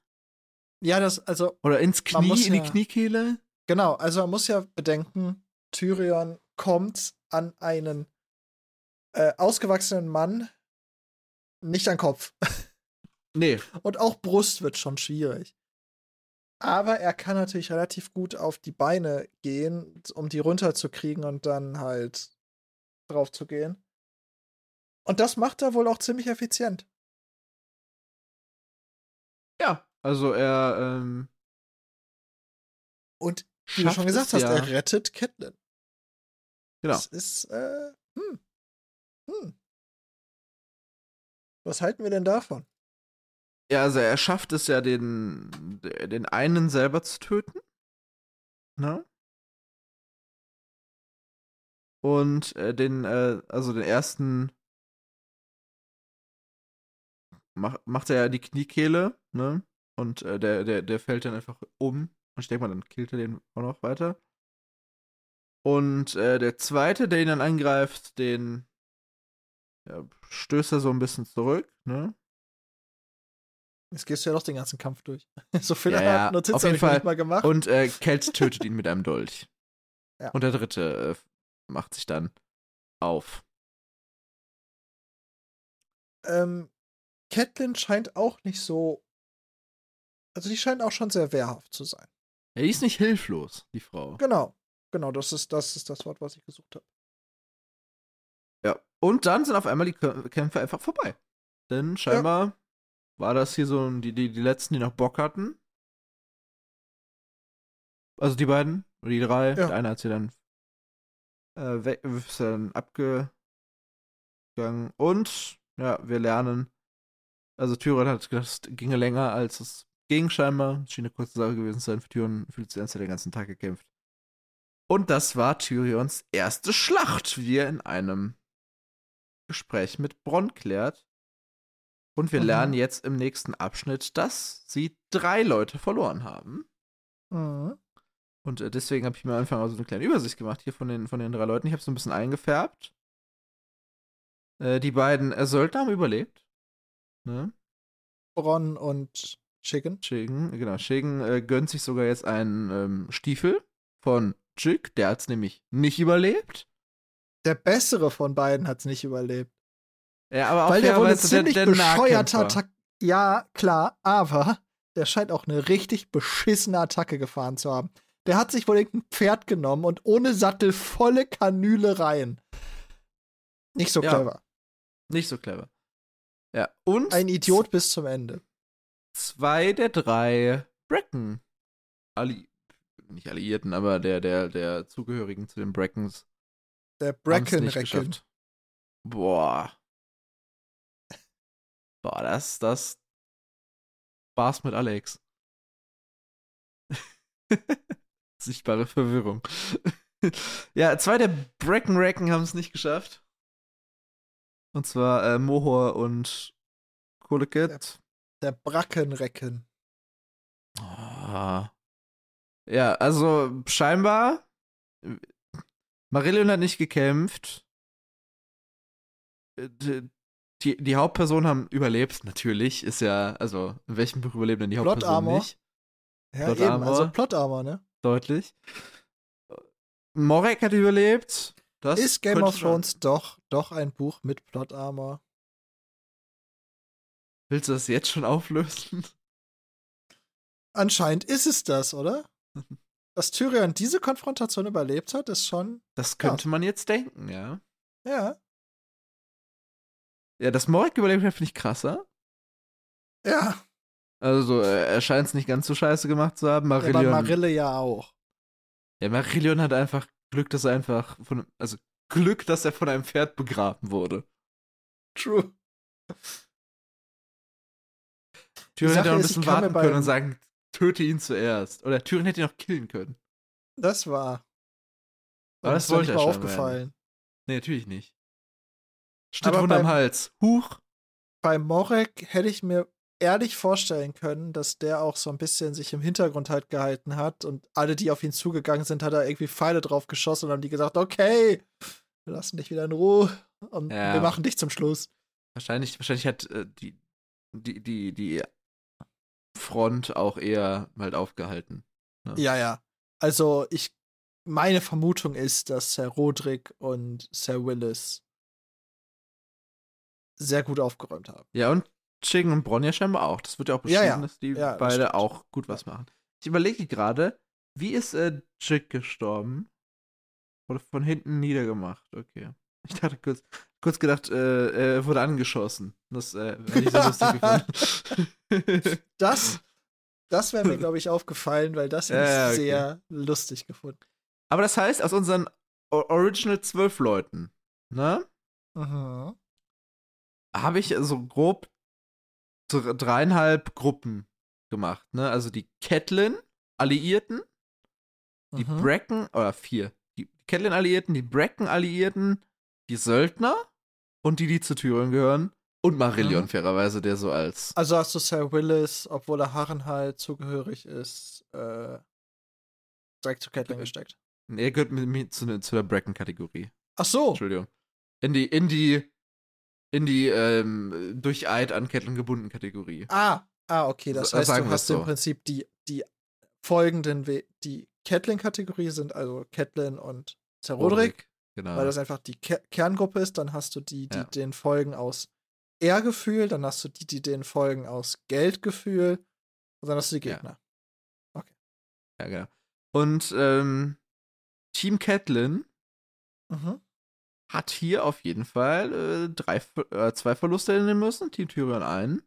[SPEAKER 1] Ja, das, also.
[SPEAKER 2] Oder ins Knie, in die
[SPEAKER 1] ja,
[SPEAKER 2] Kniekehle.
[SPEAKER 1] Genau, also man muss ja bedenken, Tyrion kommt an einen äh, ausgewachsenen Mann nicht an Kopf.
[SPEAKER 2] Nee.
[SPEAKER 1] Und auch Brust wird schon schwierig. Aber er kann natürlich relativ gut auf die Beine gehen, um die runterzukriegen und dann halt drauf zu gehen. Und das macht er wohl auch ziemlich effizient.
[SPEAKER 2] Ja, also er ähm,
[SPEAKER 1] und wie du schon gesagt hast,
[SPEAKER 2] ja.
[SPEAKER 1] er rettet Catelyn.
[SPEAKER 2] Genau.
[SPEAKER 1] Das ist äh, hm, hm. Was halten wir denn davon?
[SPEAKER 2] Ja, also er schafft es ja, den, den einen selber zu töten. Ne? Und äh, den, äh, also den ersten mach, macht er ja die Kniekehle, ne? Und äh, der, der, der fällt dann einfach um. Und ich denke mal, dann killt er den auch noch weiter. Und äh, der zweite, der ihn dann angreift, den ja, stößt er so ein bisschen zurück, ne?
[SPEAKER 1] Jetzt gehst du ja doch den ganzen Kampf durch. so viele
[SPEAKER 2] Ja, ja,
[SPEAKER 1] Notizen
[SPEAKER 2] auf jeden Fall.
[SPEAKER 1] nicht mal gemacht.
[SPEAKER 2] Und äh, Kelt tötet ihn mit einem Dolch.
[SPEAKER 1] Ja.
[SPEAKER 2] Und der dritte äh, macht sich dann auf.
[SPEAKER 1] ähm, Catelyn scheint auch nicht so. Also die scheint auch schon sehr wehrhaft zu sein.
[SPEAKER 2] Er ist nicht hilflos, die Frau.
[SPEAKER 1] Genau. Genau, das ist das, ist das Wort, was ich gesucht habe.
[SPEAKER 2] Ja. Und dann sind auf einmal die Kä- Kämpfe einfach vorbei. Denn scheinbar war das hier so die, die, die letzten, die noch Bock hatten. Also die beiden, oder die drei.
[SPEAKER 1] Ja.
[SPEAKER 2] Der eine hat sie dann, äh, weg, ist dann abgegangen. Und, ja, wir lernen, also Tyrion hat gedacht, es ginge länger, als es ging scheinbar. Es schien eine kurze Sache gewesen zu sein für Tyrion. Fühlt sich den ganzen Tag gekämpft. Und das war Tyrions erste Schlacht, wie er in einem Gespräch mit Bronn klärt. Und wir
[SPEAKER 1] Mhm.
[SPEAKER 2] lernen jetzt im nächsten Abschnitt, dass sie drei Leute verloren haben.
[SPEAKER 1] Mhm.
[SPEAKER 2] Und äh, deswegen habe ich mir am Anfang auch so eine kleine Übersicht gemacht hier von den, von den drei Leuten. Ich habe so ein bisschen eingefärbt. Äh, die beiden äh, Söldner haben überlebt. Ne?
[SPEAKER 1] Bronn und Chicken.
[SPEAKER 2] Shigen, genau. Shigen äh, gönnt sich sogar jetzt einen ähm, Stiefel von Jig. Der hat es nämlich nicht überlebt.
[SPEAKER 1] Der bessere von beiden hat es nicht überlebt.
[SPEAKER 2] Ja, aber auch
[SPEAKER 1] Weil der wohl eine
[SPEAKER 2] fairerweise
[SPEAKER 1] ziemlich
[SPEAKER 2] der, der
[SPEAKER 1] bescheuerte
[SPEAKER 2] Nahkämpfer.
[SPEAKER 1] Attacke. Ja, klar, aber der scheint auch eine richtig beschissene Attacke gefahren zu haben. Der hat sich wohl irgendein Pferd genommen und ohne Sattel volle Kanüle rein. Nicht so
[SPEAKER 2] Ja.
[SPEAKER 1] clever.
[SPEAKER 2] Nicht so clever. Ja, und
[SPEAKER 1] Ein Idiot bis zum Ende.
[SPEAKER 2] zwei der drei Bracken. Alli nicht Alliierten, aber der, der, der Zugehörigen zu den Brackens.
[SPEAKER 1] Der Bracken
[SPEAKER 2] geschafft. Boah. Boah, das, das. Spaß mit Alex. Sichtbare Verwirrung. ja, zwei der Bracken Racken haben es nicht geschafft. Und zwar äh, Mohor und Koleket.
[SPEAKER 1] Der Brackenrecken.
[SPEAKER 2] Ah. Ja, also scheinbar. Marillion hat nicht gekämpft. Äh, Die, die, die Hauptpersonen haben überlebt, natürlich. Ist ja, also, in welchem Buch überleben denn die
[SPEAKER 1] Plot
[SPEAKER 2] Hauptpersonen
[SPEAKER 1] Armor.
[SPEAKER 2] nicht?
[SPEAKER 1] Ja,
[SPEAKER 2] Plot
[SPEAKER 1] eben,
[SPEAKER 2] Armor.
[SPEAKER 1] also Plot Armor, ne?
[SPEAKER 2] Deutlich. Morek hat überlebt. Das
[SPEAKER 1] ist Game of Thrones doch, doch ein Buch mit Plot Armor?
[SPEAKER 2] Willst du das jetzt schon auflösen?
[SPEAKER 1] Anscheinend ist es das, oder? Dass Tyrion diese Konfrontation überlebt hat, ist schon.
[SPEAKER 2] Das könnte man jetzt denken, ja.
[SPEAKER 1] Ja.
[SPEAKER 2] Ja, dass Morek überlebt hat, finde ich krasser.
[SPEAKER 1] Ja.
[SPEAKER 2] Also, äh, er scheint es nicht ganz so scheiße gemacht zu haben.
[SPEAKER 1] ja bei
[SPEAKER 2] Marillion,
[SPEAKER 1] Marille ja auch.
[SPEAKER 2] ja, Marillion hat einfach Glück, dass er einfach von, also Glück, dass er von einem Pferd begraben wurde.
[SPEAKER 1] True.
[SPEAKER 2] Tyrion hätte noch ein bisschen warten können und sagen, töte ihn zuerst. Oder Tyrion hätte ihn noch killen können.
[SPEAKER 1] Das war.
[SPEAKER 2] Aber das
[SPEAKER 1] doch
[SPEAKER 2] wollte
[SPEAKER 1] nicht mal aufgefallen.
[SPEAKER 2] Nee, natürlich nicht. Schnitt unterm
[SPEAKER 1] beim-
[SPEAKER 2] Hals. Huch.
[SPEAKER 1] Bei Morek hätte ich mir ehrlich vorstellen können, dass der auch so ein bisschen sich im Hintergrund halt gehalten hat und alle, die auf ihn zugegangen sind, hat er irgendwie Pfeile drauf geschossen und haben die gesagt, okay, wir lassen dich wieder in Ruhe und
[SPEAKER 2] Ja.
[SPEAKER 1] wir machen dich zum Schluss.
[SPEAKER 2] Wahrscheinlich, wahrscheinlich hat äh, die, die, die, die Front auch eher halt aufgehalten.
[SPEAKER 1] Ja, ja. Also ich, meine Vermutung ist, dass Sir Roderick und Sir Willis sehr gut aufgeräumt haben.
[SPEAKER 2] Ja, und Ching und Bronja scheinbar auch. Das wird ja auch
[SPEAKER 1] Ja,
[SPEAKER 2] beschrieben,
[SPEAKER 1] ja.
[SPEAKER 2] dass die
[SPEAKER 1] Ja, das
[SPEAKER 2] beide
[SPEAKER 1] stimmt.
[SPEAKER 2] auch gut was machen. Ich überlege gerade, wie ist äh, Jig gestorben? Wurde von hinten niedergemacht. Okay. Ich dachte kurz, kurz gedacht, äh, er wurde angeschossen. Das äh, ich so lustig gefunden.
[SPEAKER 1] Das, das wäre mir, glaube ich, aufgefallen, weil das
[SPEAKER 2] Ja, ja, okay.
[SPEAKER 1] sehr lustig gefunden.
[SPEAKER 2] Aber das heißt, aus unseren Original zwölf Leuten, ne?
[SPEAKER 1] Mhm.
[SPEAKER 2] habe ich so grob dr- dreieinhalb Gruppen gemacht, ne? Also die Catelyn Alliierten, die
[SPEAKER 1] Mhm.
[SPEAKER 2] Bracken, oder vier. Die Catelyn Alliierten, die Bracken Alliierten, die Söldner und die, die zu Tyrion gehören. Und Marillion,
[SPEAKER 1] Mhm.
[SPEAKER 2] fairerweise, der so als.
[SPEAKER 1] Also hast du Sir Willis, obwohl er Harrenhal zugehörig ist, äh, direkt zu Catelyn gesteckt.
[SPEAKER 2] Er gehört mit mir zu, ne- zu der Bracken-Kategorie.
[SPEAKER 1] Ach so.
[SPEAKER 2] Entschuldigung. In die, in die, in die, ähm, durch Eid an Catelyn gebunden Kategorie.
[SPEAKER 1] Ah, ah, okay. Das
[SPEAKER 2] So-
[SPEAKER 1] heißt, du hast im
[SPEAKER 2] so.
[SPEAKER 1] Prinzip die, die folgenden, We die Catelyn-Kategorie sind also Catelyn und Sir Roderick,
[SPEAKER 2] Genau.
[SPEAKER 1] weil das einfach die Ke Kerngruppe ist. Dann hast du die, die
[SPEAKER 2] Ja.
[SPEAKER 1] den folgen aus Ehrgefühl, dann hast du die, die den folgen aus Geldgefühl und dann hast du die
[SPEAKER 2] Ja.
[SPEAKER 1] Gegner.
[SPEAKER 2] Ja, genau. Und ähm, Team Catelyn
[SPEAKER 1] Mhm.
[SPEAKER 2] hat hier auf jeden Fall äh, drei, äh, zwei Verluste hinnehmen müssen, Team Tyrion einen.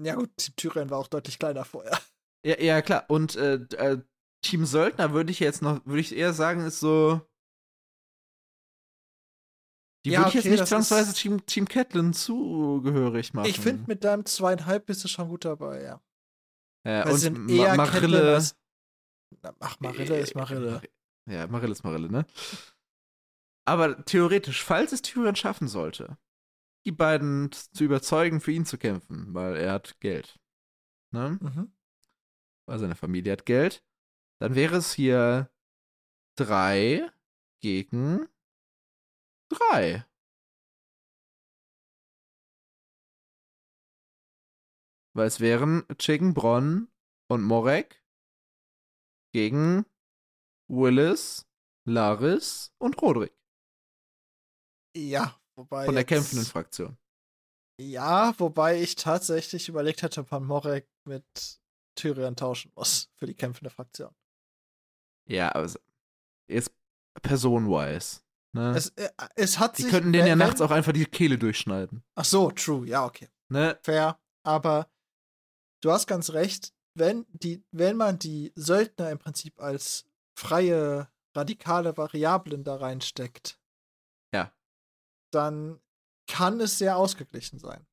[SPEAKER 1] Ja gut, Team Tyrion war auch deutlich kleiner vorher.
[SPEAKER 2] Ja, ja klar. Und äh, äh, Team Söldner würde ich jetzt noch, würde ich eher sagen, ist so. Die
[SPEAKER 1] Ja,
[SPEAKER 2] würde ich jetzt
[SPEAKER 1] okay,
[SPEAKER 2] nicht zwangsweise Team, Team Catelyn zugehörig machen.
[SPEAKER 1] Ich finde, mit deinem zweieinhalb bist du schon gut dabei, ja.
[SPEAKER 2] ja,
[SPEAKER 1] Weil
[SPEAKER 2] und
[SPEAKER 1] sind
[SPEAKER 2] Ma
[SPEAKER 1] eher Catelyn
[SPEAKER 2] Marille.
[SPEAKER 1] als- Ach, Marille ist Marille.
[SPEAKER 2] Ja, Marille ist Marille, ne? Aber theoretisch, falls es Tyrion schaffen sollte, die beiden zu überzeugen, für ihn zu kämpfen, weil er hat Geld. Ne?
[SPEAKER 1] Mhm.
[SPEAKER 2] Weil seine Familie hat Geld. Dann wäre es hier drei gegen drei. Weil es wären Chicken, Bronn und Morek gegen Willis, Laris und Roderick
[SPEAKER 1] Ja, wobei.
[SPEAKER 2] von der
[SPEAKER 1] jetzt-
[SPEAKER 2] kämpfenden Fraktion.
[SPEAKER 1] Ja, wobei ich tatsächlich überlegt hätte, ob man Morek mit Tyrion tauschen muss für die kämpfende Fraktion.
[SPEAKER 2] Ja, aber es ist person-wise. Ne?
[SPEAKER 1] Es, äh, es hat
[SPEAKER 2] Die
[SPEAKER 1] sich.
[SPEAKER 2] könnten denen ja nachts auch einfach die Kehle durchschneiden.
[SPEAKER 1] Ach so, true, ja, okay.
[SPEAKER 2] Ne?
[SPEAKER 1] Fair. Aber du hast ganz recht, wenn, die, wenn man die Söldner im Prinzip als freie, radikale Variablen da reinsteckt,
[SPEAKER 2] Ja.
[SPEAKER 1] dann kann es sehr ausgeglichen sein.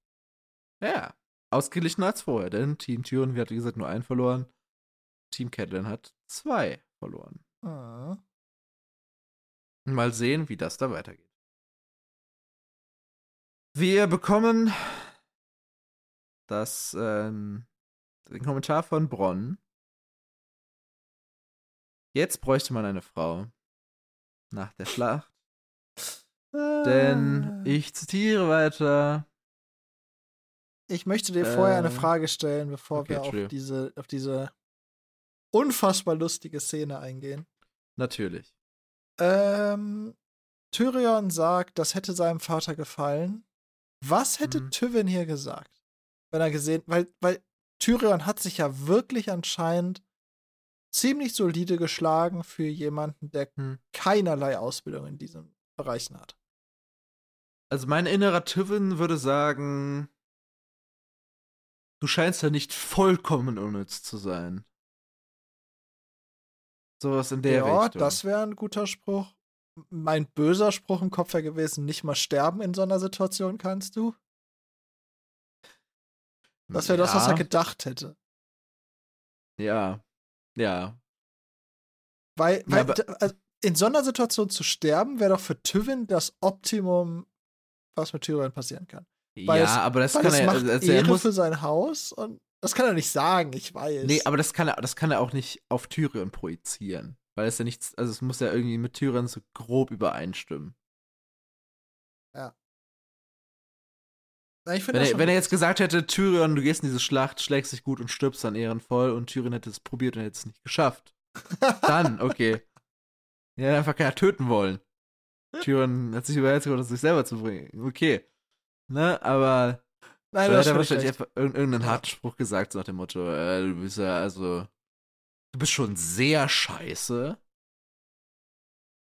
[SPEAKER 2] Ja. Ausgeglichener als vorher, denn Team Tyrion, wie hat wie gesagt, nur einen verloren. Team Catelyn hat zwei verloren.
[SPEAKER 1] Ah.
[SPEAKER 2] Mal sehen, wie das da weitergeht. Wir bekommen das, ähm, den Kommentar von Bronn. Jetzt bräuchte man eine Frau. Nach der Schlacht. Denn
[SPEAKER 1] Ah.
[SPEAKER 2] ich zitiere weiter.
[SPEAKER 1] Ich möchte dir vorher eine
[SPEAKER 2] Äh,
[SPEAKER 1] Frage stellen, bevor
[SPEAKER 2] okay,
[SPEAKER 1] wir auf diese, auf diese unfassbar lustige Szene eingehen.
[SPEAKER 2] Natürlich.
[SPEAKER 1] Ähm, Tyrion sagt, das hätte seinem Vater gefallen. Was hätte
[SPEAKER 2] Mhm.
[SPEAKER 1] Tywin hier gesagt? Wenn er gesehen, weil, weil Tyrion hat sich ja wirklich anscheinend ziemlich solide geschlagen für jemanden, der
[SPEAKER 2] Hm.
[SPEAKER 1] keinerlei Ausbildung in diesen Bereichen hat.
[SPEAKER 2] Also mein innerer Tywin würde sagen, du scheinst ja nicht vollkommen unnütz zu sein. Sowas in der
[SPEAKER 1] ja,
[SPEAKER 2] Richtung.
[SPEAKER 1] das wäre ein guter Spruch. Mein böser Spruch im Kopf wäre gewesen, nicht mal sterben in so einer Situation kannst du. Das wäre das, was er
[SPEAKER 2] Ja,
[SPEAKER 1] gedacht hätte.
[SPEAKER 2] Ja. Ja.
[SPEAKER 1] Weil,
[SPEAKER 2] Ja,
[SPEAKER 1] weil d- also in so einer Situation zu sterben, wäre doch für Tywin das Optimum, was mit Tyrion passieren kann. Weil
[SPEAKER 2] ja,
[SPEAKER 1] es-
[SPEAKER 2] aber das kann er,
[SPEAKER 1] macht
[SPEAKER 2] also er
[SPEAKER 1] Ehre
[SPEAKER 2] muss,
[SPEAKER 1] für sein Haus und das kann er nicht sagen, ich weiß.
[SPEAKER 2] Nee, aber das kann er, das kann er auch nicht auf Tyrion projizieren. Weil es ja nichts, also es muss ja irgendwie mit Tyrion so grob übereinstimmen. Ja.
[SPEAKER 1] Ich
[SPEAKER 2] wenn, er, wenn er, jetzt gesagt hätte, Tyrion, du gehst in diese Schlacht, schlägst dich gut und stirbst dann ehrenvoll und Tyrion hätte es probiert und hätte es nicht geschafft. dann, okay. Er hätte einfach keiner töten wollen. Tyrion hat sich überlegt, das sich selber zu bringen. Okay. Ne, aber
[SPEAKER 1] Nein,
[SPEAKER 2] so hat er wahrscheinlich
[SPEAKER 1] recht.
[SPEAKER 2] einfach irgendeinen harten Spruch gesagt, so nach dem Motto, äh, du bist ja, also, du bist schon sehr scheiße,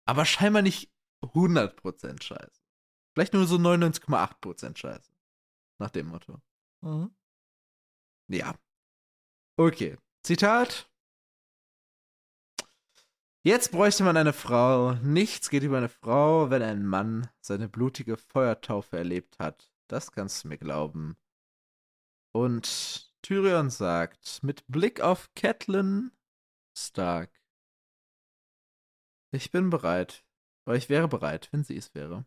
[SPEAKER 2] aber scheinbar nicht 100% scheiße. Vielleicht nur so 99,8% scheiße. Nach dem Motto.
[SPEAKER 1] Mhm.
[SPEAKER 2] Ja. Okay. Zitat. Jetzt bräuchte man eine Frau. Nichts geht über eine Frau, wenn ein Mann seine blutige Feuertaufe erlebt hat. Das kannst du mir glauben. Und Tyrion sagt, mit Blick auf Catelyn Stark. Ich bin bereit. Oder ich wäre bereit, wenn sie es wäre.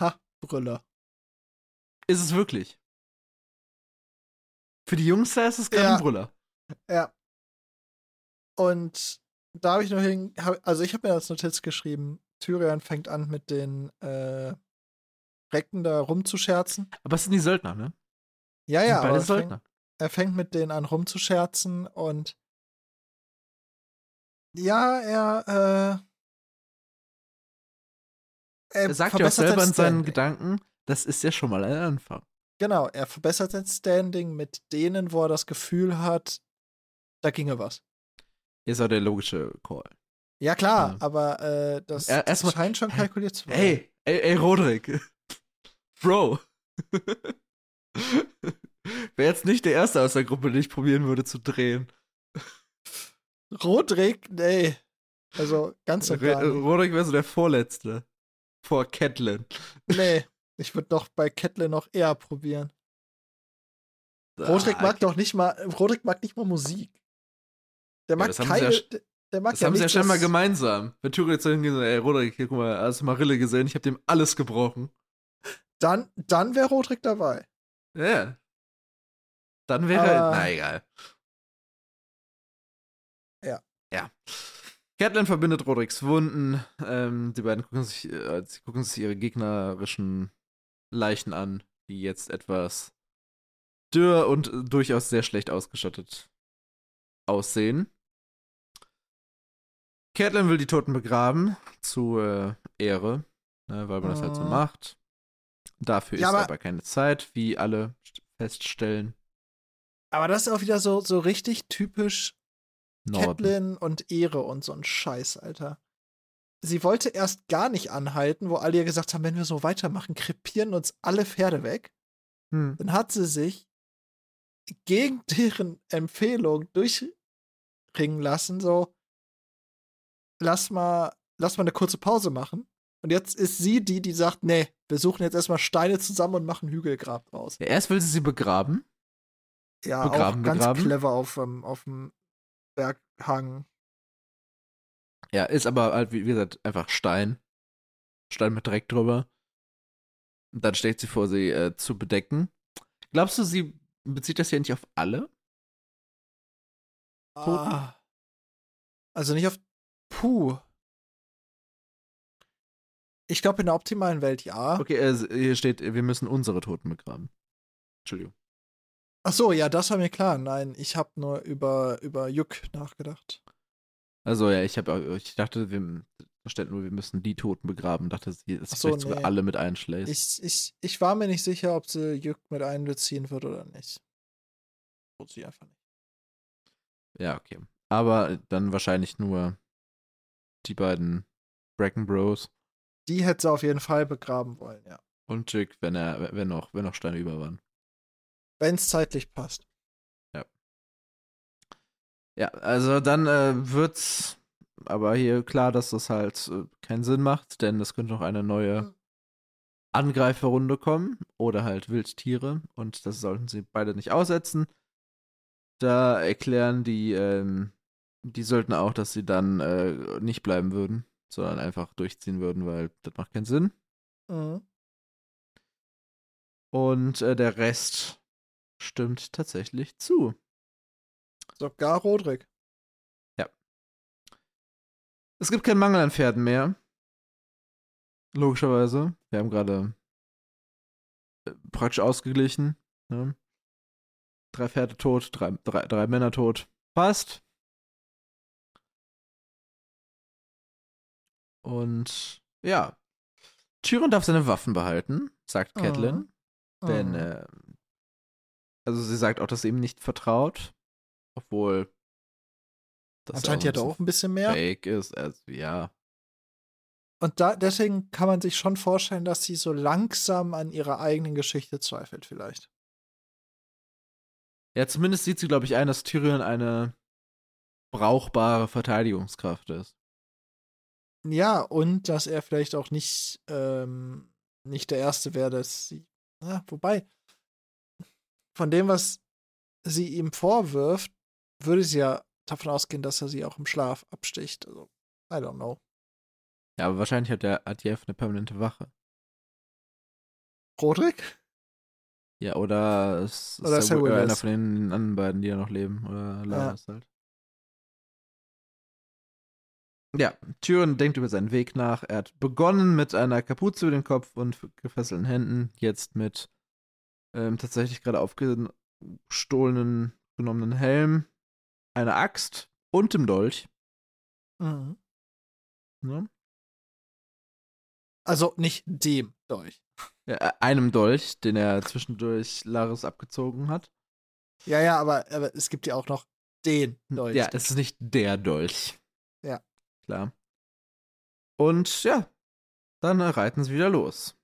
[SPEAKER 1] Ha, Brüller.
[SPEAKER 2] Ist es wirklich? Für die Jungs da ist es gerade
[SPEAKER 1] Ja.
[SPEAKER 2] ein Brüller.
[SPEAKER 1] Ja. Und da habe ich noch hin, hab, also ich habe mir als Notiz geschrieben, Tyrion fängt an mit den äh, Recken da rumzuscherzen.
[SPEAKER 2] Aber es sind die Söldner, ne?
[SPEAKER 1] Ja, ja,
[SPEAKER 2] beide
[SPEAKER 1] aber er fängt,
[SPEAKER 2] Söldner.
[SPEAKER 1] er fängt mit denen an rumzuscherzen und ja, er, äh,
[SPEAKER 2] Er sagt ja auch
[SPEAKER 1] verbessert
[SPEAKER 2] selber in seinen. Gedanken, das ist ja schon mal ein Anfang.
[SPEAKER 1] Genau, er verbessert sein Standing mit denen, wo er das Gefühl hat, da ginge was.
[SPEAKER 2] Ist auch der logische Call.
[SPEAKER 1] Ja, klar,
[SPEAKER 2] Ja.
[SPEAKER 1] aber äh, das,
[SPEAKER 2] Er-
[SPEAKER 1] das scheint schon kalkuliert zu werden.
[SPEAKER 2] Ey, ey, ey, Rodrik. Bro. Wäre jetzt nicht der Erste aus der Gruppe, den ich probieren würde zu drehen.
[SPEAKER 1] Rodrik, nee. Also ganz und gar
[SPEAKER 2] Re-
[SPEAKER 1] nicht.
[SPEAKER 2] Rodrik wäre so der Vorletzte. Vor Catelyn.
[SPEAKER 1] Nee, ich würde doch bei Kettle noch eher probieren. Rodrik
[SPEAKER 2] Ah,
[SPEAKER 1] mag doch nicht mal, Rodrik mag nicht mal Musik. Der mag
[SPEAKER 2] sie
[SPEAKER 1] keine,
[SPEAKER 2] ja
[SPEAKER 1] der- mag
[SPEAKER 2] Das
[SPEAKER 1] ja
[SPEAKER 2] haben sie ja scheinbar gemeinsam. Wenn Tyrion jetzt sagt, ey, Rodrik, hier, guck mal, hast du Marille gesehen? Ich hab dem alles gebrochen.
[SPEAKER 1] Dann, dann wäre Rodrik dabei.
[SPEAKER 2] Ja. Dann wäre,
[SPEAKER 1] Aber-
[SPEAKER 2] na egal.
[SPEAKER 1] Ja.
[SPEAKER 2] Ja. Catelyn verbindet Rodriks Wunden. Ähm, die beiden gucken sich, äh, sie gucken sich ihre gegnerischen Leichen an, die jetzt etwas dürr und äh, durchaus sehr schlecht ausgestattet aussehen. Catelyn will die Toten begraben, zu äh, Ehre, ne, weil man das halt so
[SPEAKER 1] Mhm.
[SPEAKER 2] macht. Dafür
[SPEAKER 1] Ja,
[SPEAKER 2] ist
[SPEAKER 1] aber-
[SPEAKER 2] aber keine Zeit, wie alle st- feststellen.
[SPEAKER 1] Aber das ist auch wieder so, so richtig typisch
[SPEAKER 2] Norden.
[SPEAKER 1] Catelyn und Ehre und so ein Scheiß, Alter. Sie wollte erst gar nicht anhalten, wo alle ihr gesagt haben, wenn wir so weitermachen, krepieren uns alle Pferde weg.
[SPEAKER 2] Hm.
[SPEAKER 1] Dann hat sie sich gegen deren Empfehlung durchringen lassen, so lass mal, lass mal eine kurze Pause machen. Und jetzt ist sie die, die sagt, nee, wir suchen jetzt erstmal Steine zusammen und machen Hügelgrab draus.
[SPEAKER 2] Ja, erst will sie sie begraben.
[SPEAKER 1] Ja,
[SPEAKER 2] Begraben,
[SPEAKER 1] auch ganz
[SPEAKER 2] begraben.
[SPEAKER 1] clever auf, ähm, auf dem Berghang.
[SPEAKER 2] Ja, ist aber halt, wie gesagt, einfach Stein. Stein mit Dreck drüber. Und dann schlägt sie vor, sie äh, zu bedecken. Glaubst du, sie bezieht das hier nicht auf alle?
[SPEAKER 1] Ah. Also nicht auf Puh. Ich glaube, in der optimalen Welt ja.
[SPEAKER 2] Okay, äh, hier steht, wir müssen unsere Toten begraben. Entschuldigung.
[SPEAKER 1] Ach so, ja, das war mir klar. Nein, ich habe nur über, über Juck nachgedacht.
[SPEAKER 2] Also ja, ich habe ich dachte, wir steht nur, wir müssen die Toten begraben. Dachte, sie sie
[SPEAKER 1] so,
[SPEAKER 2] vielleicht sogar
[SPEAKER 1] nee.
[SPEAKER 2] alle mit einschlägt.
[SPEAKER 1] Ich, ich, ich war mir nicht sicher, ob sie Juck mit einbeziehen wird oder nicht. Tut sie einfach nicht.
[SPEAKER 2] Ja, okay. Aber dann wahrscheinlich nur die beiden Bracken Bros
[SPEAKER 1] Die hätte sie auf jeden Fall begraben wollen, ja.
[SPEAKER 2] und Jick, wenn er, wenn noch, wenn noch Steine über waren.
[SPEAKER 1] Wenn es zeitlich passt.
[SPEAKER 2] Ja, also dann äh, wird's aber hier klar, dass das halt äh, keinen Sinn macht, denn es könnte noch eine neue
[SPEAKER 1] Hm.
[SPEAKER 2] Angreiferrunde kommen oder halt Wildtiere und das sollten sie beide nicht aussetzen. Da erklären die, ähm, die Söldner auch, dass sie dann äh, nicht bleiben würden, sondern einfach durchziehen würden, weil das macht keinen Sinn.
[SPEAKER 1] Mhm.
[SPEAKER 2] Und äh, der Rest stimmt tatsächlich zu.
[SPEAKER 1] Sogar Rodrik.
[SPEAKER 2] Es gibt keinen Mangel an Pferden mehr. Logischerweise. Wir haben gerade äh, praktisch ausgeglichen. Ne? Drei Pferde tot, drei, drei, drei Männer tot. Passt. Und ja. Tyrion darf seine Waffen behalten, sagt Catelyn. Oh. Denn, äh, also sie sagt auch, dass sie ihm nicht vertraut. Obwohl.
[SPEAKER 1] Das Anscheinend ja doch ein bisschen mehr.
[SPEAKER 2] Fake ist, also ja.
[SPEAKER 1] Und da, deswegen kann man sich schon vorstellen, dass sie so langsam an ihrer eigenen Geschichte zweifelt, vielleicht.
[SPEAKER 2] Ja, zumindest sieht sie, glaube ich, ein, dass Tyrion eine brauchbare Verteidigungskraft ist.
[SPEAKER 1] Ja, und dass er vielleicht auch nicht, ähm, nicht der Erste wäre, dass sie. Na, wobei, von dem, was sie ihm vorwirft, würde sie ja davon ausgehen, dass er sie auch im Schlaf absticht. Also, I don't know.
[SPEAKER 2] Ja, aber wahrscheinlich hat der ATF eine permanente Wache.
[SPEAKER 1] Roderick?
[SPEAKER 2] Ja, oder es oder ist ja einer von den anderen beiden, die ja noch leben. Oder Laras ja. halt. Ja, Tyrion denkt über seinen Weg nach. Er hat begonnen mit einer Kapuze über den Kopf und gefesselten Händen, jetzt mit ähm, tatsächlich gerade aufgestohlenen, genommenen Helm, einer Axt und dem Dolch. Mhm.
[SPEAKER 1] Ja. Also nicht dem Dolch.
[SPEAKER 2] Ja, äh, einem Dolch, den er zwischendurch Laris abgezogen hat.
[SPEAKER 1] Ja, ja, aber, aber es gibt ja auch noch den Dolch.
[SPEAKER 2] Ja, es ist nicht der Dolch. Klar. Und ja, dann reiten sie wieder los.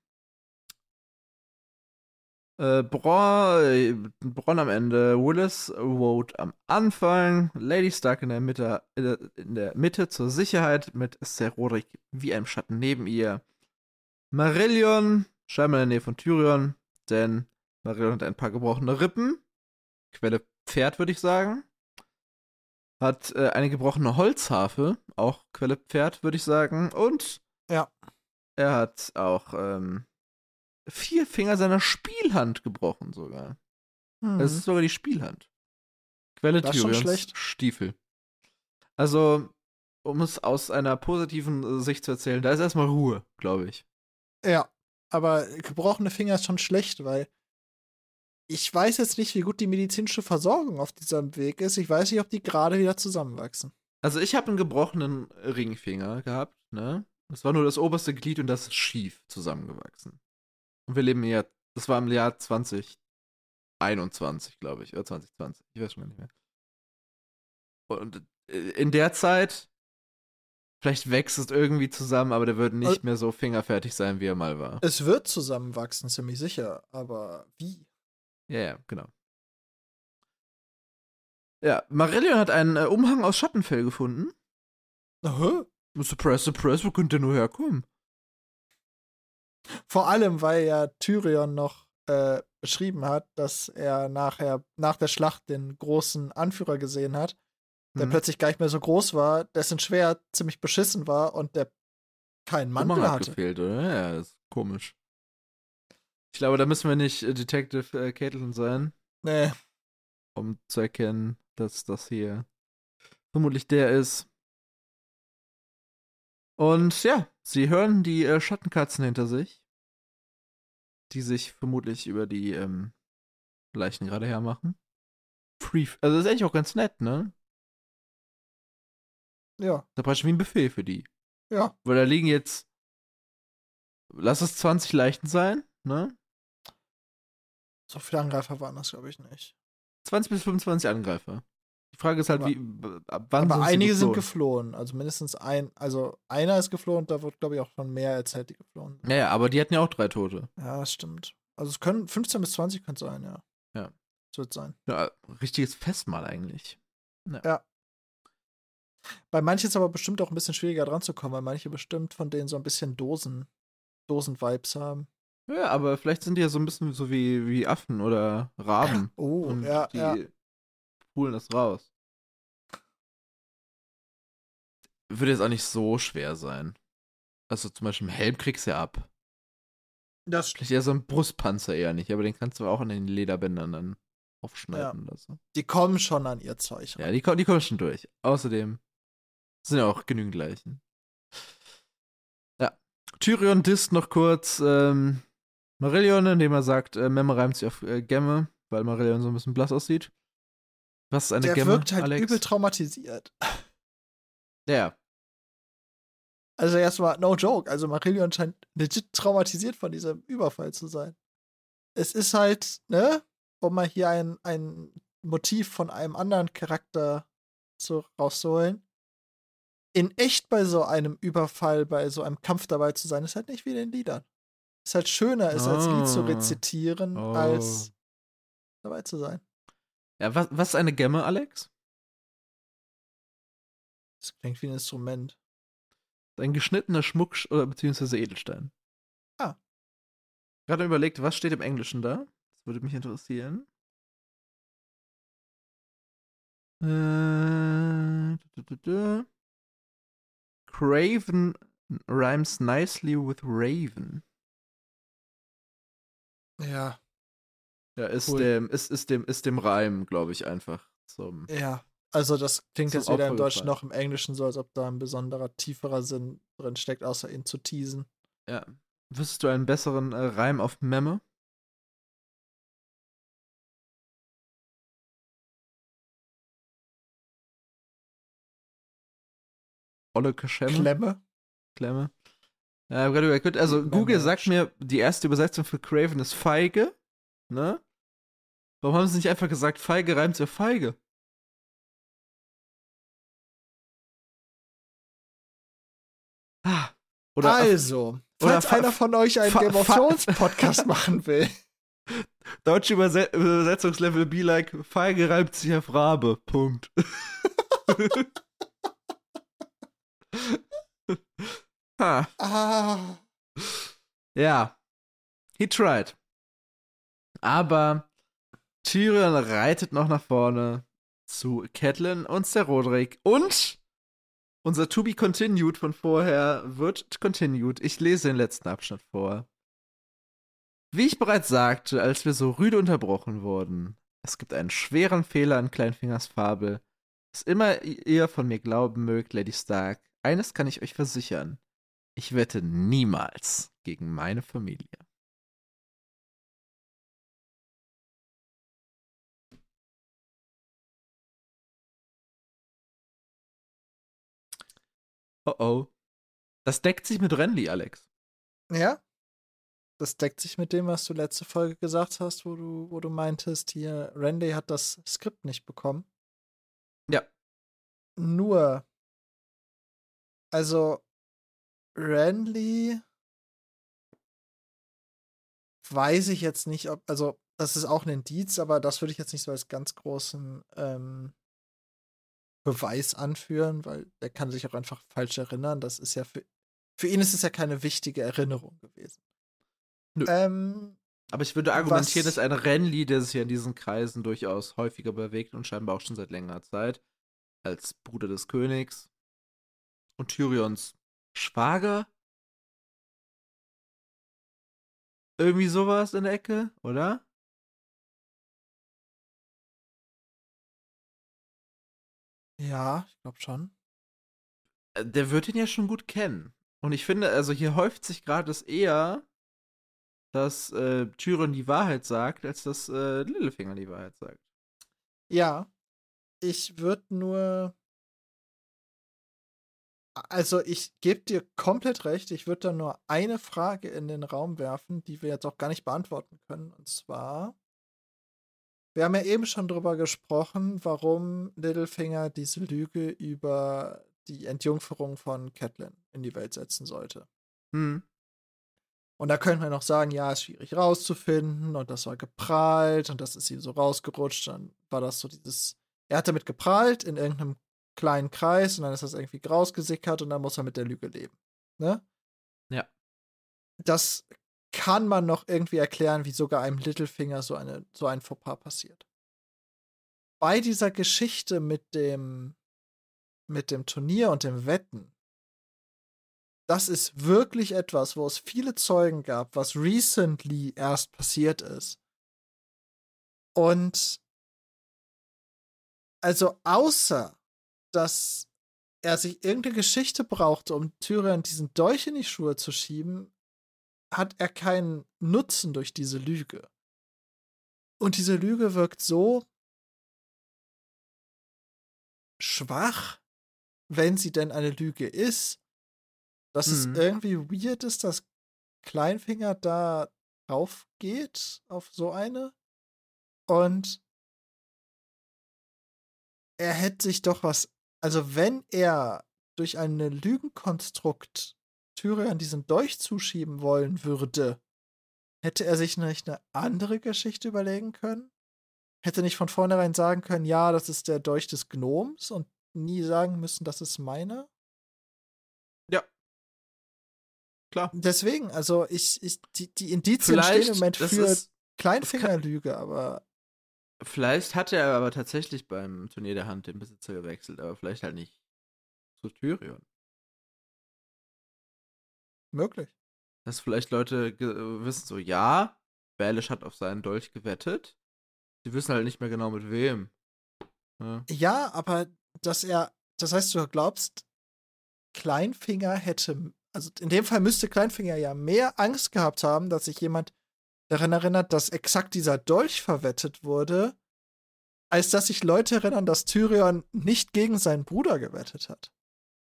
[SPEAKER 2] Äh, Bronn, Bronn am Ende, Willis Woad am Anfang, Lady Stark in der Mitte, in der Mitte zur Sicherheit mit Ser Roderick wie einem Schatten neben ihr. Marillion, scheinbar in der Nähe von Tyrion, denn Marillion hat ein paar gebrochene Rippen. Quelle Pferd, würde ich sagen. Hat äh, eine gebrochene Holzharfe, auch Quelle Pferd, würde ich sagen. Und
[SPEAKER 1] ja.
[SPEAKER 2] er hat auch ähm, vier Finger seiner Spielhand gebrochen sogar. Mhm. Das ist sogar die Spielhand. Quelle Tyrions Stiefel. Also, um es aus einer positiven Sicht zu erzählen, da ist erstmal Ruhe, glaube ich.
[SPEAKER 1] Ja, aber gebrochene Finger ist schon schlecht, weil ich weiß jetzt nicht, wie gut die medizinische Versorgung auf diesem Weg ist. Ich weiß nicht, ob die gerade wieder zusammenwachsen.
[SPEAKER 2] Also ich habe einen gebrochenen Ringfinger gehabt, ne? Das war nur das oberste Glied und das ist schief zusammengewachsen. Und wir leben ja, das war im Jahr 2021, glaube ich, oder 2020, ich weiß schon gar nicht mehr. Und äh, in der Zeit Vielleicht wächst es irgendwie zusammen, aber der wird nicht mehr so fingerfertig sein, wie er mal war.
[SPEAKER 1] Es wird zusammenwachsen, ziemlich sicher. Aber wie?
[SPEAKER 2] Ja, ja, genau. Ja, Marillion hat einen äh, Umhang aus Schattenfell gefunden.
[SPEAKER 1] Aha.
[SPEAKER 2] Surprise, surprise, wo könnte der nur herkommen?
[SPEAKER 1] Vor allem, weil ja Tyrion noch äh, beschrieben hat, dass er nachher, nach der Schlacht den großen Anführer gesehen hat der mhm. plötzlich gar nicht mehr so groß war, dessen Schwert ziemlich beschissen war und der keinen Mantel hat hatte.
[SPEAKER 2] gefehlt, oder? Ja, ist komisch. Ich glaube, da müssen wir nicht äh, Detective äh, Caitlin sein.
[SPEAKER 1] Nee.
[SPEAKER 2] Um zu erkennen, dass das hier vermutlich der ist. Und ja, sie hören die äh, Schattenkatzen hinter sich, die sich vermutlich über die ähm, Leichen gerade hermachen. Free, also das ist eigentlich auch ganz nett, ne?
[SPEAKER 1] Ja.
[SPEAKER 2] Da praktisch wie ein Buffet für die.
[SPEAKER 1] Ja.
[SPEAKER 2] Weil da liegen jetzt, lass es 20 Leichten sein, ne?
[SPEAKER 1] So viele Angreifer waren das, glaube ich, nicht.
[SPEAKER 2] 20 bis 25 Angreifer. Die Frage ist halt, aber, wie, ab wann
[SPEAKER 1] Aber sind einige sind geflohen. Also mindestens ein, also einer ist geflohen, da wird, glaube ich, auch schon mehr erzählt, die geflohen
[SPEAKER 2] sind. Ja, ja, aber die hatten ja auch drei Tote.
[SPEAKER 1] Ja, das stimmt. Also es können 15 bis 20 könnte sein, ja.
[SPEAKER 2] Ja.
[SPEAKER 1] Das wird sein.
[SPEAKER 2] Ja, richtiges Festmahl eigentlich.
[SPEAKER 1] Ja. ja. Bei manchen ist aber bestimmt auch ein bisschen schwieriger dran zu kommen, weil manche bestimmt von denen so ein bisschen Dosen, Dosen-Vibes haben.
[SPEAKER 2] Ja, aber vielleicht sind die ja so ein bisschen so wie, wie Affen oder Raben.
[SPEAKER 1] Oh, und ja,
[SPEAKER 2] die
[SPEAKER 1] ja.
[SPEAKER 2] pulen das raus. Würde jetzt auch nicht so schwer sein. Also zum Beispiel im Helm kriegst du ja ab.
[SPEAKER 1] Das
[SPEAKER 2] Vielleicht eher so ein Brustpanzer eher nicht, aber den kannst du auch an den Lederbändern dann aufschneiden ja. lassen.
[SPEAKER 1] Die kommen schon an ihr Zeug.
[SPEAKER 2] Ran. Ja, die, die kommen schon durch. Außerdem sind ja auch genügend Leichen. Ja. Tyrion disst noch kurz ähm, Marillion, indem er sagt, äh, Memme reimt sich auf äh, Gemme, weil Marillion so ein bisschen blass aussieht. Was ist eine
[SPEAKER 1] Der
[SPEAKER 2] Gemme,
[SPEAKER 1] wirkt halt
[SPEAKER 2] Alex?
[SPEAKER 1] übel traumatisiert.
[SPEAKER 2] Ja.
[SPEAKER 1] Also erstmal, no joke. Also Marillion scheint legit traumatisiert von diesem Überfall zu sein. Es ist halt, ne, um mal hier ein, ein Motiv von einem anderen Charakter zu, rauszuholen. In echt bei so einem Überfall, bei so einem Kampf dabei zu sein, ist halt nicht wie in den Liedern. Ist halt schöner, es als Lied zu
[SPEAKER 2] Oh.
[SPEAKER 1] rezitieren,
[SPEAKER 2] Oh.
[SPEAKER 1] als dabei zu sein.
[SPEAKER 2] Ja, was, was ist eine Gemme, Alex?
[SPEAKER 1] Das klingt wie ein Instrument.
[SPEAKER 2] Ein geschnittener Schmuck oder beziehungsweise Edelstein.
[SPEAKER 1] Ah.
[SPEAKER 2] Gerade überlegt, was steht im Englischen da? Das würde mich interessieren. Äh, du, du, du. Craven rhymes nicely with Raven.
[SPEAKER 1] Ja,
[SPEAKER 2] Ja, ist
[SPEAKER 1] Cool.
[SPEAKER 2] dem, ist, ist dem, ist dem Reim, glaube ich, einfach. Zum,
[SPEAKER 1] ja. Also das klingt jetzt weder im Deutschen noch im Englischen so, als ob da ein besonderer, tieferer Sinn drin steckt, außer ihn zu teasen.
[SPEAKER 2] ja. Wüsstest du einen besseren äh, Reim auf Memme? Olle?
[SPEAKER 1] Klemme?
[SPEAKER 2] Klemme. Ja, also. Google sagt mir, die erste Übersetzung für Craven ist Feige. Ne? Warum haben sie nicht einfach gesagt, Feige reimt sich auf Feige? Ah. Oder
[SPEAKER 1] also,
[SPEAKER 2] oder
[SPEAKER 1] falls
[SPEAKER 2] fa-
[SPEAKER 1] einer von euch einen Game of Thrones Podcast machen will,
[SPEAKER 2] Deutsche Überse Übersetzungslevel be like, Feige reimt sich auf Rabe. Punkt. ha.
[SPEAKER 1] ah,
[SPEAKER 2] Ja. He tried. Aber Tyrion reitet noch nach vorne zu Catelyn und Ser Roderick. Und unser To Be Continued von vorher wird continued. Ich lese den letzten Abschnitt vor. Wie ich bereits sagte, als wir so rüde unterbrochen wurden, es gibt einen schweren Fehler in Kleinfingers Fabel. Was immer ihr von mir glauben mögt, Lady Stark, eines kann ich euch versichern. Ich wette niemals gegen meine Familie. Oh oh. Das deckt sich mit Renly, Alex.
[SPEAKER 1] ja. Das deckt sich mit dem, was du letzte Folge gesagt hast, wo du, wo du meintest, hier, Randy hat das Skript nicht bekommen.
[SPEAKER 2] Ja.
[SPEAKER 1] Nur, also, Randy weiß ich jetzt nicht, ob, also, das ist auch ein Indiz, aber das würde ich jetzt nicht so als ganz großen ähm, Beweis anführen, weil der kann sich auch einfach falsch erinnern. Das ist ja für, für ihn ist es ja keine wichtige Erinnerung gewesen.
[SPEAKER 2] Nö.
[SPEAKER 1] Ähm,
[SPEAKER 2] Aber ich würde argumentieren,
[SPEAKER 1] Was-
[SPEAKER 2] dass ein Renly, der sich ja in diesen Kreisen durchaus häufiger bewegt und scheinbar auch schon seit längerer Zeit, als Bruder des Königs und Tyrions Schwager. Irgendwie sowas in der Ecke, oder?
[SPEAKER 1] ja, ich glaube schon.
[SPEAKER 2] Äh, Der wird ihn ja schon gut kennen. Und ich finde, also hier häuft sich gerade es eher, dass äh, Tyrion die Wahrheit sagt, als dass äh, Littlefinger die Wahrheit sagt.
[SPEAKER 1] Ja, ich würde nur. Also, ich gebe dir komplett recht. Ich würde da nur eine Frage in den Raum werfen, die wir jetzt auch gar nicht beantworten können. Und zwar: Wir haben ja eben schon drüber gesprochen, warum Littlefinger diese Lüge über die Entjungferung von Catelyn in die Welt setzen sollte.
[SPEAKER 2] Hm.
[SPEAKER 1] Und da könnte man noch sagen, ja, ist schwierig rauszufinden und das war geprahlt und das ist ihm so rausgerutscht. Dann war das so dieses, er hat damit geprahlt in irgendeinem kleinen Kreis und dann ist das irgendwie rausgesickert und dann muss er mit der Lüge leben. Ne?
[SPEAKER 2] Ja.
[SPEAKER 1] Das kann man noch irgendwie erklären, wie sogar einem Littlefinger so, eine, so ein Fauxpas passiert. Bei dieser Geschichte mit dem, mit dem Turnier und dem Wetten, das ist wirklich etwas, wo es viele Zeugen gab, was recently erst passiert ist. Und also außer, dass er sich irgendeine Geschichte brauchte, um Tyrion diesen Dolch in die Schuhe zu schieben, hat er keinen Nutzen durch diese Lüge. Und diese Lüge wirkt so schwach, wenn sie denn eine Lüge ist, dass mhm. es irgendwie weird ist, dass Kleinfinger da drauf geht auf so eine. Und er hätte sich doch was. Also, wenn er durch ein Lügenkonstrukt Tyrion diesen Dolch zuschieben wollen würde, hätte er sich nicht eine andere Geschichte überlegen können? Hätte nicht von vornherein sagen können, ja, das ist der Dolch des Gnoms und nie sagen müssen, das ist meiner?
[SPEAKER 2] Ja. Klar.
[SPEAKER 1] Deswegen, also ich, ich die, die Indizien Vielleicht, stehen im Moment für Kleinfingerlüge, aber.
[SPEAKER 2] Vielleicht hat er aber tatsächlich beim Turnier der Hand den Besitzer gewechselt, aber vielleicht halt nicht zu Tyrion.
[SPEAKER 1] Möglich.
[SPEAKER 2] Dass vielleicht Leute wissen so, ja, Baelish hat auf seinen Dolch gewettet. Sie wissen halt nicht mehr genau mit wem.
[SPEAKER 1] Ja, ja aber dass er, das heißt, du glaubst, Kleinfinger hätte, also in dem Fall müsste Kleinfinger ja mehr Angst gehabt haben, dass sich jemand daran erinnert, dass exakt dieser Dolch verwettet wurde, als dass sich Leute erinnern, dass Tyrion nicht gegen seinen Bruder gewettet hat.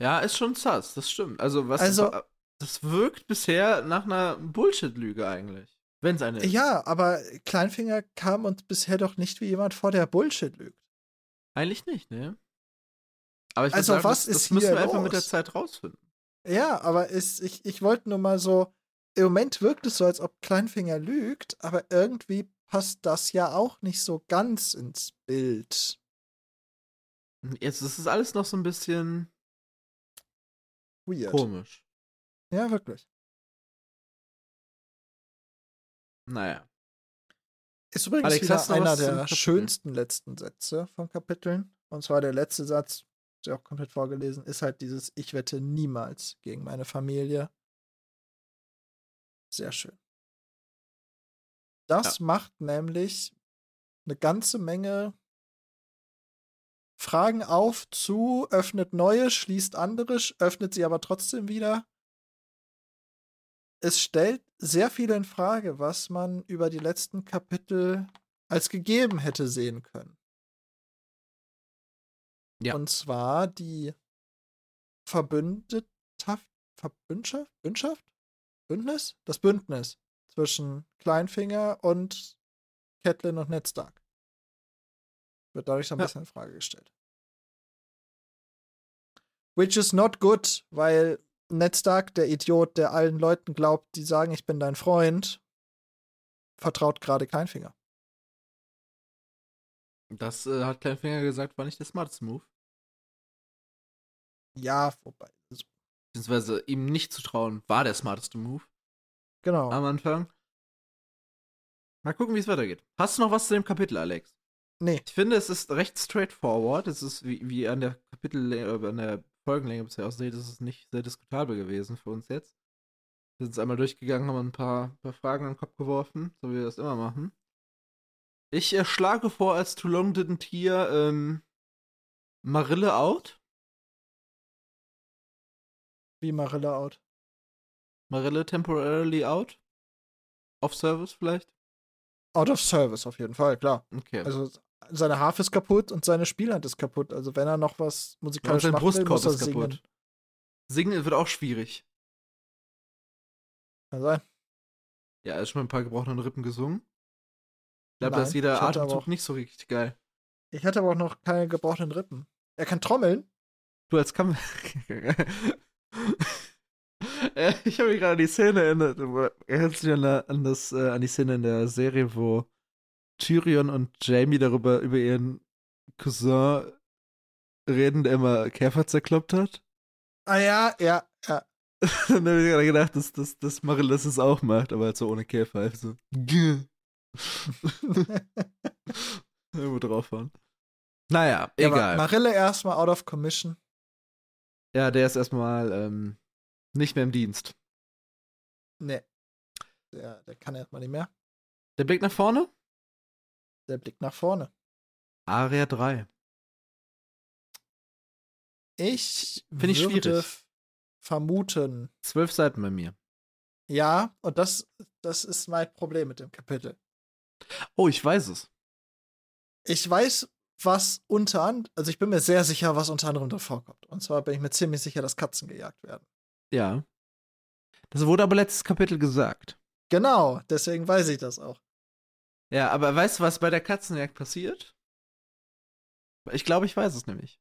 [SPEAKER 2] Ja, ist schon sass, das stimmt. Also, was
[SPEAKER 1] also,
[SPEAKER 2] das wirkt bisher nach einer Bullshit-Lüge eigentlich. Wenn es eine ist.
[SPEAKER 1] Ja, aber Kleinfinger kam uns bisher doch nicht wie jemand vor, der Bullshit lügt.
[SPEAKER 2] Eigentlich nicht, ne? Aber ich
[SPEAKER 1] also,
[SPEAKER 2] sagen,
[SPEAKER 1] was
[SPEAKER 2] das,
[SPEAKER 1] ist
[SPEAKER 2] das müssen
[SPEAKER 1] wir
[SPEAKER 2] einfach
[SPEAKER 1] los?
[SPEAKER 2] mit der Zeit rausfinden.
[SPEAKER 1] Ja, aber ist, ich, ich wollte nur mal so, im Moment wirkt es so, als ob Kleinfinger lügt, aber irgendwie passt das ja auch nicht so ganz ins Bild.
[SPEAKER 2] Jetzt ist es alles noch so ein bisschen
[SPEAKER 1] Weird.
[SPEAKER 2] komisch.
[SPEAKER 1] Ja, wirklich.
[SPEAKER 2] Naja.
[SPEAKER 1] Ist übrigens Alex, einer der schönsten letzten Sätze von Kapiteln. Und zwar der letzte Satz, der auch komplett vorgelesen, ist halt dieses Ich wette niemals gegen meine Familie. Sehr schön. Das ja. macht nämlich eine ganze Menge Fragen auf, zu, öffnet neue, schließt andere, öffnet sie aber trotzdem wieder es stellt sehr viel in Frage, was man über die letzten Kapitel als gegeben hätte sehen können. Ja. Und zwar die Verbündetschaft, Verbündschaft, Bündschaft? Bündnis? Das Bündnis zwischen Kleinfinger und Catelyn und Ned Stark. Wird dadurch so ein ja. bisschen in Frage gestellt. Which is not good, weil Ned Stark, der Idiot, der allen Leuten glaubt, die sagen, ich bin dein Freund, vertraut gerade Kleinfinger.
[SPEAKER 2] Das äh, hat Kleinfinger gesagt, war nicht der smarteste Move.
[SPEAKER 1] Ja, vorbei.
[SPEAKER 2] Beziehungsweise ihm nicht zu trauen, war der smarteste Move.
[SPEAKER 1] Genau.
[SPEAKER 2] Am Anfang. Mal gucken, wie es weitergeht. Hast du noch was zu dem Kapitel, Alex?
[SPEAKER 1] Nee.
[SPEAKER 2] Ich finde, es ist recht straightforward. Es ist wie, wie an der Kapitel, äh, an der Folgenlänge bisher aussieht, ist es nicht sehr diskutabel gewesen für uns jetzt. Wir sind es einmal durchgegangen, haben ein paar, paar Fragen an den Kopf geworfen, so wie wir das immer machen. Ich äh, schlage vor, als Too Long Didn't Hear ähm, Marille out.
[SPEAKER 1] Wie Marille out?
[SPEAKER 2] Marille temporarily out? Off Service vielleicht?
[SPEAKER 1] Out of Service auf jeden Fall, klar.
[SPEAKER 2] Okay.
[SPEAKER 1] Also seine Harfe ist kaputt und seine Spielhand ist kaputt. Also wenn er noch was musikalisch ja,
[SPEAKER 2] macht,
[SPEAKER 1] Brustkorb muss er
[SPEAKER 2] ist singen. kaputt. Singen wird auch schwierig.
[SPEAKER 1] Kann sein.
[SPEAKER 2] Ja, er ist schon mit ein paar gebrochenen Rippen gesungen. Ich glaube, da ist jeder Atemzug nicht so richtig geil.
[SPEAKER 1] Ich hatte aber auch noch keine gebrochenen Rippen. Er kann trommeln.
[SPEAKER 2] Du als Kam Ich habe mich gerade an die Szene erinnert. Erinnerst du dich an, an, das, äh, an die Szene in der Serie, wo Tyrion und Jamie darüber, über ihren Cousin reden, der immer Käfer zerkloppt hat.
[SPEAKER 1] Ah ja, ja, ja.
[SPEAKER 2] Dann habe ich gerade gedacht, dass, dass, dass Marilyn das auch macht, aber halt so ohne Käfer. Halt so. Irgendwo drauf waren. Naja, ja, egal.
[SPEAKER 1] Marille erstmal out of commission.
[SPEAKER 2] Ja, der ist erstmal ähm, nicht mehr im Dienst.
[SPEAKER 1] Nee. Der, der kann erstmal nicht mehr.
[SPEAKER 2] Der Blick nach vorne?
[SPEAKER 1] der Blick nach vorne.
[SPEAKER 2] Aria 3.
[SPEAKER 1] Ich Finde ich schwierig. vermuten.
[SPEAKER 2] Zwölf Seiten bei mir.
[SPEAKER 1] Ja, und das, das ist mein Problem mit dem Kapitel.
[SPEAKER 2] Oh, ich weiß es.
[SPEAKER 1] Ich weiß, was unter anderem, also ich bin mir sehr sicher, was unter anderem da vorkommt. Und zwar bin ich mir ziemlich sicher, dass Katzen gejagt werden.
[SPEAKER 2] Ja. Das wurde aber letztes Kapitel gesagt.
[SPEAKER 1] Genau, deswegen weiß ich das auch.
[SPEAKER 2] Ja, aber weißt du, was bei der Katzenjagd passiert? Ich glaube, ich weiß es nämlich.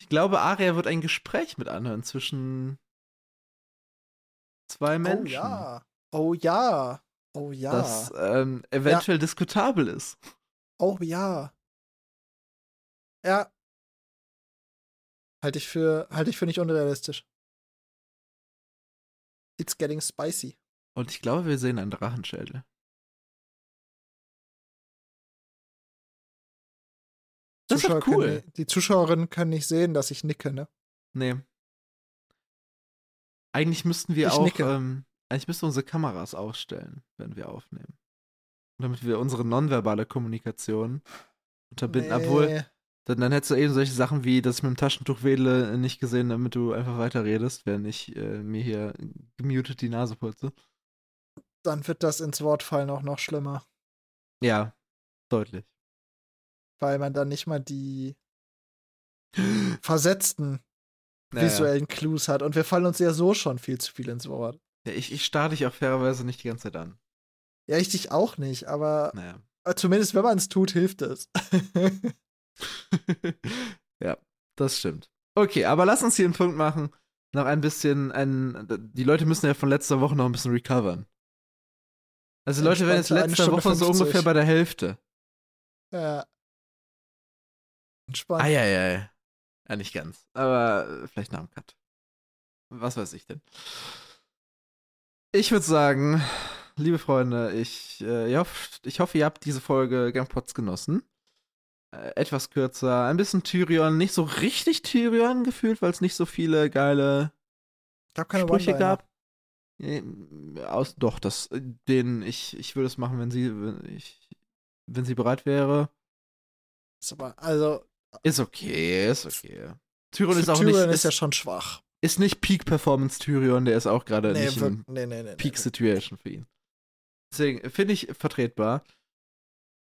[SPEAKER 2] Ich glaube, Aria wird ein Gespräch mit anhören zwischen zwei Menschen.
[SPEAKER 1] Oh ja. Oh ja. Oh ja.
[SPEAKER 2] Das ähm, eventuell ja. diskutabel ist.
[SPEAKER 1] Oh ja. Ja. Halte ich für, halte ich für nicht unrealistisch. It's getting spicy.
[SPEAKER 2] Und ich glaube, wir sehen einen Drachenschädel. Das Zuschauer ist cool.
[SPEAKER 1] Können, die Zuschauerinnen können nicht sehen, dass ich nicke, ne?
[SPEAKER 2] Nee. Eigentlich müssten wir ich auch, ähm, eigentlich müssten unsere Kameras ausstellen, wenn wir aufnehmen. Damit wir unsere nonverbale Kommunikation unterbinden. Nee. Obwohl, dann, dann hättest du eben solche Sachen wie, dass ich mit dem Taschentuch wedle, nicht gesehen, damit du einfach weiterredest, wenn ich äh, mir hier gemutet die Nase putze.
[SPEAKER 1] Dann wird das ins Wort fallen auch noch schlimmer.
[SPEAKER 2] Ja, deutlich
[SPEAKER 1] weil man dann nicht mal die versetzten naja. visuellen Clues hat. Und wir fallen uns ja so schon viel zu viel ins Wort.
[SPEAKER 2] Ja, ich, ich starre dich auch fairerweise nicht die ganze Zeit an.
[SPEAKER 1] Ja, ich dich auch nicht, aber naja. zumindest wenn man es tut, hilft es.
[SPEAKER 2] ja, das stimmt. Okay, aber lass uns hier einen Punkt machen. Noch ein bisschen, ein, die Leute müssen ja von letzter Woche noch ein bisschen recovern. Also die Leute werden jetzt letzte Woche 50. so ungefähr bei der Hälfte.
[SPEAKER 1] Ja.
[SPEAKER 2] Entspannt. Eieiei. Ja, nicht ganz. Aber vielleicht nach dem Cut. Was weiß ich denn. Ich würde sagen, liebe Freunde, ich, äh, ich, hoffe, ich hoffe, ihr habt diese Folge Gampots genossen. Äh, etwas kürzer, ein bisschen Tyrion, nicht so richtig Tyrion gefühlt, weil es nicht so viele geile
[SPEAKER 1] Sprüche gab.
[SPEAKER 2] Äh, aus, doch, das, den, ich, ich würde es machen, wenn sie, wenn, ich, wenn sie bereit wäre.
[SPEAKER 1] Ist aber, also,
[SPEAKER 2] ist okay, ist okay. Tyrion ist auch
[SPEAKER 1] Tyrion
[SPEAKER 2] nicht.
[SPEAKER 1] Tyrion ist ja schon schwach.
[SPEAKER 2] Ist nicht Peak Performance Tyrion, der ist auch gerade
[SPEAKER 1] nee,
[SPEAKER 2] nicht in
[SPEAKER 1] nee, nee,
[SPEAKER 2] Peak Situation für ihn. Deswegen finde ich vertretbar.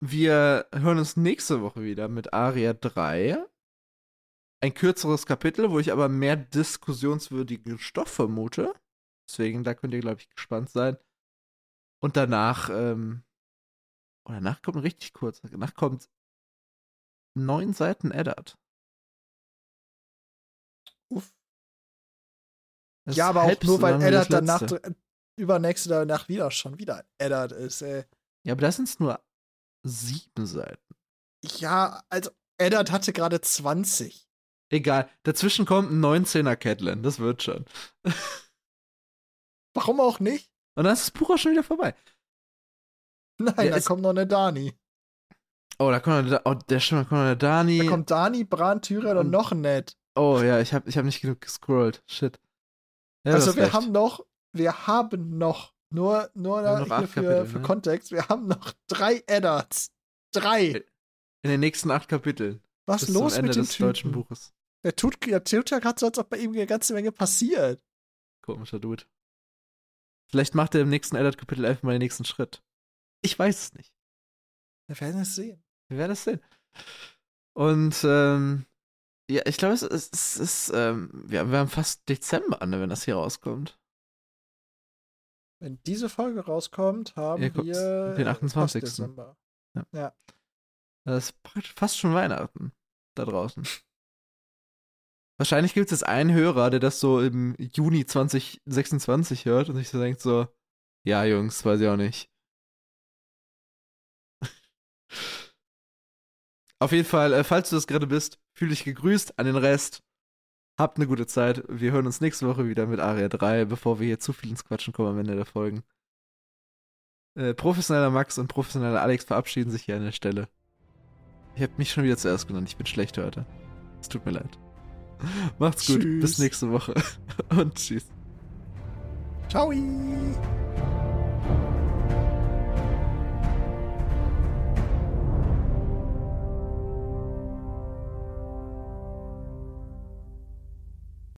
[SPEAKER 2] Wir hören uns nächste Woche wieder mit Aria 3. Ein kürzeres Kapitel, wo ich aber mehr diskussionswürdigen Stoff vermute. Deswegen, da könnt ihr, glaube ich, gespannt sein. Und danach, ähm, und oh, danach kommt richtig kurz, danach kommt neun Seiten Eddard.
[SPEAKER 1] Uff. Das ja, aber auch nur, weil Eddard danach übernächste danach wieder schon wieder Eddard ist, ey.
[SPEAKER 2] Ja, aber das sind nur sieben Seiten.
[SPEAKER 1] Ja, also Eddard hatte gerade 20.
[SPEAKER 2] Egal, dazwischen kommt ein 19er Catelyn, das wird schon.
[SPEAKER 1] Warum auch nicht?
[SPEAKER 2] Und dann ist das Buch auch schon wieder vorbei.
[SPEAKER 1] Nein, da kommt noch eine Dani.
[SPEAKER 2] Oh, da kommt noch, oh, der stimmt, da kommt noch der Dani.
[SPEAKER 1] Da kommt Dani, Bran, Tyrion und, und noch ein Ned.
[SPEAKER 2] Oh ja, ich habe ich hab nicht genug gescrollt. Shit.
[SPEAKER 1] Ja, also wir recht. haben noch, wir haben noch, nur, nur noch hier für, Kapitel, für ne? Kontext, wir haben noch drei Eddards. Drei.
[SPEAKER 2] In den nächsten acht Kapiteln.
[SPEAKER 1] Was ist los mit dem
[SPEAKER 2] des Typen? deutschen Buches?
[SPEAKER 1] Der tut, der tut ja gerade so, als ob bei ihm eine ganze Menge passiert.
[SPEAKER 2] Komischer Dude. Vielleicht macht er im nächsten Eddard-Kapitel einfach mal den nächsten Schritt. Ich weiß es nicht.
[SPEAKER 1] Wir werden es sehen.
[SPEAKER 2] Wir werden es sehen. Und ähm, ja, ich glaube, es, es, es ist, ähm, wir, wir haben fast Dezember an, wenn das hier rauskommt.
[SPEAKER 1] Wenn diese Folge rauskommt, haben ja, wir
[SPEAKER 2] den 28.
[SPEAKER 1] Dezember.
[SPEAKER 2] Ja. ja. Das ist fast schon Weihnachten da draußen. Wahrscheinlich gibt es jetzt einen Hörer, der das so im Juni 2026 hört und sich so denkt so, ja, Jungs, weiß ich auch nicht. Auf jeden Fall, äh, falls du das gerade bist, fühl dich gegrüßt an den Rest. Habt eine gute Zeit. Wir hören uns nächste Woche wieder mit Aria 3, bevor wir hier zu viel ins Quatschen kommen am Ende der Folgen. Äh, professioneller Max und professioneller Alex verabschieden sich hier an der Stelle. Ich hab mich schon wieder zuerst genannt. Ich bin schlecht heute. Es tut mir leid. Macht's gut. Tschüss. Bis nächste Woche. Und tschüss.
[SPEAKER 1] Ciao.